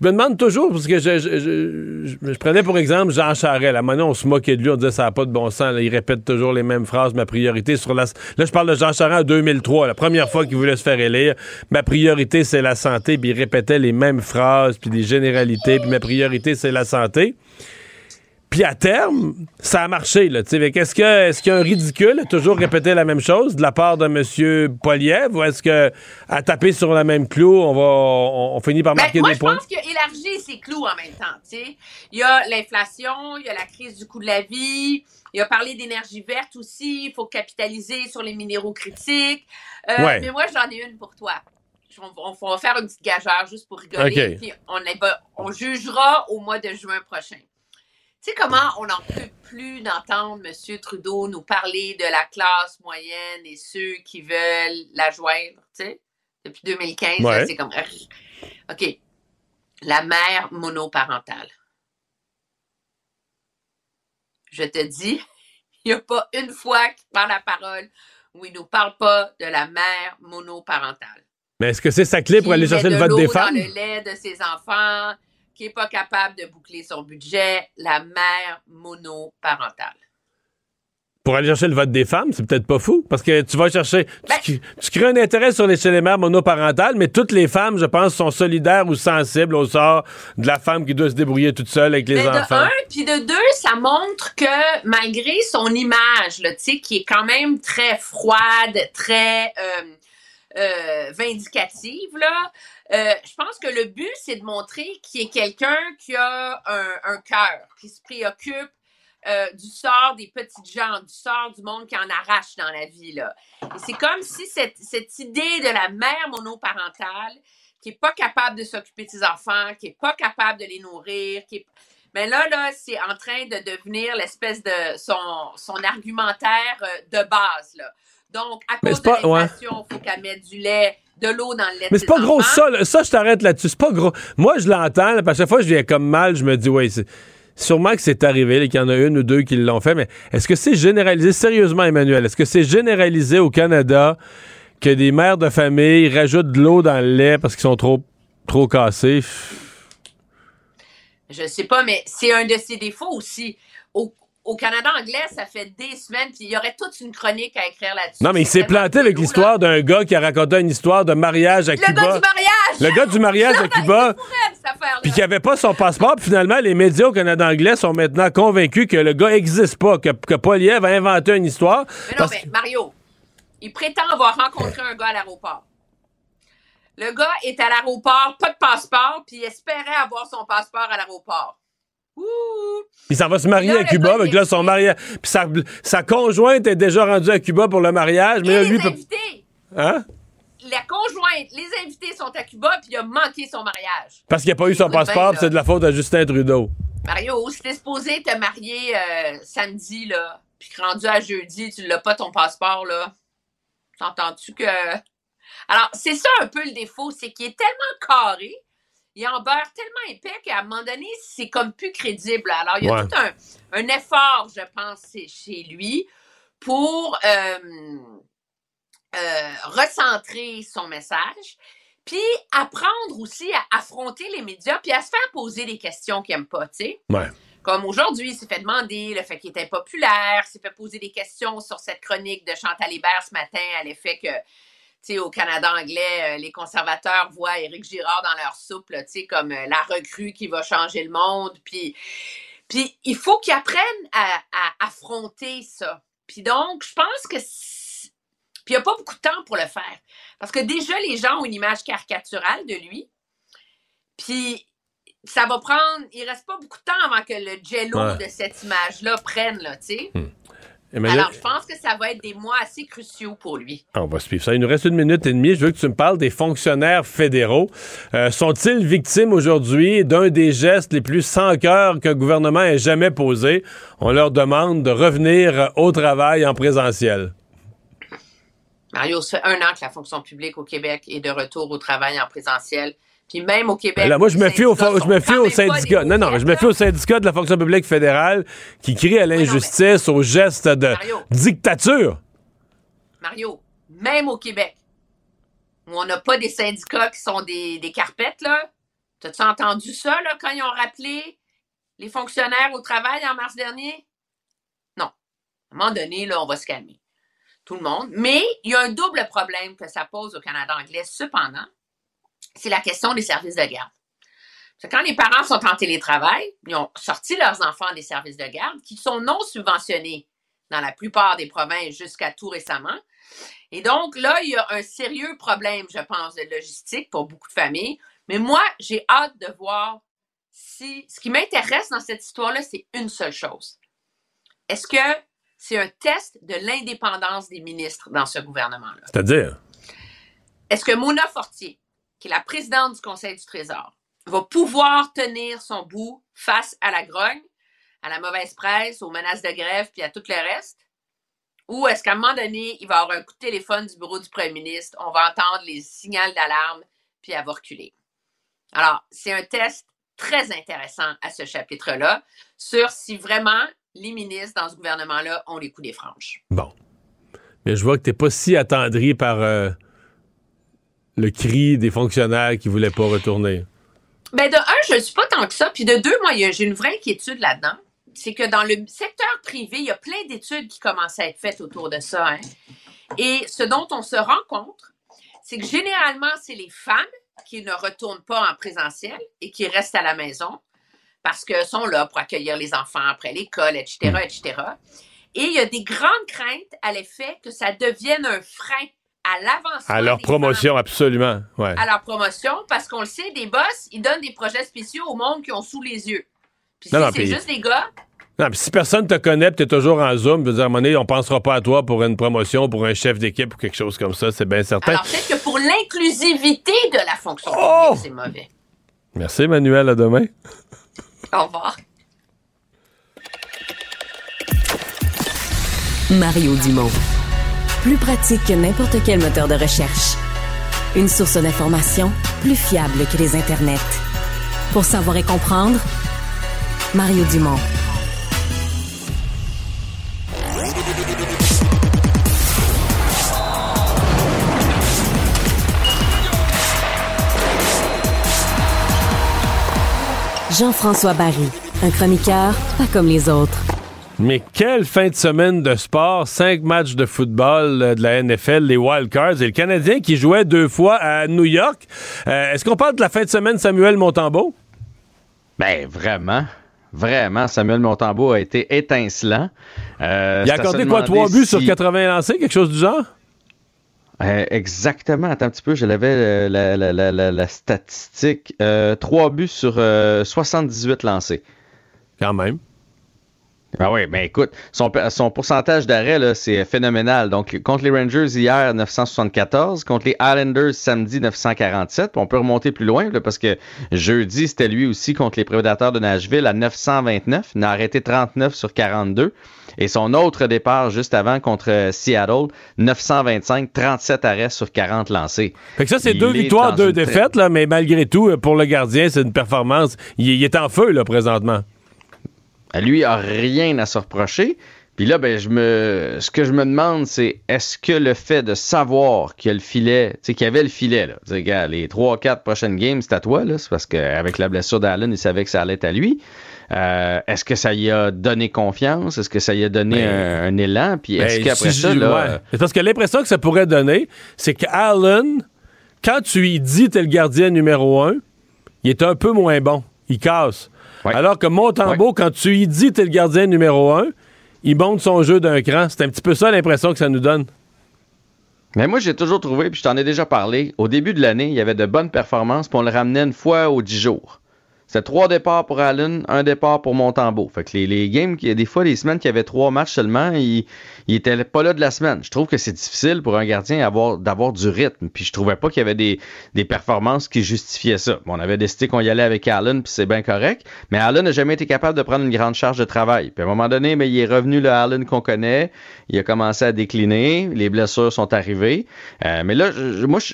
je, me demande toujours, parce que je, je, je- je- prenais pour exemple Jean Charest. Là, maintenant, on se moquait de lui, on disait ça n'a pas de bon sens. il répète toujours les mêmes phrases. Ma priorité sur la. Là, je parle de Jean Charest en 2003, la première fois qu'il voulait se faire élire. Ma priorité, c'est la santé. Puis il répétait les mêmes phrases, puis des généralités. Puis ma priorité, c'est la santé. Puis à terme, ça a marché. Là, qu'est-ce, que, est-ce qu'il y a un ridicule à toujours répéter la même chose de la part de M. Poliev ou est-ce que à taper sur la même clou, on va on, on finit par Ben, marquer moi, des je points? pense qu'il a élargi ses clous en même temps. tu sais. Il y a l'inflation, il y a la crise du coût de la vie, il a parlé d'énergie verte aussi, il faut capitaliser sur les minéraux critiques. Euh, Ouais. Mais moi, j'en ai une pour toi. On, on va faire une petite gageure juste pour rigoler, OK. puis on, est pas- on jugera au mois de juin prochain. Tu sais comment on n'en peut plus d'entendre M. Trudeau nous parler de la classe moyenne et ceux qui veulent la joindre, tu sais? Depuis 2015, là, Ouais. c'est comme... OK. La mère monoparentale. Je te dis, il n'y a pas une fois qu'il prend la parole où il ne nous parle pas de la mère monoparentale. Mais est-ce que c'est sa clé pour aller chercher le vote des dans femmes? le lait de ses enfants, qui n'est pas capable de boucler son budget, la mère monoparentale. Pour aller chercher le vote des femmes, c'est peut-être pas fou. Parce que tu vas chercher. Ben tu, tu crées un intérêt sur les, chez les mères monoparentales, mais toutes les femmes, je pense, sont solidaires ou sensibles au sort de la femme qui doit se débrouiller toute seule avec les Mais enfants. de un, puis de deux, ça montre que malgré son image, tu sais, qui est quand même très froide, très euh, euh, vindicative, là, euh, je pense que le but, c'est de montrer qu'il est quelqu'un qui a un, un cœur, qui se préoccupe euh, du sort des petites gens, du sort du monde qui en arrache dans la vie. Là. Et c'est comme si cette, cette idée de la mère monoparentale qui n'est pas capable de s'occuper de ses enfants, qui n'est pas capable de les nourrir, qui est... Mais là, là, c'est en train de devenir l'espèce de son, son argumentaire euh, de base. Là. Donc, à Mais cause de l'inflation, il faut qu'elle mette du lait, de l'eau dans le lait Mais c'est pas gros ça, ça je t'arrête là-dessus. C'est pas gros. Moi, je l'entends, puis à chaque fois je viens comme mal, je me dis, ouais, c'est sûrement que c'est arrivé, qu'il y en a une ou deux qui l'ont fait, mais est-ce que c'est généralisé, sérieusement, Emmanuel, est-ce que c'est généralisé au Canada que des mères de famille rajoutent de l'eau dans le lait parce qu'ils sont trop, trop cassés? Je sais pas, mais c'est un de ses défauts aussi. Au, au Canada anglais, ça fait des semaines, puis il y aurait toute une chronique à écrire là-dessus. Non, mais il s'est planté avec l'histoire d'un gars qui a raconté une histoire de mariage à Le Cuba. gars du mariage! Le gars du mariage à Cuba. Puis qui avait pas son passeport. Puis finalement, les médias au Canada anglais sont maintenant convaincus que le gars existe pas, que, que Poliev a inventé une histoire. Mais non, mais Mario, il prétend avoir rencontré un gars à l'aéroport. Le gars est à l'aéroport, pas de passeport, puis il espérait avoir son passeport à l'aéroport. Il s'en va se marier Là, à Cuba, donc là, son mariage. Puis sa, sa conjointe est déjà rendue à Cuba pour le mariage, mais là, lui les peut. invités, Hein? la conjointe, les invités sont à Cuba, puis il a manqué son mariage. Parce qu'il n'a pas eu son passeport, puis c'est de la faute à Justin Trudeau. Mario, si t'es supposé te marier euh, samedi, là, puis que rendu à jeudi, tu l'as pas ton passeport, là, t'entends-tu que... Alors, c'est ça un peu le défaut, c'est qu'il est tellement carré, il en beurre tellement épais qu'à un moment donné, c'est comme plus crédible. Alors, il y a Ouais. tout un, un effort, je pense, chez lui pour euh, euh, recentrer son message, puis apprendre aussi à affronter les médias, puis à se faire poser des questions qu'il n'aime pas, tu sais. Ouais. Comme aujourd'hui, il s'est fait demander le fait qu'il était populaire, il s'est fait poser des questions sur cette chronique de Chantal Hébert ce matin à l'effet que sais, au Canada anglais, euh, les conservateurs voient Éric Girard dans leur soupe, là, tu sais, comme euh, la recrue qui va changer le monde. Puis, puis il faut qu'ils apprennent à, à affronter ça. Puis donc, je pense que puis il n'y a pas beaucoup de temps pour le faire. Parce que déjà, les gens ont une image caricaturale de lui. Puis ça va prendre. Il reste pas beaucoup de temps avant que le jello Ouais. de cette image-là prenne, là, tu sais. Emmanuel- Alors, je pense que ça va être des mois assez cruciaux pour lui. On va suivre ça. Il nous reste une minute et demie. Je veux que tu me parles des fonctionnaires fédéraux. Euh, Sont-ils victimes aujourd'hui d'un des gestes les plus sans cœur qu'un gouvernement ait jamais posé? On leur demande de revenir au travail en présentiel. Mario, ça fait un an que la fonction publique au Québec est de retour au travail en présentiel. Puis même au Québec. Là, moi, je me fie au, je me fie au syndicat. Non, non, je me fie au syndicat de la fonction publique fédérale qui crie à l'injustice, au geste de Mario. dictature. Mario, même au Québec, où on n'a pas des syndicats qui sont des, des carpettes, là. T'as-tu entendu ça, là, quand ils ont rappelé les fonctionnaires au travail en mars dernier? Non. À un moment donné, là, on va se calmer. Tout le monde. Mais il y a un double problème que ça pose au Canada anglais, cependant. C'est la question des services de garde. Quand les parents sont en télétravail, ils ont sorti leurs enfants des services de garde qui sont non subventionnés dans la plupart des provinces jusqu'à tout récemment. Et donc, là, il y a un sérieux problème, je pense, de logistique pour beaucoup de familles. Mais moi, j'ai hâte de voir si. Ce qui m'intéresse dans cette histoire-là, c'est une seule chose. Est-ce que c'est un test de l'indépendance des ministres dans ce gouvernement-là? C'est-à-dire? Est-ce que Mona Fortier, qui la présidente du Conseil du Trésor, va pouvoir tenir son bout face à la grogne, à la mauvaise presse, aux menaces de grève, puis à tout le reste? Ou est-ce qu'à un moment donné, il va avoir un coup de téléphone du bureau du premier ministre, on va entendre les signaux d'alarme, puis elle va reculer? Alors, c'est un test très intéressant à ce chapitre-là sur si vraiment les ministres dans ce gouvernement-là ont les coups des franges. Bon. Mais je vois que t'es pas si attendri par euh, le cri des fonctionnaires qui voulaient pas retourner? Ben de un, je ne suis pas tant que ça. Puis de deux, moi, j'ai une vraie inquiétude là-dedans. C'est que dans le secteur privé, il y a plein d'études qui commencent à être faites autour de ça. hein. Et ce dont on se rend compte, c'est que généralement, c'est les femmes qui ne retournent pas en présentiel et qui restent à la maison parce qu'elles sont là pour accueillir les enfants après l'école, etc., etc. Et il y a des grandes craintes à l'effet que ça devienne un frein à l'avancement À leur promotion, absolument. Ouais. à leur promotion parce qu'on le sait, des boss, ils donnent des projets spéciaux au monde qui ont sous les yeux. Puis Non, si non, c'est juste des gars, Non, puis si personne te connaît, tu es toujours en Zoom, je veux dire, à un moment donné, on pensera pas à toi pour une promotion, pour un chef d'équipe ou quelque chose comme ça, c'est bien certain. alors peut-être que pour l'inclusivité de la fonction Oh! publique, c'est mauvais. Merci, Emmanuel. À demain. Au revoir. Mario Dumont. Plus pratique que n'importe quel moteur de recherche. Une source d'information plus fiable que les internets. Pour savoir et comprendre, Mario Dumont. Jean-François Barry, un chroniqueur pas comme les autres. Mais quelle fin de semaine de sport, cinq matchs de football euh, de la NFL, les Wildcards et le Canadien qui jouait deux fois à New York. Euh, Est-ce qu'on parle de la fin de semaine Samuel Montembeau? Ben, vraiment. Vraiment, Samuel Montembeau a été étincelant. Euh, Il a accordé quoi, trois buts sur si- 80 lancés, quelque chose du genre? Euh, exactement. Attends un petit peu, je l'avais euh, la, la- la- statistique. Trois buts sur euh, 78 lancés. Quand même. Ah oui, mais écoute, son, son pourcentage d'arrêt, là, c'est phénoménal. Donc, contre les Rangers hier, 974. Contre les Islanders, samedi, 947. Puis on peut remonter plus loin, là, parce que jeudi, c'était lui aussi contre les Prédateurs de Nashville à 929. Il a arrêté 39 sur 42. Et son autre départ juste avant contre euh, Seattle, 925, 37 arrêts sur 40 lancés. Fait que ça, c'est deux victoires, deux très- défaites, là, mais malgré tout, euh, pour le gardien, c'est une performance. Il, il est en feu, là, présentement. Lui a rien à se reprocher. Puis là, ben, je me, ce que je me demande, c'est est-ce que le fait de savoir qu'il y a le filet, tu sais, qu'il y avait le filet, là, les trois, quatre prochaines games, c'est à toi, là, c'est parce qu'avec la blessure d'Allen, il savait que ça allait être à lui. Euh, est-ce que ça y a donné confiance? Est-ce que ça y a donné un, un élan? Puis est-ce Ben, qu'après si ça, là, ouais. C'est Parce que l'impression que ça pourrait donner, c'est qu'Allen, quand tu lui dis t'es le gardien numéro un, il est un peu moins bon. Il casse. Alors que Montembeau, quand tu lui dis t'es le gardien numéro un, il monte son jeu d'un cran. C'est un petit peu ça l'impression que ça nous donne. Mais moi, j'ai toujours trouvé, puis je t'en ai déjà parlé, au début de l'année, il y avait de bonnes performances, puis on le ramenait une fois aux 10 jours. C'était trois départs pour Allen, un départ pour Montembeau. Fait que les, games, des fois, les semaines qui avaient trois matchs seulement, ils il étaient pas là de la semaine. Je trouve que c'est difficile pour un gardien d'avoir, du rythme. Puis je trouvais pas qu'il y avait des, performances qui justifiaient ça. Bon, on avait décidé qu'on y allait avec Allen, puis c'est bien correct. Mais Allen n'a jamais été capable de prendre une grande charge de travail. Puis à un moment donné, mais il est revenu le Allen qu'on connaît. Il a commencé à décliner. Les blessures sont arrivées. Euh, mais là,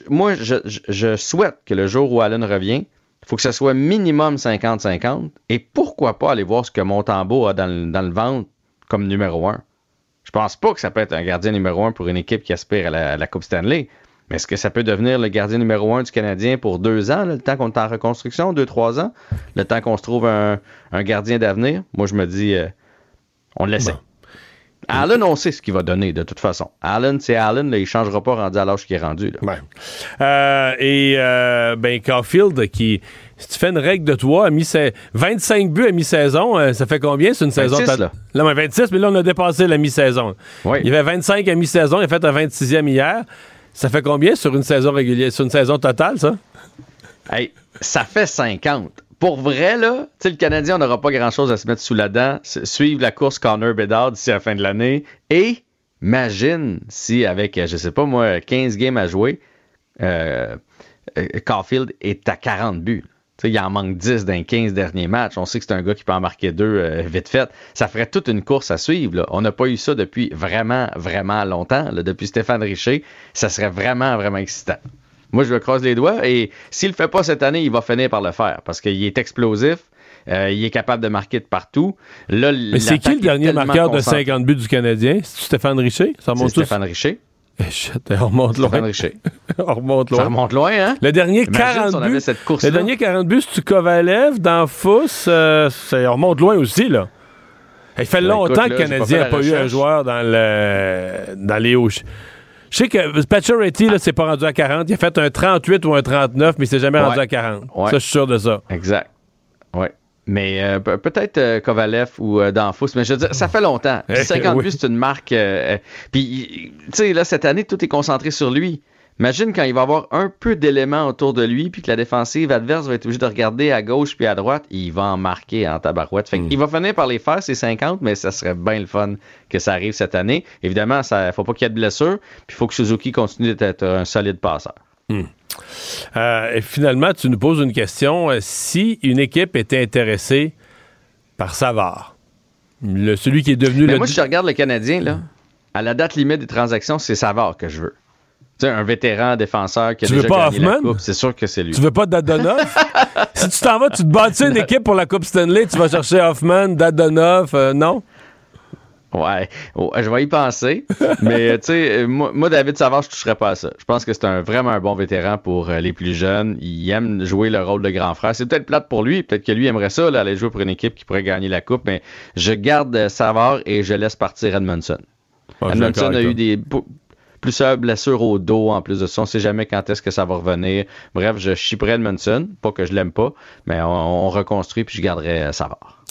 moi, je- je souhaite que le jour où Allen revient, faut que ça soit minimum 50-50. Et pourquoi pas aller voir ce que Montembeau a dans le, dans le ventre comme numéro un? Je pense pas que ça peut être un gardien numéro un pour une équipe qui aspire à la, Coupe Stanley. Mais est-ce que ça peut devenir le gardien numéro un du Canadien pour deux ans, le temps qu'on est en reconstruction, deux, trois ans, le temps qu'on se trouve un, gardien d'avenir? Moi, je me dis, euh, on l'essaie. Allen, on sait ce qu'il va donner de toute façon. Allen, c'est Allen, là, il changera pas rendu à l'âge qu'il est rendu. là. Euh, et euh, ben Caulfield, qui, si tu fais une règle de toi, a mis ses 25 buts à mi-saison, euh, ça fait combien? C'est une saison 26, tot- là. Là, mais 26, mais là, on a dépassé la mi-saison. Il y avait 25 à mi-saison, il a fait un 26e hier. Ça fait combien sur une saison régulière, sur une saison totale, ça? Hey, ça fait 50. Pour vrai, là, le Canadien, n'aura pas grand-chose à se mettre sous la dent. Suivre la course Connor Bedard d'ici la fin de l'année. Et imagine si, avec, euh, je sais pas moi, 15 games à jouer, euh, euh, Caulfield est à 40 buts. Il en manque 10 dans les 15 derniers matchs. On sait que c'est un gars qui peut en marquer deux vite fait. Ça ferait toute une course à suivre. On n'a pas eu ça depuis vraiment, vraiment longtemps. Depuis Stéphane Richer, ça serait vraiment, vraiment excitant. Moi, je le croise les doigts et s'il le fait pas cette année, il va finir par le faire parce qu'il est explosif. euh, il est capable de marquer de partout. Là, Mais c'est qui le dernier marqueur de 50 buts du Canadien? C'est Stéphane Richer? Ça remonte Stéphane Richer. Eh, on remonte loin. Stéphane Richer. on remonte loin. Ça remonte loin, hein? Le dernier Imagine 40 si on avait buts. cette course-là. le dernier 40 buts, c'est Kovalev dans Fous. euh, on remonte loin aussi, là. Il fait Ben, longtemps écoute, que le pas Canadien n'a la pas eu un joueur dans, le, dans les hauts. Je sais que Pacioretty, là, c'est pas rendu à 40. Il a fait un 38 ou un 39, mais il s'est jamais rendu à 40. Ouais. Ça, je suis sûr de ça. Exact. Ouais. Mais euh, pe- peut-être euh, Kovalev ou euh, Danfous, mais je veux dire, ça fait longtemps. Puis Eh, 50 oui. buts, c'est une marque. euh, puis, tu sais, là, cette année, tout est concentré sur lui. Imagine quand il va avoir un peu d'éléments autour de lui, puis que la défensive adverse va être obligée de regarder à gauche puis à droite, il va en marquer en tabarouette. Fait Il va finir par les faire, ces 50, mais ça serait bien le fun que ça arrive cette année. Évidemment, il faut pas qu'il y ait de blessures, puis il faut que Suzuki continue d'être un solide passeur. Euh, et finalement, tu nous poses une question. Euh, si une équipe était intéressée par Savard, le, celui qui est devenu Mais le. moi, si je regarde le Canadien, là, à la date limite des transactions, c'est Savard que je veux. Tu sais, un vétéran défenseur qui a Tu veux pas gagné la Hoffman? coupe, c'est sûr que c'est lui. Tu veux pas Dadonov? si tu t'en vas, tu te bâtis une équipe pour la Coupe Stanley, tu vas chercher Hoffman, Dadonov, euh, non? Ouais, Oh, je vais y penser. mais tu sais, moi, moi, David Savard, je toucherais pas à ça. Je pense que c'est un vraiment un bon vétéran pour euh, les plus jeunes. Il aime jouer le rôle de grand frère. C'est peut-être plate pour lui. Peut-être que lui aimerait ça, là, aller jouer pour une équipe qui pourrait gagner la coupe. Mais je garde euh, Savard et je laisse partir Edmondson. Ah, Edmondson a eu des pou- plusieurs blessures au dos en plus de ça. On sait jamais quand est-ce que ça va revenir. Bref, je chipperai Edmondson. Pas que je l'aime pas, mais on, on reconstruit puis je garderai euh, Savard.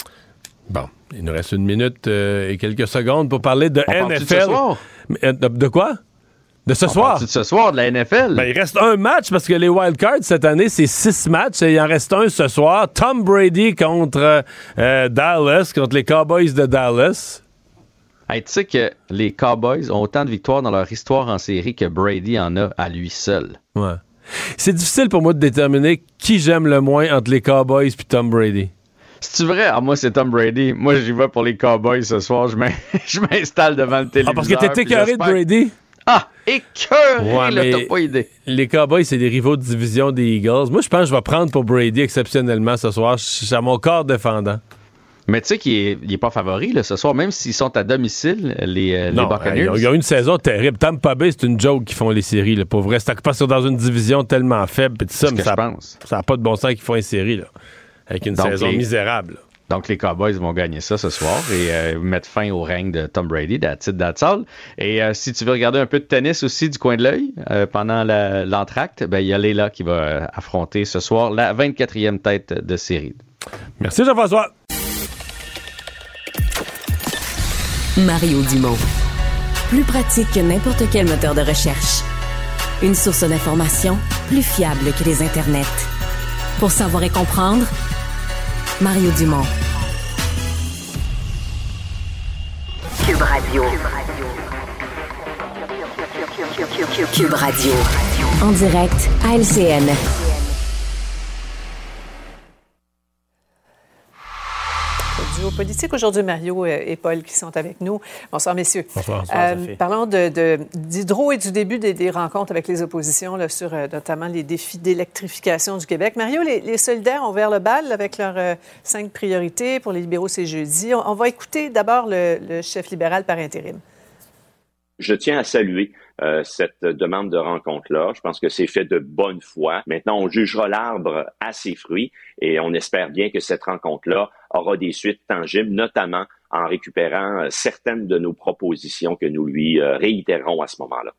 Bon, il nous reste une minute euh, et quelques secondes pour parler de On parle-tu de NFL. ce soir? Mais, euh, de, de quoi? De ce On soir? de ce soir de la NFL? Ben, il reste un match parce que les wildcards cette année, c'est six matchs et il en reste un ce soir. Tom Brady contre euh, Dallas, contre les Cowboys de Dallas. Hey, tu sais que les Cowboys ont autant de victoires dans leur histoire en série que Brady en a à lui seul. Ouais. C'est difficile pour moi de déterminer qui j'aime le moins entre les Cowboys et Tom Brady. C'est vrai? Ah, moi, c'est Tom Brady. Moi, j'y vais pour les Cowboys ce soir. Je m'in- je m'installe devant le téléviseur. Ah, parce que t'es puis écœuré de Brady? Ah, écœuré, Ouais, là, t'as pas idée. Les Cowboys, c'est des rivaux de division des Eagles. Moi, je pense que je vais prendre pour Brady exceptionnellement ce soir. Je suis à mon corps défendant. Mais tu sais qu'il est, il est pas favori là, ce soir, même s'ils sont à domicile, les, euh, les Non, Buccaneers. ont, ils ont eu une saison terrible. Tampa Bay, c'est une joke qui font les séries. Là, pour vrai, c'est parce que dans une division tellement faible. pis ça, mais ça n'a pas de bon sens qu'ils font une série. Là, avec une Donc, saison les- misérable. Donc, les Cowboys vont gagner ça ce soir et euh, mettre fin au règne de Tom Brady, that's it, that's all. Et euh, si tu veux regarder un peu de tennis aussi du coin de l'œil euh, pendant l'entracte, ben, il y a Leila qui va affronter ce soir la 24e tête de série. Merci Jean-François. Mario Dumont. Plus pratique que n'importe quel moteur de recherche. Une source d'information plus fiable que les internets. Pour savoir et comprendre, Mario Dumont. Cube Radio. Cube Radio. En direct à LCN. Politique aujourd'hui, Mario et Paul qui sont avec nous. Bonsoir, messieurs. Bonsoir. Euh, parlons de- de- d'Hydro et du début des, des rencontres avec les oppositions là, sur euh, notamment les défis d'électrification du Québec. Mario, les, les solidaires ont ouvert le bal avec leurs euh, cinq priorités. Pour les libéraux, c'est jeudi. On, on va écouter d'abord le, le chef libéral par intérim. Je tiens à saluer euh, cette demande de rencontre-là. Je pense que c'est fait de bonne foi. Maintenant, on jugera l'arbre à ses fruits et on espère bien que cette rencontre-là aura des suites tangibles, notamment en récupérant euh, certaines de nos propositions que nous lui euh, réitérerons à ce moment-là.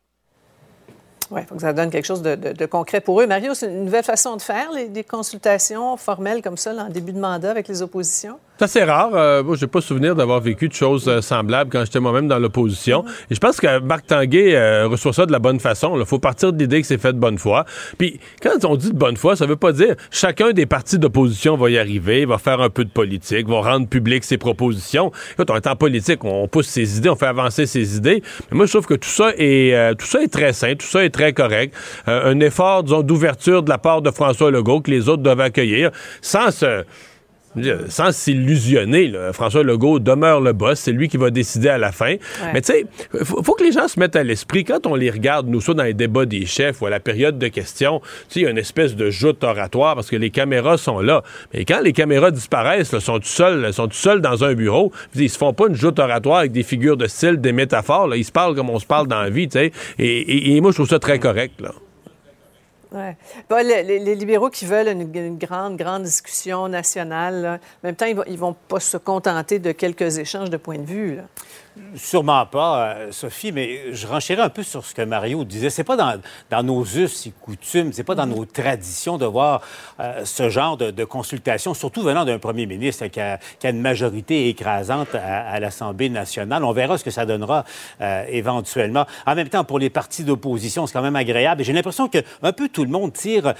Oui, il faut que ça donne quelque chose de, concret pour eux. Mario, c'est une nouvelle façon de faire, les, des consultations formelles comme ça, en début de mandat avec les oppositions? C'est assez rare. Euh, moi, j'ai pas souvenir d'avoir vécu de choses euh, semblables quand j'étais moi-même dans l'opposition. Et je pense que Marc Tanguay euh, reçoit ça de la bonne façon. Il faut partir de l'idée que c'est fait de bonne foi. Puis, quand on dit de bonne foi, ça veut pas dire chacun des partis d'opposition va y arriver, va faire un peu de politique, va rendre public ses propositions. Écoute, on est en politique, on pousse ses idées, on fait avancer ses idées. Mais moi, je trouve que tout ça est, euh, tout ça est très sain, tout ça est très correct. Euh, un effort, disons, d'ouverture de la part de François Legault que les autres doivent accueillir, sans se je sans s'illusionner, François Legault demeure le boss, c'est lui qui va décider à la fin. Mais tu sais, faut, faut que les gens se mettent à l'esprit quand on les regarde, nous, soit dans les débats des chefs ou à la période de questions, tu sais, il y a une espèce de joute oratoire parce que les caméras sont là. Mais quand les caméras disparaissent, là, sont tout seuls, sont tout seuls dans un bureau, ils se font pas une joute oratoire avec des figures de style, des métaphores, là, ils se parlent comme on se parle dans la vie, tu sais. Et, et- et moi, je trouve ça très correct, là. Les, libéraux qui veulent une, grande, grande discussion nationale, en même temps, ils vont, ils vont pas se contenter de quelques échanges de points de vue. Sûrement pas, euh, Sophie, mais je renchéris un peu sur ce que Mario disait. C'est pas dans, nos us et coutumes, c'est pas dans nos traditions de voir euh, ce genre de, consultation, surtout venant d'un premier ministre qui a, une majorité écrasante à, l'Assemblée nationale. On verra ce que ça donnera euh, éventuellement. En même temps, pour les partis d'opposition, c'est quand même agréable. J'ai l'impression que un peu tout le monde tire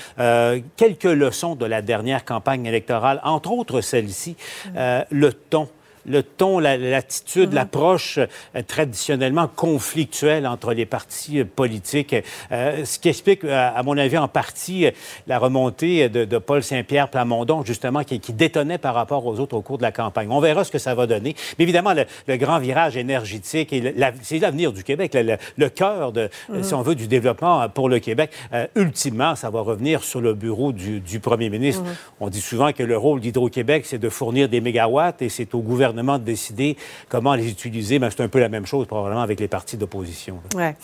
quelques leçons de la dernière campagne électorale, entre autres celle-ci, le ton le ton, la- l'attitude, l'approche euh, traditionnellement conflictuelle entre les partis euh, politiques, euh, ce qui explique, à mon avis, en partie la remontée de, de Paul Saint-Pierre Plamondon, justement, qui, qui détonnait par rapport aux autres au cours de la campagne. On verra ce que ça va donner. Mais évidemment, le, le grand virage énergétique, et le- la- c'est l'avenir du Québec, le, cœur, de, Mhm. si on veut, du développement pour le Québec. Ultimement, ça va revenir sur le bureau du, du premier ministre. Mhm. On dit souvent que le rôle d'Hydro-Québec, c'est de fournir des mégawatts et c'est au gouvernement de décider comment les utiliser. Mais c'est un peu la même chose probablement avec les partis d'opposition. Ouais.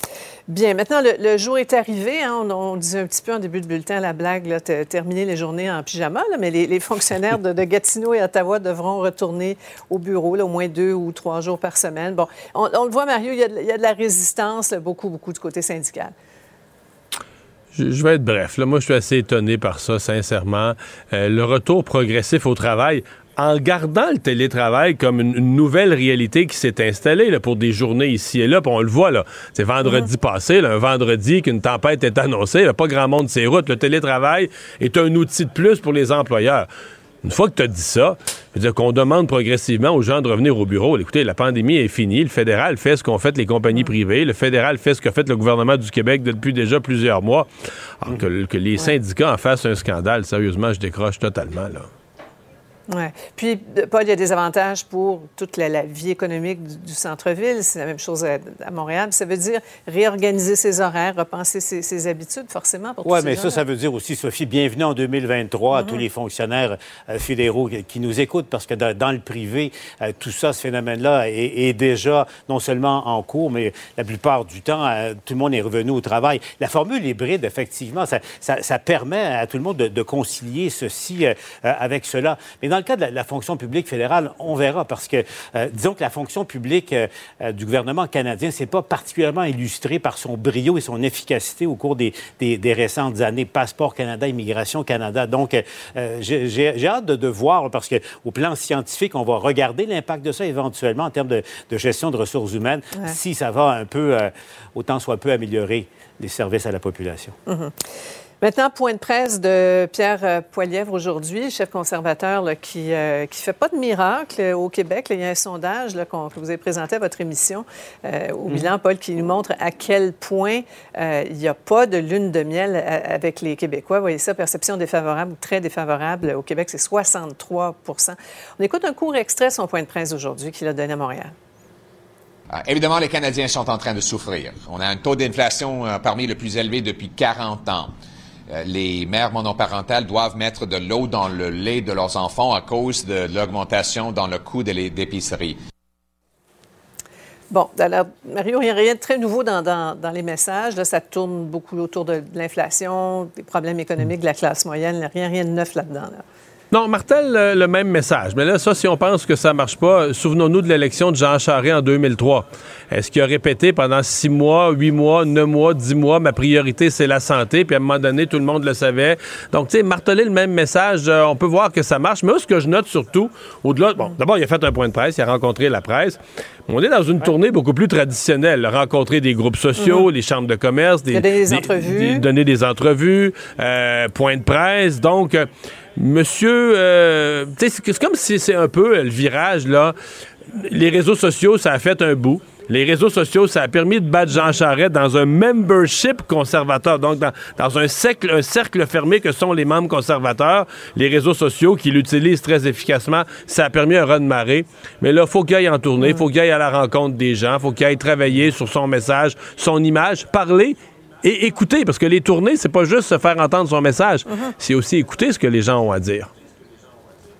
Bien, maintenant, le, le jour est arrivé. hein. on, on disait un petit peu en début de bulletin la blague, là, terminer les journées en pyjama, là, mais les, les fonctionnaires de, de Gatineau et Ottawa devront retourner au bureau là, au moins deux ou trois jours par semaine. Bon, on, on le voit, Mario, il y a de, il y a de la résistance, là, beaucoup, beaucoup du côté syndical. Je, je vais être bref. Là, moi, je suis assez étonné par ça, sincèrement. Euh, le retour progressif au travail, en gardant le télétravail comme une, une nouvelle réalité qui s'est installée là, pour des journées ici et là, puis on le voit, là, c'est vendredi passé, là, un vendredi qu'une tempête est annoncée, là, pas grand monde sur les routes. Le télétravail est un outil de plus pour les employeurs. Une fois que tu as dit ça, dire qu'on demande progressivement aux gens de revenir au bureau. Écoutez, la pandémie est finie. Le fédéral fait ce qu'ont fait les compagnies privées. Le fédéral fait ce qu'a fait le gouvernement du Québec depuis déjà plusieurs mois. Alors que, que les syndicats en fassent un scandale, sérieusement, je décroche totalement. Là. Ouais. Puis, Paul, il y a des avantages pour toute la, la vie économique du, du centre-ville. C'est la même chose à, à Montréal. Ça veut dire réorganiser ses horaires, repenser ses, ses habitudes, forcément, pour Oui, mais ça, ça veut dire aussi, Sophie, bienvenue en 2023 à tous les fonctionnaires euh, fédéraux qui, nous écoutent, parce que dans, dans le privé, euh, tout ça, ce phénomène-là est, est déjà non seulement en cours, mais la plupart du temps, euh, tout le monde est revenu au travail. La formule hybride, effectivement, ça, ça- ça permet à tout le monde de, de concilier ceci avec cela. Mais dans le cas de la, la fonction publique fédérale, on verra parce que, euh, disons que la fonction publique euh, euh, du gouvernement canadien, c'est pas particulièrement illustré par son brio et son efficacité au cours des, des, des récentes années. Passeport Canada, Immigration Canada. Donc, euh, j'ai hâte de, de voir, parce qu'au plan scientifique, on va regarder l'impact de ça éventuellement en termes de, de gestion de ressources humaines, Ouais. si ça va un peu, autant soit peu améliorer les services à la population. Mhm. Maintenant, point de presse de Pierre euh, Poilièvre aujourd'hui, chef conservateur là, qui ne fait pas de miracle euh, au Québec. Là, il y a un sondage là, qu'on- que vous avez présenté à votre émission euh, au Mhm. bilan, Paul, qui nous montre à quel point euh, il n'y a pas de lune de miel avec les Québécois. Vous voyez ça, perception défavorable ou très défavorable au Québec, c'est 63% On écoute un court extrait de son point de presse aujourd'hui qu'il a donné à Montréal. Ah, évidemment, les Canadiens sont en train de souffrir. On a un taux d'inflation euh, parmi les plus élevés depuis 40 ans. Euh, les mères monoparentales doivent mettre de l'eau dans le lait de leurs enfants à cause de l'augmentation dans le coût de l'é- d'épicerie. Bon, alors, Mario, il n'y a rien de très nouveau dans, les messages. Ça tourne beaucoup autour de, l'inflation, des problèmes économiques de la classe moyenne. Rien, rien de neuf là-dedans. là. Non, Martel, le, le même message. Mais là, ça, si on pense que ça marche pas, souvenons-nous de l'élection de Jean Charest en 2003. Est-ce qu'il a répété pendant six mois, huit mois, neuf mois, dix mois, ma priorité, c'est la santé, puis à un moment donné, tout le monde le savait. Donc, tu sais, marteler le même message, euh, on peut voir que ça marche. Mais ce que je note surtout, au-delà, bon, d'abord, il a fait un point de presse, il a rencontré la presse. On est dans une tournée beaucoup plus traditionnelle. Rencontrer des groupes sociaux, les chambres de commerce, des, Donner des entrevues. des- donner des entrevues, euh, point de presse. Donc, euh, monsieur, euh, c'est comme si c'est un peu euh, le virage, là. Les réseaux sociaux, ça a fait un bout. Les réseaux sociaux, ça a permis de battre Jean Charest dans un membership conservateur, donc dans, dans un, cercle, un cercle fermé que sont les membres conservateurs. Les réseaux sociaux qui l'utilisent très efficacement, ça a permis un run de marée. Mais là, faut qu'il aille en tournée, il faut qu'il aille à la rencontre des gens, faut qu'il aille travailler sur son message, son image, parler et écouter, parce que les tournées, c'est pas juste se faire entendre son message, c'est aussi écouter ce que les gens ont à dire.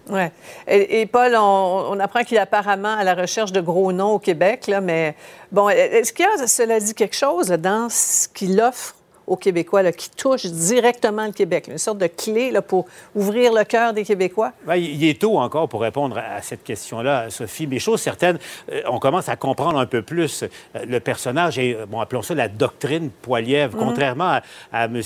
Ouais. Et, et Paul, on, on apprend qu'il est apparemment à la recherche de gros noms au Québec, là, mais bon, est-ce qu'il y a, cela dit, quelque chose dans ce qu'il offre aux Québécois là, qui touche directement le Québec, là, une sorte de clé là, pour ouvrir le cœur des Québécois? Ben, il est tôt encore pour répondre à cette question-là, Sophie. Mais chose certaine, euh, on commence à comprendre un peu plus euh, le personnage et, euh, bon, appelons ça la doctrine Poilièvre, Mhm. contrairement à, à M.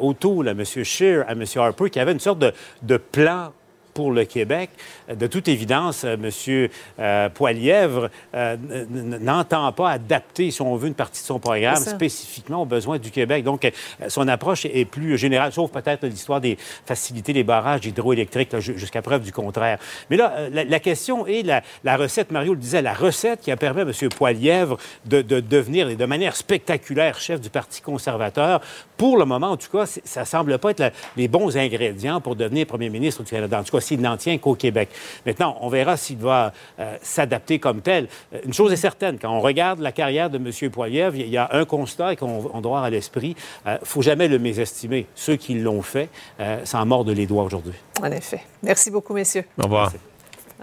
O'Toole, à M. Scheer, à M. Harper, qui avait une sorte de, de plan pour le Québec. De toute évidence, euh, M. euh, Poilièvre euh, n'entend pas adapter, si on veut, une partie de son programme spécifiquement aux besoins du Québec. Donc, son approche est plus générale, sauf peut-être l'histoire des facilités des barrages hydroélectriques, jusqu'à preuve du contraire. Mais là, la, la question est la, la recette, Mario le disait, la recette qui a permis à M. Poilièvre de, de devenir de manière spectaculaire chef du Parti conservateur. Pour le moment, en tout cas, ça semble pas être la- les bons ingrédients pour devenir premier ministre du Canada. En tout cas, s'il n'en tient qu'au Québec. Maintenant, on verra s'il va euh, s'adapter comme tel. Euh, Une chose est certaine, quand on regarde la carrière de M. Poilievre, il y a un constat qu'on on doit avoir à l'esprit. Il ne faut jamais le mésestimer. Ceux qui l'ont fait euh, s'en mordent les doigts aujourd'hui. En effet. Merci beaucoup, messieurs. Au revoir.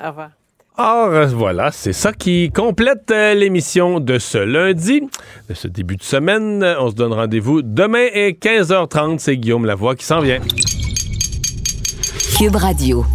Au revoir. Or, euh, voilà, c'est ça qui complète euh, l'émission de ce lundi, de ce début de semaine. On se donne rendez-vous demain à 15h30. C'est Guillaume Lavoie qui s'en vient. Cube Radio.